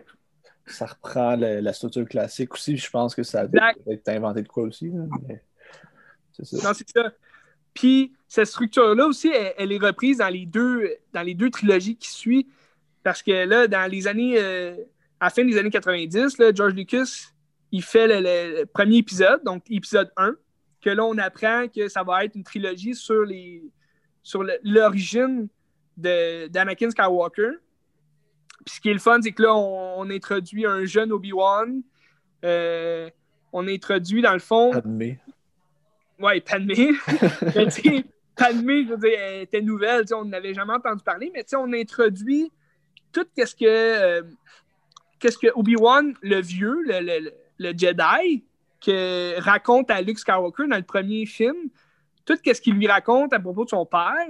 ça reprend la, structure classique aussi. Je pense que ça a été inventé de quoi aussi. c'est ça. Non, c'est ça. Puis cette structure-là aussi, elle, est reprise dans les, deux, dans les deux trilogies qui suivent. Parce que là, dans les années. Euh, à la fin des années 90, là, George Lucas, il fait le, premier épisode, donc épisode 1, que là, on apprend que ça va être une trilogie sur les sur l'origine d'Anakin Skywalker. Puis ce qui est le fun, c'est que là, on, introduit un jeune Obi-Wan. Euh, on introduit, dans le fond. Ouais, Padmé. Padmé, je veux dire, elle était nouvelle, on n'avait jamais entendu parler, mais on introduit tout ce que, euh, qu'est-ce que Obi-Wan, le vieux, le, le, Jedi, que raconte à Luke Skywalker dans le premier film, tout ce qu'il lui raconte à propos de son père.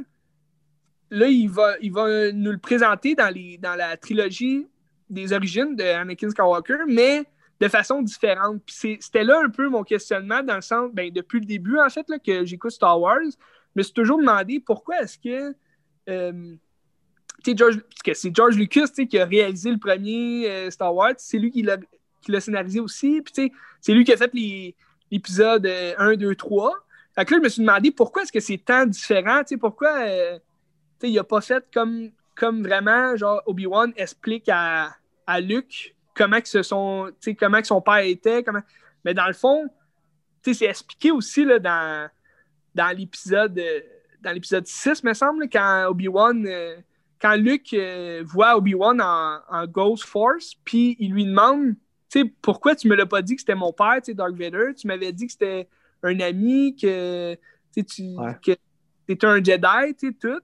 Là, il va, il va nous le présenter dans, les, dans la trilogie des origines de Anakin Skywalker, mais de façon différente. C'était là un peu mon questionnement, dans le sens, ben, depuis le début, en fait, là, que j'écoute Star Wars, je me suis toujours demandé pourquoi est-ce que. euh, George, parce que c'est George Lucas qui a réalisé le premier euh, Star Wars, c'est lui qui l'a scénarisé aussi, puis c'est lui qui a fait l'épisode euh, 1, 2, 3. Fait que là, je me suis demandé pourquoi est-ce que c'est tant différent, pourquoi euh, il a pas fait comme, comme vraiment, genre, Obi-Wan explique à, à Luke comment que, ce son, tu sais, comment que son père était, comment... mais dans le fond, tu sais, c'est expliqué aussi là, dans, dans l'épisode euh, dans l'épisode 6, me semble, quand Obi-Wan, euh, quand Luke euh, voit Obi-Wan en, en Ghost Force, puis il lui demande, tu sais, pourquoi tu me l'as pas dit que c'était mon père, tu sais, Dark Vader, tu m'avais dit que c'était un ami, que tu sais, tu Ouais. que t'étais un Jedi, tu sais, tout.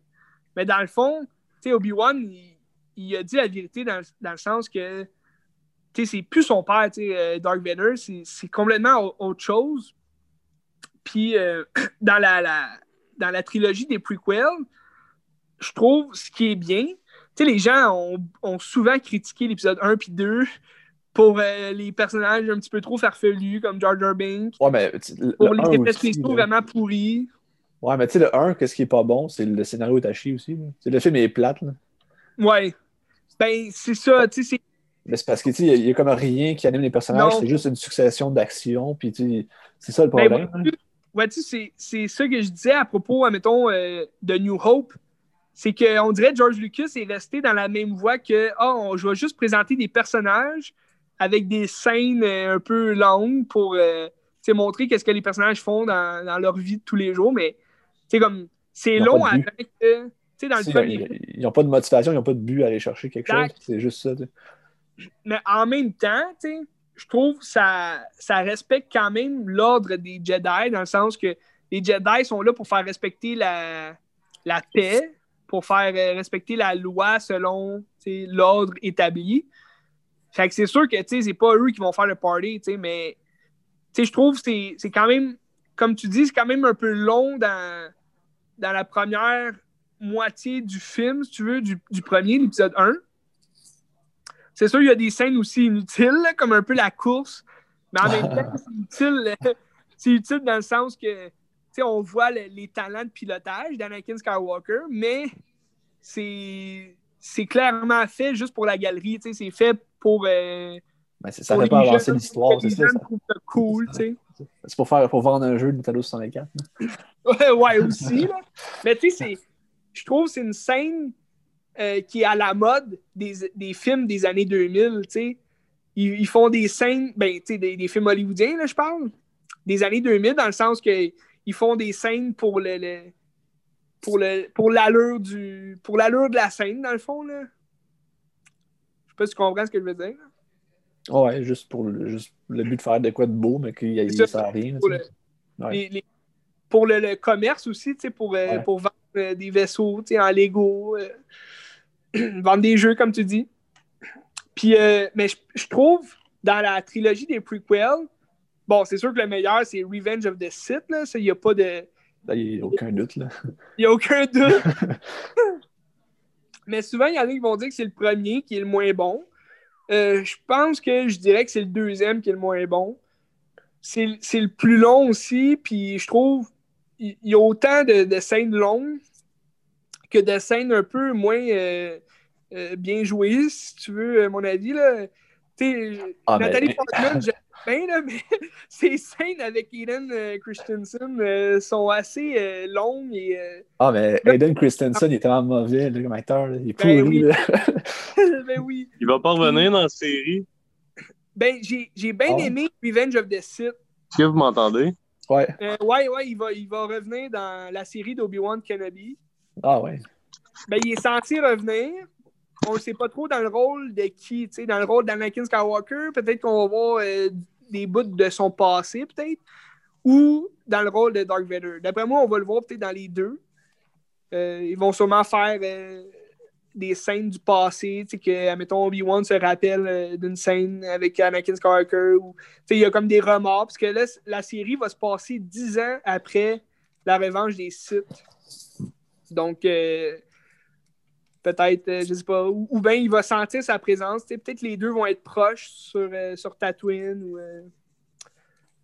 Mais dans le fond, Obi-Wan, il, il a dit la vérité dans, dans le sens que, c'est plus son père, euh, Dark Vader, c'est complètement au- autre chose. Puis, euh, dans, la, la- dans la trilogie des prequels, je trouve ce qui est bien, les gens ont, ont souvent critiqué l'épisode 1 puis 2 pour euh, les personnages un petit peu trop farfelus, comme Jar Jar Binks, Ouais, mais pour le les 1 effets spéciaux vraiment pourris. Ouais, mais tu sais, le 1, qu'est-ce qui est pas bon, c'est le scénario est à chier aussi. le film est plate, là. Ouais. Ben, c'est ça, tu sais, c'est Mais c'est parce que, tu sais, il y a- comme rien qui anime les personnages, c'est juste une succession d'actions, puis tu sais, c'est ça le Ben, problème. hein. Ouais, tu sais, c'est- ça que je disais à propos, admettons, euh, de New Hope. C'est qu'on dirait que George Lucas est resté dans la même voie que ah, on- je vais juste présenter des personnages avec des scènes euh, un peu longues pour euh, montrer qu'est-ce que les personnages font dans, dans leur vie de tous les jours. Mais c'est comme c'est long but. que. Tu sais, dans le premier. Ils n'ont pas de motivation, ils n'ont pas de but à aller chercher quelque Exact. chose. C'est juste ça. Mais en même temps, je trouve que ça, ça respecte quand même l'ordre des Jedi, dans le sens que les Jedi sont là pour faire respecter la, la paix, pour faire euh, respecter la loi selon l'ordre établi. Fait que c'est sûr que c'est pas eux qui vont faire le party, mais je trouve que c'est quand même, comme tu dis, c'est quand même un peu long dans, dans la première moitié du film, si tu veux, du, du premier, l'épisode 1. C'est sûr, il y a des scènes aussi inutiles, là, comme un peu la course, mais en même temps, c'est utile, c'est utile dans le sens que, tu sais, on voit le- les talents de pilotage d'Anakin Skywalker, mais c'est c'est clairement fait juste pour la galerie, tu sais, c'est fait pour... euh, Ben, ça pour fait pas avancer l'histoire, c'est ça. ça cool, tu sais. C'est pour, faire, pour vendre un jeu de Nintendo 64. là. Ouais, ouais, aussi. Là. Mais tu sais, je trouve que c'est une scène euh, qui est à la mode des, des films des années 2000. tu sais. Ils, ils font des scènes, ben, des, des films hollywoodiens, je parle, des années 2000, dans le sens qu'ils font des scènes pour le, le- pour pour l'allure du pour l'allure de la scène, dans le fond. Là. Je sais pas si tu comprends ce que je veux dire. Ouais, juste pour le, juste le but de faire de quoi de beau, mais qu'il C'est ça. sert à rien. Pour le- sais. Ouais. les- les- pour le, le commerce aussi, tu sais, pour, euh, Ouais. pour vendre euh, des vaisseaux tu sais, en Lego, euh, vendre des jeux, comme tu dis. Puis, euh, mais je, je trouve, dans la trilogie des prequels, bon, c'est sûr que le meilleur, c'est Revenge of the Sith, là, ça, il n'y a pas de... Là, il n'y a aucun doute. Là. Il n'y a aucun doute. mais souvent, il y en a qui vont dire que c'est le premier qui est le moins bon. Euh, je pense que je dirais que c'est le deuxième qui est le moins bon. C'est le plus long aussi, puis je trouve il y a autant de, de scènes longues que de scènes un peu moins euh, euh, bien jouées, si tu veux, à mon avis. Là. Ah, mais- Nathalie Portman, là, mais ces scènes avec Eden euh, Christensen euh, sont assez euh, longues et. euh, Ah, mais Aiden Christensen, il est tellement mauvais là, comme acteur. là. Il est Ben pourri. oui. ben oui. Il va pas revenir dans la série. Ben, j'ai j'ai bien Ah. aimé Revenge of the Sith. Est-ce que vous m'entendez? Ouais. Euh, ouais, ouais, il va, il va revenir dans la série d'Obi-Wan Kenobi. Ah, ouais. Ben, il est censé revenir. On ne sait pas trop dans le rôle de qui, tu sais, dans le rôle d'Anakin Skywalker. Peut-être qu'on va voir euh, des bouts de son passé, peut-être. Ou dans le rôle de Dark Vader. D'après moi, on va le voir peut-être dans les deux. Euh, ils vont sûrement faire euh, des scènes du passé, tu que, admettons, Obi-Wan se rappelle euh, d'une scène avec Anakin Skywalker. Tu sais, il y a comme des remords, parce que là, la série va se passer dix ans après la revanche des Sith. Donc, Peut-être, euh, je sais pas, ou, bien il va sentir sa présence. Peut-être les deux vont être proches sur, euh, sur Tatooine. Ou, euh,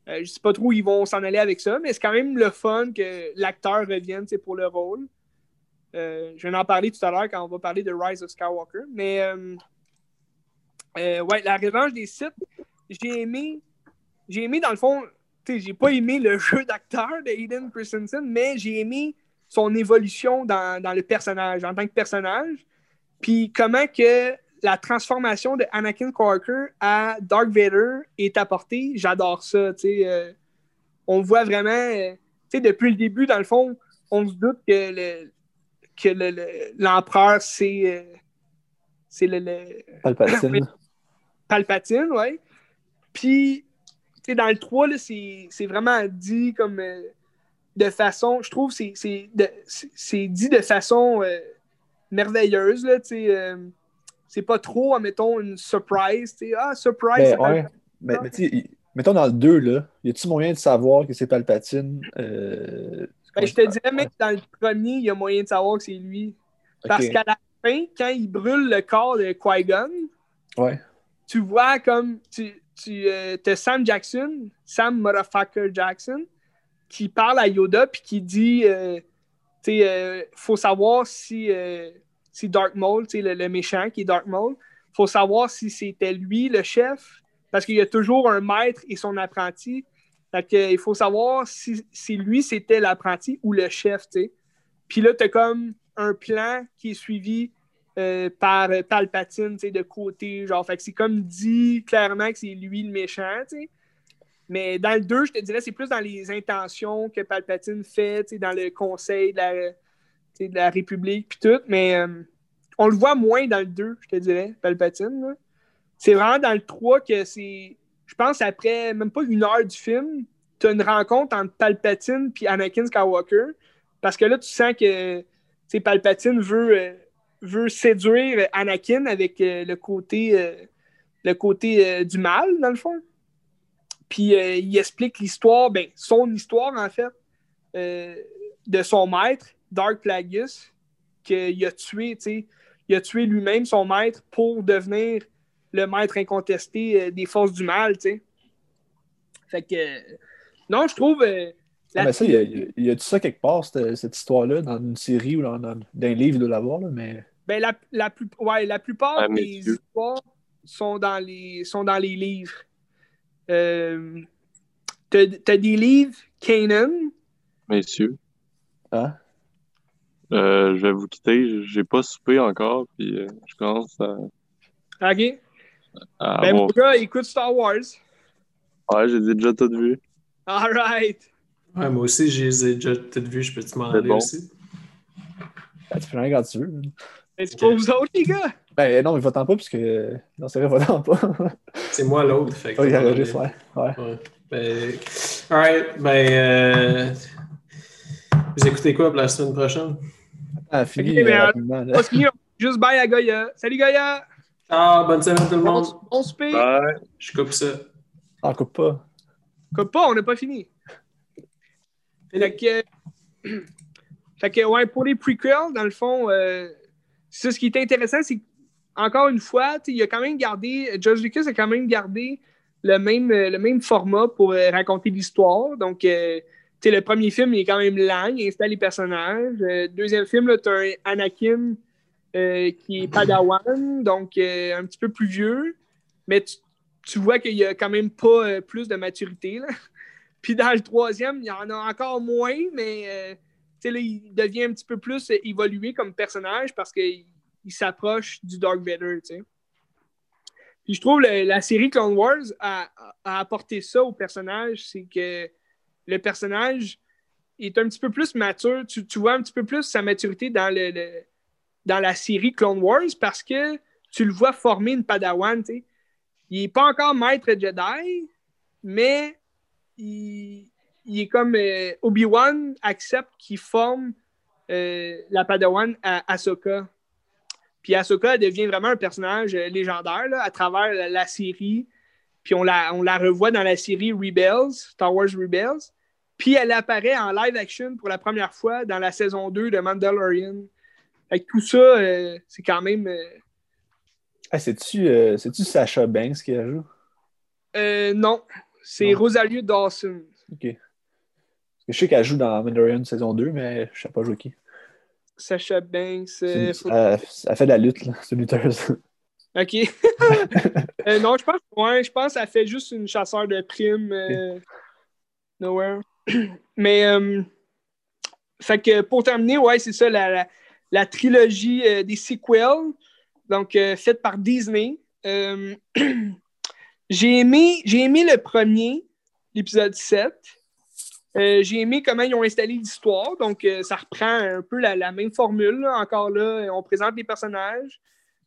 euh, je sais pas trop où ils vont s'en aller avec ça, mais c'est quand même le fun que l'acteur revienne pour le rôle. Je vais en parler tout à l'heure quand on va parler de Rise of Skywalker. Mais ouais, la revanche des sites, j'ai aimé. J'ai aimé dans le fond, j'ai pas aimé le jeu d'acteur de Hayden Christensen, mais j'ai aimé son évolution dans, dans le personnage, en tant que personnage. Puis comment que la transformation de Anakin Skywalker à Dark Vader est apportée, j'adore ça. tu sais. Euh, on voit vraiment, euh, tu sais, depuis le début, dans le fond, on se doute que le, que le- le- l'empereur, c'est euh, c'est le, Palpatine. Palpatine, ouais. Puis, tu sais, dans le 3, là, c'est c'est vraiment dit comme de façon, je trouve, c'est dit de façon euh, merveilleuse, là, euh, c'est pas trop, admettons, une surprise. Ah, surprise, Mais, ouais. Mais, mais tu mettons dans le 2, là, y a-tu moyen de savoir que c'est Palpatine? Euh, Ben, je te dirais même que dans le premier, il y a moyen de savoir que c'est lui. Parce qu'à la fin, quand il brûle le corps de Qui-Gon, Ouais. tu vois comme tu, tu as Sam Jackson, Sam Motherfucker Jackson, qui parle à Yoda puis qui dit euh, sais, euh, faut savoir si, euh, si Dark Maul, le, le méchant qui est Dark Maul, faut savoir si c'était lui le chef, parce qu'il y a toujours un maître et son apprenti. Fait il faut savoir si, si lui c'était l'apprenti ou le chef, tu sais. Puis là, tu as comme un plan qui est suivi euh, par Palpatine, de côté. Genre, fait que c'est comme dit clairement que c'est lui le méchant. Mais dans le 2, je te dirais, c'est plus dans les intentions que Palpatine fait, dans le conseil de la, de la République, puis tout. Mais euh, on le voit moins dans le 2, je te dirais, Palpatine. C'est vraiment dans le 3 que c'est. Je pense après même pas une heure du film, tu as une rencontre entre Palpatine et Anakin Skywalker. Parce que là, tu sens que Palpatine veut, euh, veut séduire Anakin avec euh, le côté, le côté du mal, dans le fond. Puis euh, il explique l'histoire, ben, son histoire en fait, euh, de son maître, Dark Plagueis, qu'il a tué, tu sais, il a tué lui-même son maître pour devenir le maître incontesté euh, des forces du mal, tu sais. Fait que, euh, non, je trouve. euh, Ah, mais ça, il y a, il y a tout ça quelque part, cette, cette histoire-là, dans une série ou dans, dans, dans un livre, il doit l'avoir, là, mais. Ben, la, la, plus, ouais, la plupart Ah, des histoires sont dans les, sont dans les livres. Euh, T'as t'as des livres Kanan. Messieurs, Hein? euh, je vais vous quitter. J'ai pas soupé encore, puis euh, je commence à, OK? à Ben, mon avoir... gars, écoute Star Wars. Ouais, j'ai déjà tout vu. All right. Ouais, moi aussi, je les ai déjà toutes vues. Je peux-tu m'en C'est aller bon. aussi? Ben, tu peux rien quand tu veux. Ben, C'est pour vous autres, les gars. Ben non, mais va-t'en pas, puisque. Non, c'est vrai, va-t'en pas. C'est moi l'autre. Fait que Oh, il juste, ouais. ouais. Ouais. Ben, alright. Ben, euh, vous écoutez quoi pour la semaine prochaine? Ah, fini euh, Juste bye à Goya. Salut, Goya. Ah, bonne semaine tout le monde. bon souper. Ouais. Je coupe ça. Ah, coupe pas. Comme pas, on n'a pas fini. Fait que, fait que, ouais, pour les prequels, dans le fond, euh, ça, ce qui est intéressant, c'est encore une fois, il a quand même gardé, George Lucas a quand même gardé le même, euh, le même format pour euh, raconter l'histoire. Donc, euh, le premier film, il est quand même lent, il installe les personnages. Le deuxième film, tu as un Anakin euh, qui est Padawan, donc euh, un petit peu plus vieux. Mais tu, vois qu'il y a quand même pas euh, plus de maturité. Puis dans le troisième, il y en a encore moins, mais euh, là, il devient un petit peu plus euh, évolué comme personnage parce qu'il il s'approche du Dark Vader. tu sais. Puis je trouve le- la série Clone Wars a, a apporté ça au personnage, c'est que le personnage est un petit peu plus mature. Tu, vois un petit peu plus sa maturité dans, le, dans la série Clone Wars parce que tu le vois former une Padawan. tu. Il n'est pas encore maître Jedi, mais il, il est comme euh, Obi-Wan accepte qu'il forme euh, la Padawan à Ahsoka. Puis Ahsoka elle devient vraiment un personnage euh, légendaire là, à travers la, la série. Puis on la, on la revoit dans la série Rebels, Star Wars Rebels. Puis elle apparaît en live action pour la première fois dans la saison 2 de Mandalorian. Avec tout ça, euh, c'est quand même. euh, Ah, c'est-tu euh, c'est-tu Sacha Banks qui la joue? euh, non, c'est. Rosalie Dawson. Ok. Parce que je sais qu'elle joue dans Mandalorian saison 2, mais je sais pas jouer qui. Sacha Banks. Euh, faut- Elle, elle fait de la lutte, là. C'est une lutteuse. Ok. Euh, non, je pense, ouais, je pense qu'elle fait juste une chasseur de primes. euh, nowhere. Mais, euh, fait que pour terminer, ouais, c'est ça, la, la, la trilogie des sequels, donc faite par Disney. J'ai aimé, j'ai aimé le premier, l'épisode 7. Euh, j'ai aimé comment ils ont installé l'histoire. Donc, euh, ça reprend un peu la, même formule. Encore là, on présente les personnages.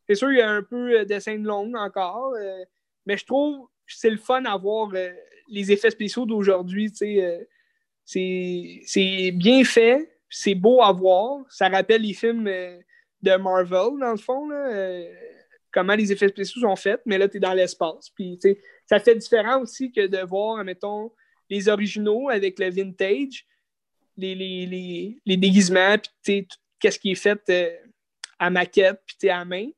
C'est sûr, il y a un peu euh, de scènes longues encore, euh, mais je trouve que c'est le fun à voir euh, les effets spéciaux d'aujourd'hui. euh, c'est bien fait, c'est beau à voir. Ça rappelle les films euh, de Marvel, dans le fond, là, euh, comment les effets spéciaux sont faits, mais là, tu es dans l'espace. Puis, ça fait différent aussi que de voir, mettons, les originaux avec le vintage, les, les, les, les déguisements, puis tout- qu'est-ce qui est fait euh, à maquette, puis à main.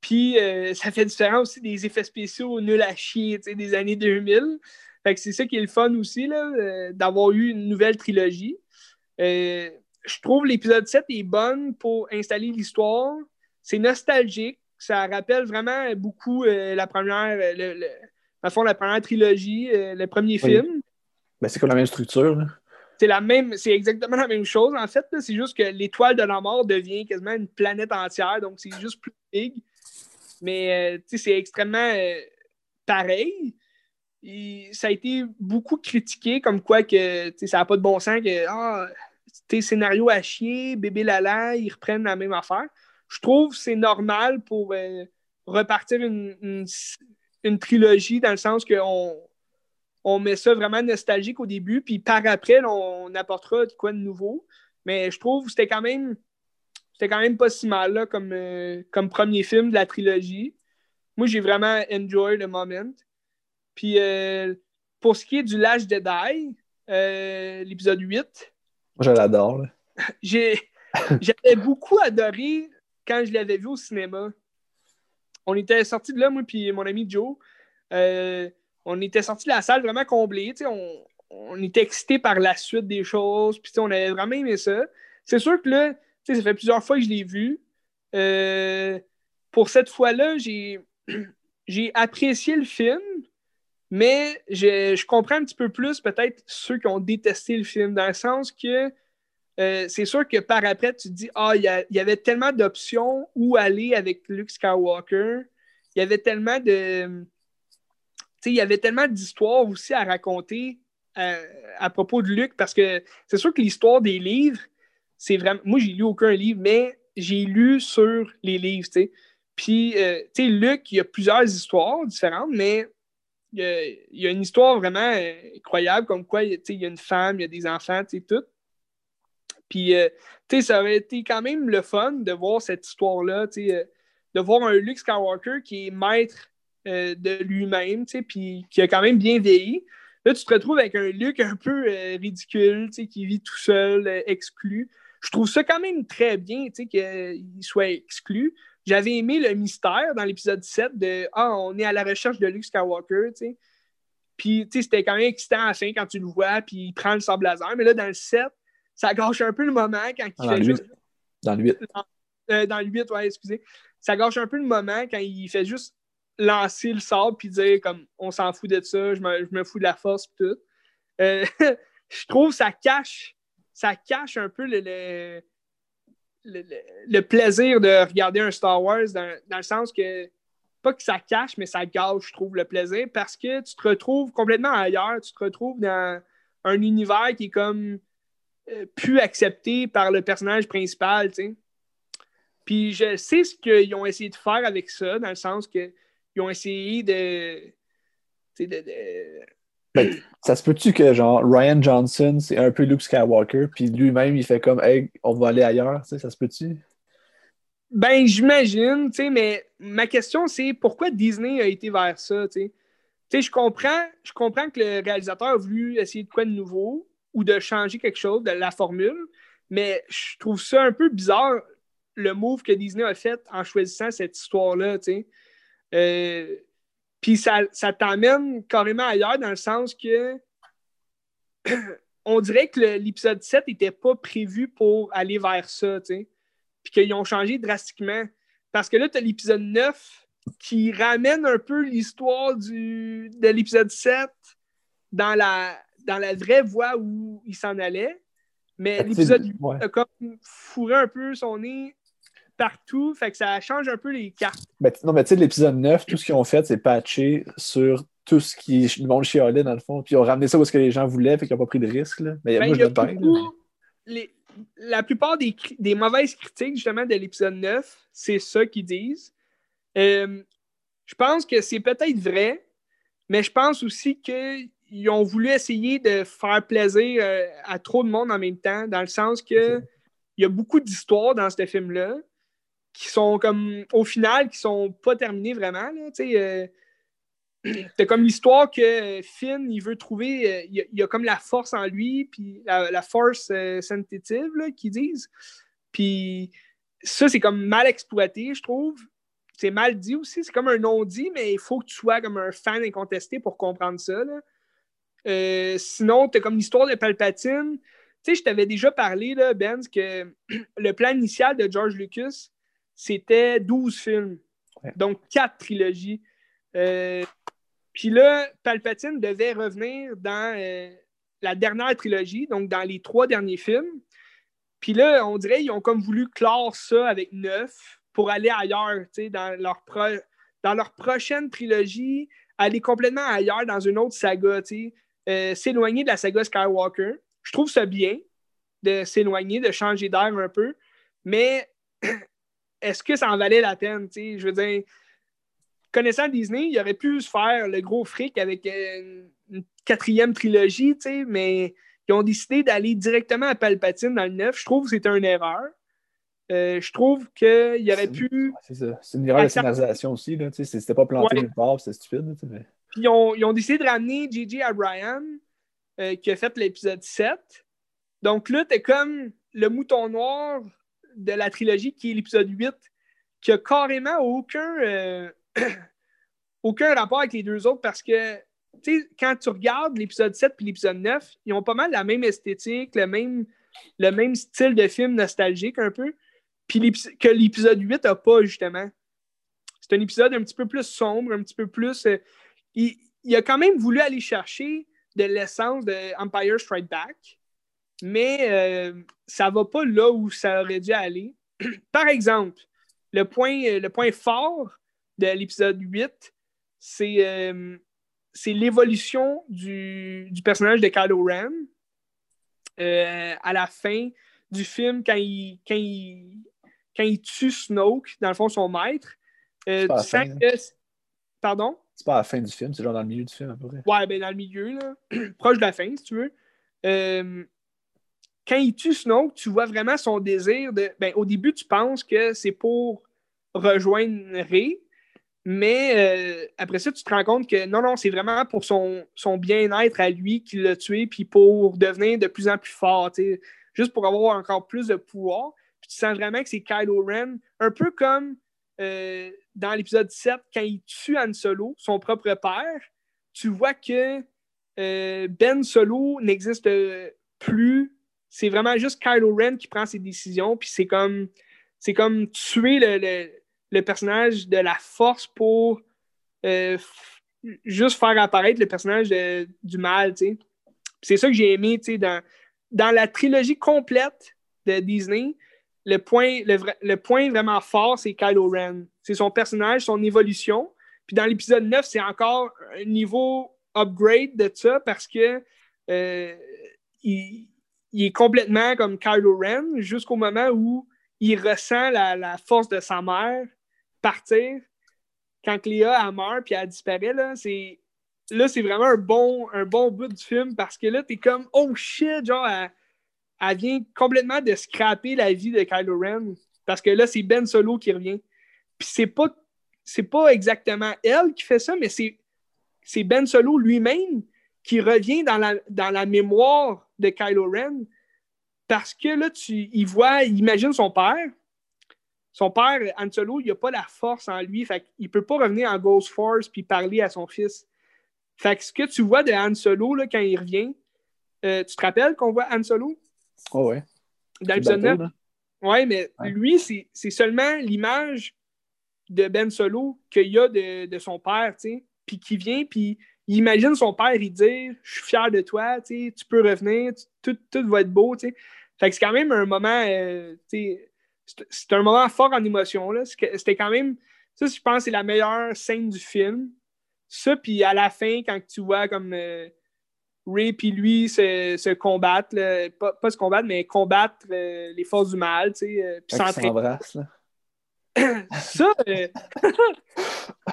Puis euh, ça fait différent aussi des effets spéciaux nuls à chier des années 2000. Fait que c'est ça qui est le fun aussi, là, euh, d'avoir eu une nouvelle trilogie. Je trouve l'épisode 7 est bonne pour installer l'histoire. C'est nostalgique. Ça rappelle vraiment beaucoup la première, le, le fond, la première trilogie, le premier Oui. film. Ben, c'est comme la même structure. C'est exactement la même chose en fait. C'est juste que l'étoile de la mort devient quasiment une planète entière, donc c'est juste plus big. Mais euh, c'est extrêmement euh, pareil. Ça a été beaucoup critiqué comme quoi que ça n'a pas de bon sens que ah, tes scénarios à chier, bébé lala, ils reprennent la même affaire. Je trouve que c'est normal pour euh, repartir une, une, une trilogie dans le sens qu'on on met ça vraiment nostalgique au début, puis par après, là, on apportera de quoi de nouveau. Mais je trouve que c'était quand même c'était quand même pas si mal là, comme, euh, comme premier film de la trilogie. Moi, j'ai vraiment enjoy le moment. Puis euh, pour ce qui est du Last Jedi, euh, l'épisode 8, Moi, je l'adore. j'avais beaucoup adoré quand je l'avais vu au cinéma. On était sortis de là, moi puis mon ami Joe. Euh, on était sortis de la salle vraiment sais, On, on était excités par la suite des choses. Puis on avait vraiment aimé ça. C'est sûr que là, ça fait plusieurs fois que je l'ai vu. Euh, pour cette fois-là, j'ai apprécié le film, mais je, je comprends un petit peu plus peut-être ceux qui ont détesté le film, dans le sens que euh, c'est sûr que par après, tu dis Ah, il y avait tellement d'options où aller avec Luke Skywalker. Il y avait tellement de. Il y avait tellement d'histoires aussi à raconter euh, à propos de Luke, parce que c'est sûr que l'histoire des livres, c'est vraiment. Moi, j'ai lu aucun livre, mais j'ai lu sur les livres. Puis, euh, Luke, il y a plusieurs histoires différentes, mais il y a, une histoire vraiment euh, incroyable, comme quoi, il y a une femme, il y a des enfants, tout. Puis, tu sais, ça aurait été quand même le fun de voir cette histoire-là, de voir un Luke Skywalker qui est maître euh, de lui-même, tu sais, puis qui a quand même bien vieilli. Là, tu te retrouves avec un Luke un peu euh, ridicule, tu sais, qui vit tout seul, euh, exclu. Je trouve ça quand même très bien, tu sais, qu'il soit exclu. J'avais aimé le mystère dans l'épisode 7 de Ah, on est à la recherche de Luke Skywalker, tu sais. Puis, tu sais, c'était quand même excitant à la fin quand tu le vois, puis il prend le sable laser. Mais là, dans le 7, ça gâche un peu le moment quand il Dans fait juste. 8. Dans le 8. Euh, dans le 8, ouais, excusez. Ça gâche un peu le moment quand il fait juste lancer le sable puis dire comme on s'en fout de ça, je me, je me fous de la force pis tout. Euh, je trouve que ça cache, ça cache un peu le, le, le- le- plaisir de regarder un Star Wars dans, dans le sens que pas que ça cache, mais ça gâche, je trouve, le plaisir parce que tu te retrouves complètement ailleurs, tu te retrouves dans un univers qui est comme euh, plus accepté par le personnage principal, tu sais. Puis je sais ce qu'ils ont essayé de faire avec ça, dans le sens qu'ils ont essayé de. Ben, ça se peut-tu que genre Ryan Johnson, c'est un peu Luke Skywalker, puis lui-même, il fait comme Hey, on va aller ailleurs, ça se peut-tu? Ben, j'imagine, tu sais, mais ma question, c'est pourquoi Disney a été vers ça, tu sais? Tu sais, je comprends, je comprends que le réalisateur a voulu essayer de quoi de nouveau ou de changer quelque chose de la formule, mais je trouve ça un peu bizarre le move que Disney a fait en choisissant cette histoire-là, tu sais? Euh, puis ça, ça t'amène carrément ailleurs dans le sens que on dirait que l'épisode 7 n'était pas prévu pour aller vers ça, tu sais. Puis qu'ils ont changé drastiquement. Parce que là, tu as l'épisode 9 qui ramène un peu l'histoire de l'épisode 7 dans la, dans la vraie voie où il s'en allait. Mais l'épisode 8 Ouais. a comme fourré un peu son nez partout. Fait que ça change un peu les cartes. Ben, non, mais tu sais, l'épisode 9, tout ce qu'ils ont fait, c'est patcher sur tout ce qui le monde chialait, dans le fond. Puis ils ont ramené ça où est-ce que les gens voulaient, fait qu'ils n'ont pas pris de risque. Là. Mais Ben, moi, il je y a le paye. les- la plupart des mauvaises critiques, justement, de l'épisode 9, c'est ça qu'ils disent. Euh, je pense que c'est peut-être vrai, mais je pense aussi qu'ils ont voulu essayer de faire plaisir euh, à trop de monde en même temps, dans le sens que il y a beaucoup d'histoires dans ce film-là qui sont comme, au final, qui sont pas terminées vraiment. Tu sais, euh, comme l'histoire que euh, Finn, il veut trouver, euh, il, y a, comme la force en lui, puis la, force euh, sensitive, qu'ils disent. Puis ça, c'est comme mal exploité, je trouve. C'est mal dit aussi, c'est comme un non-dit, mais il faut que tu sois comme un fan incontesté pour comprendre ça. là. Sinon, t'as comme l'histoire de Palpatine. Tu sais, je t'avais déjà parlé, là, Ben, que le plan initial de George Lucas, c'était 12 films. Ouais. Donc, 4 trilogies. Euh, puis là, Palpatine devait revenir dans euh, la dernière trilogie, donc dans les trois derniers films. Puis là, on dirait qu'ils ont comme voulu clore ça avec neuf pour aller ailleurs, dans leur, pro- dans leur prochaine trilogie, aller complètement ailleurs dans une autre saga, euh, s'éloigner de la saga Skywalker. Je trouve ça bien de s'éloigner, de changer d'air un peu, mais est-ce que ça en valait la peine, tu sais? Je veux dire, connaissant Disney, il aurait pu se faire le gros fric avec euh, une quatrième trilogie, mais ils ont décidé d'aller directement à Palpatine dans le 9. Je trouve que c'était une erreur. Euh, je trouve qu'il aurait pu. C'est ça. C'est une erreur de scénarisation aussi. C'était pas planté Ouais. nulle part, c'était stupide. mais- Puis ils ont, ils ont décidé de ramener J.J. Abraham, euh, qui a fait l'épisode 7. Donc là, t'es comme le mouton noir de la trilogie, qui est l'épisode 8, qui a carrément aucun, euh, aucun rapport avec les deux autres parce que, tu sais, quand tu regardes l'épisode 7 puis l'épisode 9, ils ont pas mal la même esthétique, le même, le même style de film nostalgique un peu, puis que l'épisode 8 a pas, justement. C'est un épisode un petit peu plus sombre, un petit peu plus... euh, il, il a quand même voulu aller chercher de l'essence de Empire Strike Back, mais euh, ça va pas là où ça aurait dû aller. Par exemple, le point, euh, le point fort de l'épisode 8, c'est euh, c'est l'évolution du, du personnage de Kylo Ren euh, à la fin du film quand il, quand il, quand il tue Snoke, dans le fond, son maître. Tu sens fin, que- Pardon? C'est pas à la fin du film, c'est genre dans le milieu du film à peu près. Ouais, ben dans le milieu, là. proche de la fin, si tu veux. Euh, quand il tue Snoke, tu vois vraiment son désir de. Ben, au début, tu penses que c'est pour rejoindre Rey, mais euh, après ça, tu te rends compte que non, non, c'est vraiment pour son, son bien-être à lui qu'il l'a tué, puis pour devenir de plus en plus fort, juste pour avoir encore plus de pouvoir. Tu sens vraiment que c'est Kylo Ren, un peu comme euh, dans l'épisode 7, quand il tue Han Solo, son propre père, tu vois que euh, Ben Solo n'existe plus. C'est vraiment juste Kylo Ren qui prend ses décisions, puis c'est comme c'est tuer le, personnage de la force pour euh, juste faire apparaître le personnage du mal, C'est ça que j'ai aimé, dans, la trilogie complète de Disney, le point, le, vraiment fort, c'est Kylo Ren. C'est son personnage, son évolution. Puis dans l'épisode 9, c'est encore un niveau upgrade de ça parce que euh, il, il est complètement comme Kylo Ren jusqu'au moment où il ressent la, force de sa mère partir. Quand Léa elle meurt puis elle disparaît, là, c'est là, c'est vraiment un bon, un bon bout du film parce que là, t'es comme oh shit, genre elle, elle vient complètement de scraper la vie de Kylo Ren. Parce que là, c'est Ben Solo qui revient. Puis c'est pas, c'est pas exactement elle qui fait ça, mais c'est, c'est Ben Solo lui-même qui revient dans la, dans la mémoire de Kylo Ren. Parce que là, tu, il voit, il imagine son père. son père, Han Solo, il a pas la force en lui. Fait qu'il peut pas revenir en Ghost Force puis parler à son fils. Fait que ce que tu vois de Han Solo là, quand il revient, euh, tu te rappelles qu'on voit Han Solo? Oh ouais. Dans l'épisode bateau, 9? là. Ouais, mais Ouais. lui, c'est seulement l'image de Ben Solo qu'il y a de, de son père, tu sais. Puis qui vient, puis il imagine son père, il dit Je suis fier de toi, tu peux revenir, tout, tout va être beau. Fait que c'est quand même un moment, euh, c'est- un moment fort en émotion, C'était quand même, ça, je pense, c'est la meilleure scène du film. Ça, puis à la fin, quand tu vois comme euh, Ray puis lui se, se combattre, là, pas, pas se combattre, mais combattre euh, les forces du mal, tu sais, puis s'entraîner. Ça, euh,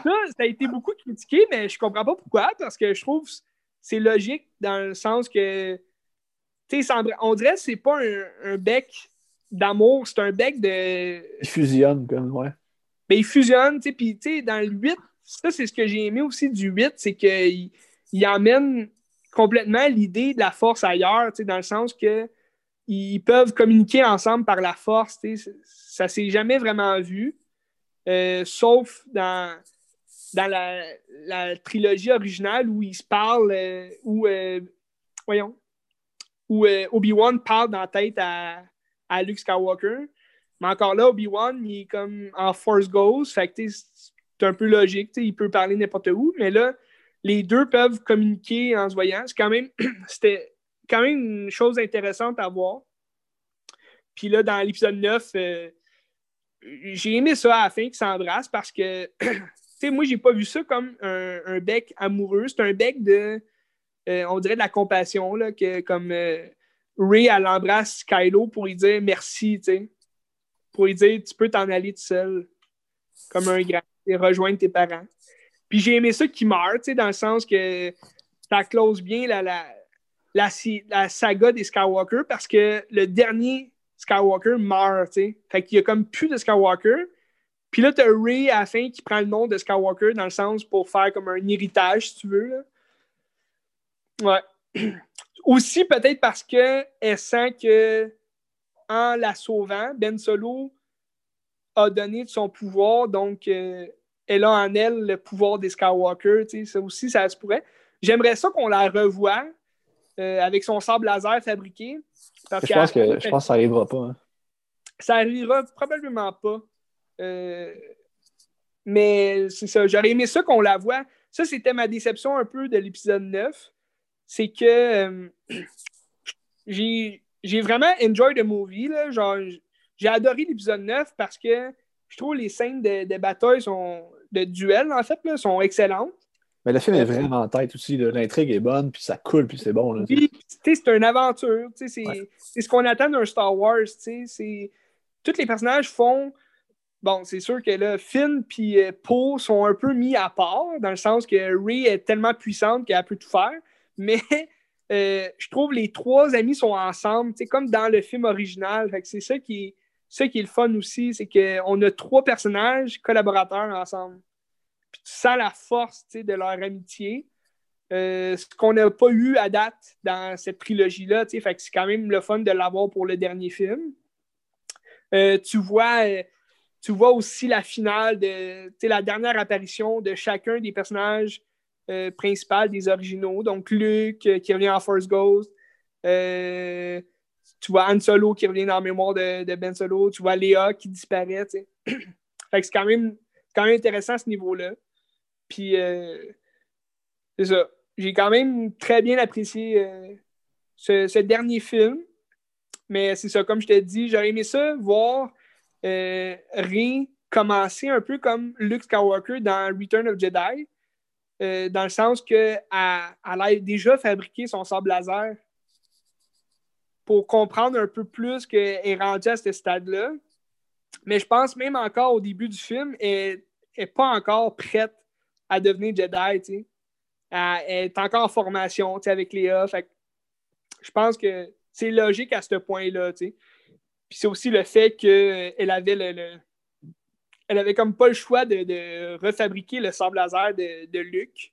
ça, ça a été beaucoup critiqué, mais je comprends pas pourquoi, parce que je trouve que c'est logique dans le sens que, tu sais, on dirait que c'est pas un, un bec d'amour, c'est un bec de. Ils fusionnent, comme, ouais. Ben, il fusionne, tu sais, puis tu sais, dans le 8, ça, c'est ce que j'ai aimé aussi du 8, c'est qu'il il emmène complètement l'idée de la force ailleurs, tu sais, dans le sens que ils peuvent communiquer ensemble par la force, tu sais, ça s'est jamais vraiment vu, euh, sauf dans, dans la, trilogie originale où ils se parlent, euh, où, euh, voyons, où Obi-Wan parle dans la tête à, à Luke Skywalker. Mais encore là, Obi-Wan, il est comme en Force Ghost. Fait que c'est un peu logique. Il peut parler n'importe où. Mais là, les deux peuvent communiquer en se voyant. C'est quand même, quand même une chose intéressante à voir. Puis là, dans l'épisode 9, euh, j'ai aimé ça à la fin qu'ils s'embrassent parce que, tu sais, moi, j'ai pas vu ça comme un, bec amoureux. C'est un bec de, euh, on dirait de la compassion, là, que comme euh, Ray, elle embrasse Kylo pour lui dire merci, tu sais pour lui dire tu peux t'en aller tout seul comme un grand et rejoindre tes parents. Puis j'ai aimé ça qu'il meurt, tu sais, dans le sens que ça close bien la, la, la, saga des Skywalker parce que le dernier Skywalker meurt, tu sais. Fait qu'il y a comme plus de Skywalker. Puis là, t'as Ray à la fin qui prend le nom de Skywalker dans le sens pour faire comme un héritage, si tu veux. Là. Aussi, peut-être parce que elle sent que en la sauvant, Ben Solo a donné de son pouvoir, donc euh, elle a en elle le pouvoir des Skywalker. Ça aussi, ça se pourrait. J'aimerais ça qu'on la revoie euh, avec son sable laser fabriqué. parce Je pense que, je pense que ça arrivera pas. hein. ça arrivera probablement pas. Euh, mais c'est ça. J'aurais aimé ça qu'on la voie. Ça, c'était ma déception un peu de l'épisode 9. C'est que euh, j'ai j'ai vraiment enjoy the movie. Là. Genre, j'ai adoré l'épisode 9 parce que je trouve les scènes de, de bataille sont de duel, en fait, là, sont excellentes. Mais le film est vraiment en tête aussi. L'intrigue est bonne, puis ça coule, puis c'est bon. Là. C'est une aventure. C'est Ouais. ce qu'on attend d'un Star Wars. Tous les personnages font. Bon, c'est sûr que là, Finn puis euh, Poe sont un peu mis à part, dans le sens que Rey est tellement puissante qu'elle peut tout faire. Mais euh, je trouve les trois amis sont ensemble, comme dans le film original. C'est ça qui est, ça qui est le fun aussi, c'est qu'on a trois personnages collaborateurs ensemble. Tu sens la force de leur amitié. Euh, ce qu'on n'a pas eu à date dans cette trilogie-là. c'est quand même le fun de l'avoir pour le dernier film. Euh, tu, vois, euh, tu vois aussi la finale, de, la dernière apparition de chacun des personnages principaux des originaux. Donc Luke qui revient en Force Ghost. Tu vois Han Solo qui revient dans la mémoire de, de Ben Solo. Tu vois Léa qui disparaît. c'est quand même, quand même intéressant à ce niveau-là. Puis, euh, c'est ça. J'ai quand même très bien apprécié euh, ce, dernier film. Mais c'est ça, comme je t'ai dit, j'aurais aimé ça voir euh, commencer un peu comme Luke Skywalker dans Return of Jedi. euh, dans le sens qu'elle elle a déjà fabriqué son sable laser pour comprendre un peu plus qu'elle est rendue à ce stade-là. Mais je pense même encore au début du film, elle n'est pas encore prête à devenir Jedi. tu sais. Elle, est encore en formation tu sais, avec Léa. Fait je pense que c'est logique à ce point-là. tu sais. Puis c'est aussi le fait qu'elle avait le, le- Elle avait comme pas le choix de, refabriquer le sable laser de, de Luke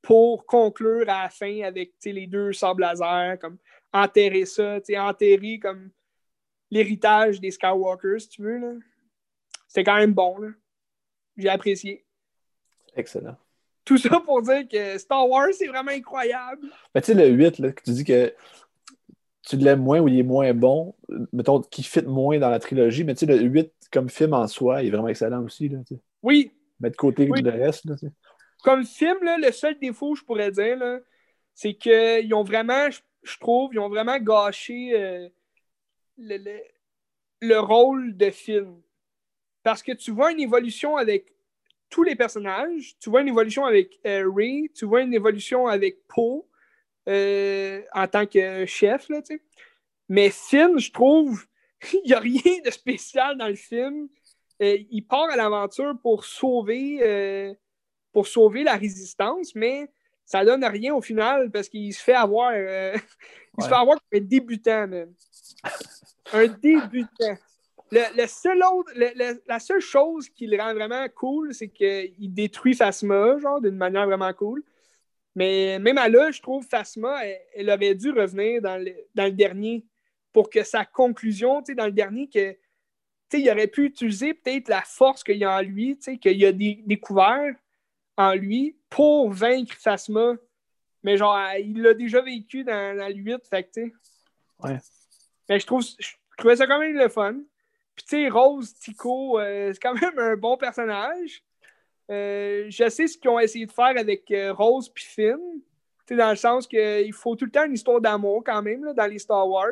pour conclure à la fin avec les deux sables laser, comme enterrer ça, enterrer comme l'héritage des Skywalkers, si tu veux. C'était quand même bon. J'ai apprécié. Excellent. Tout ça pour dire que Star Wars, c'est vraiment incroyable. Mais tu sais, le 8, là, que tu dis que tu l'aimes moins ou il est moins bon, mettons, qui fit moins dans la trilogie, mais tu sais, le 8 comme film en soi, il est vraiment excellent aussi. Là. Oui, Mettre de côté Oui. le reste. Là, comme film, là, le seul défaut, je pourrais dire, c'est qu'ils ont vraiment, je, je trouve, ils ont vraiment gâché euh, le, le- le rôle de film. Parce que tu vois une évolution avec tous les personnages, tu vois une évolution avec euh, Ray, tu vois une évolution avec Poe euh, en tant que chef, là, tu sais. Mais Finn, je trouve, il n'y a rien de spécial dans le film. Euh, il part à l'aventure pour sauver pour sauver la résistance, mais ça donne rien au final parce qu'il se fait avoir. il se fait avoir comme un débutant, man. Un débutant. Le, le seul autre, le- le- la seule chose qui le rend vraiment cool, c'est qu'il détruit Phasma, genre, d'une manière vraiment cool. Mais même à là, je trouve Phasma, elle, elle aurait dû revenir dans le, dans le dernier pour que sa conclusion, tu sais, dans le dernier, que tu sais, il aurait pu utiliser peut-être la force qu'il y a en lui, tu sais, qu'il a dé- découvert en lui pour vaincre Phasma. Mais genre, il l'a déjà vécu dans, dans le 8, fait que, tu sais. Ouais. Mais je trouve je trouvais ça quand même le fun. Puis, tu sais, Rose Tico, euh, c'est quand même un bon personnage. Euh, je sais ce qu'ils ont essayé de faire avec euh, Rose puis Finn. Tu sais, dans le sens qu'il faut tout le temps une histoire d'amour quand même là, dans les Star Wars.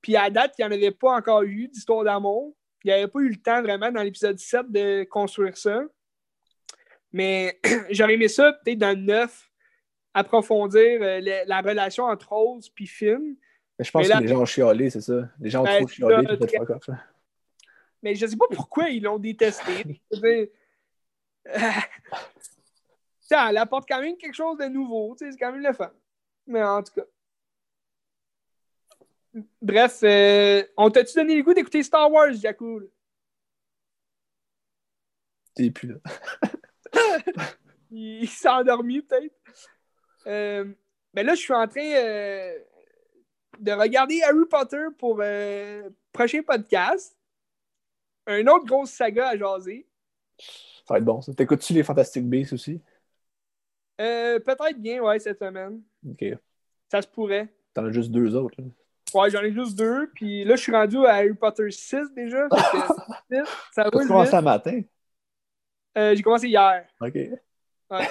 Puis à date, il n'y en avait pas encore eu d'histoire d'amour. Il n'y avait pas eu le temps vraiment dans l'épisode 7 de construire ça. Mais j'aurais aimé ça peut-être dans le 9, approfondir euh, la relation entre Rose puis Finn. Mais je pense Mais là- que les gens ont chialé, c'est ça. Les gens ont Ben, trop chialé ça, puis fait très- fuck off. là. Mais je sais pas pourquoi ils l'ont détesté. Euh, ça, elle apporte quand même quelque chose de nouveau. C'est quand même le fun. Mais en tout cas. Bref, euh, on t'a-tu donné le goût d'écouter Star Wars, Jakul? T'es plus là. Il, il s'est endormi, peut-être. Euh, mais là, je suis en train euh, de regarder Harry Potter pour prochain podcast. Un autre grosse saga à jaser. Ça va être bon, ça. T'écoutes-tu les Fantastic Beasts aussi? Euh, Peut-être bien, ouais, cette semaine. Ok. Ça se pourrait. T'en as juste deux autres. là. Ouais, j'en ai juste deux. Puis là, je suis rendu à Harry Potter 6 déjà. Que, ça roule commencé un matin? Euh, J'ai commencé hier. Ok. Ouais.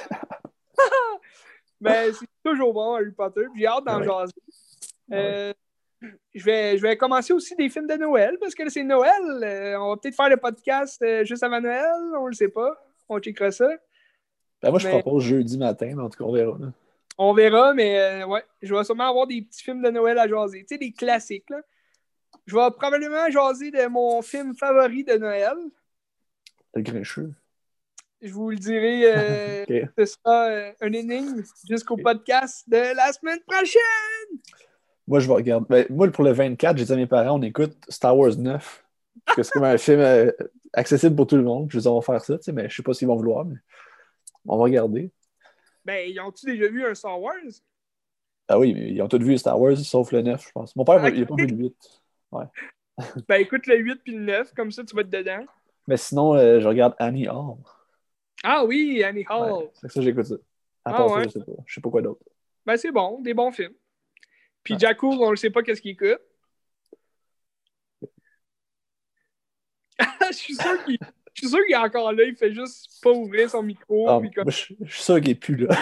Mais c'est toujours bon, Harry Potter. puis J'ai hâte d'en Ouais. jaser. Euh, je, vais, je vais commencer aussi des films de Noël parce que c'est Noël. Euh, on va peut-être faire le podcast euh, juste avant Noël. On le sait pas. On checkera ça. Ben, moi, je Mais- propose jeudi matin, mais en tout cas, on verra. là. On verra, mais euh, ouais, je vais sûrement avoir des petits films de Noël à jaser. Tu sais, des classiques, là. Je vais probablement jaser de mon film favori de Noël. Le grincheux. Je vous le dirai, euh, Ok. ce sera un énigme jusqu'au podcast de la semaine prochaine. Moi, je vais regarder. Ben, moi, pour le 24, j'ai dit à mes parents, on écoute Star Wars 9. Parce que c'est comme un film euh, accessible pour tout le monde. Je vais on va faire ça, tu sais, mais je sais pas s'ils vont vouloir, mais on va regarder. Ben, ils ont-tu déjà vu un Star Wars? Ah oui, mais ils ont tous vu Star Wars, sauf le 9, je pense. Mon père, il n'a pas vu le 8. Ben, écoute le 8 puis le 9, comme ça, tu vas être dedans. Mais sinon, euh, je regarde Annie Hall. Ah oui, Annie Hall. Ouais, c'est que ça, j'écoute ça. À Ah part ça, ouais? je sais pas. Je sais pas quoi d'autre. Ben, c'est bon, des bons films. Puis. Jakku, on ne sait pas qu'est-ce qu'il écoute. je suis sûr qu'il je suis sûr qu'il est encore là, il fait juste pas ouvrir son micro. Ah, puis comme- moi, je, je suis sûr qu'il est plus là.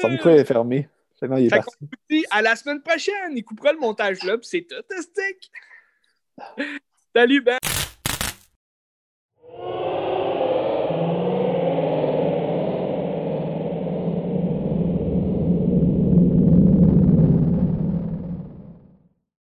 Son micro est fermé. Il est Fait parti. qu'on vous dit à la semaine prochaine. Il coupera le montage là, puis c'est tout. Salut, Ben.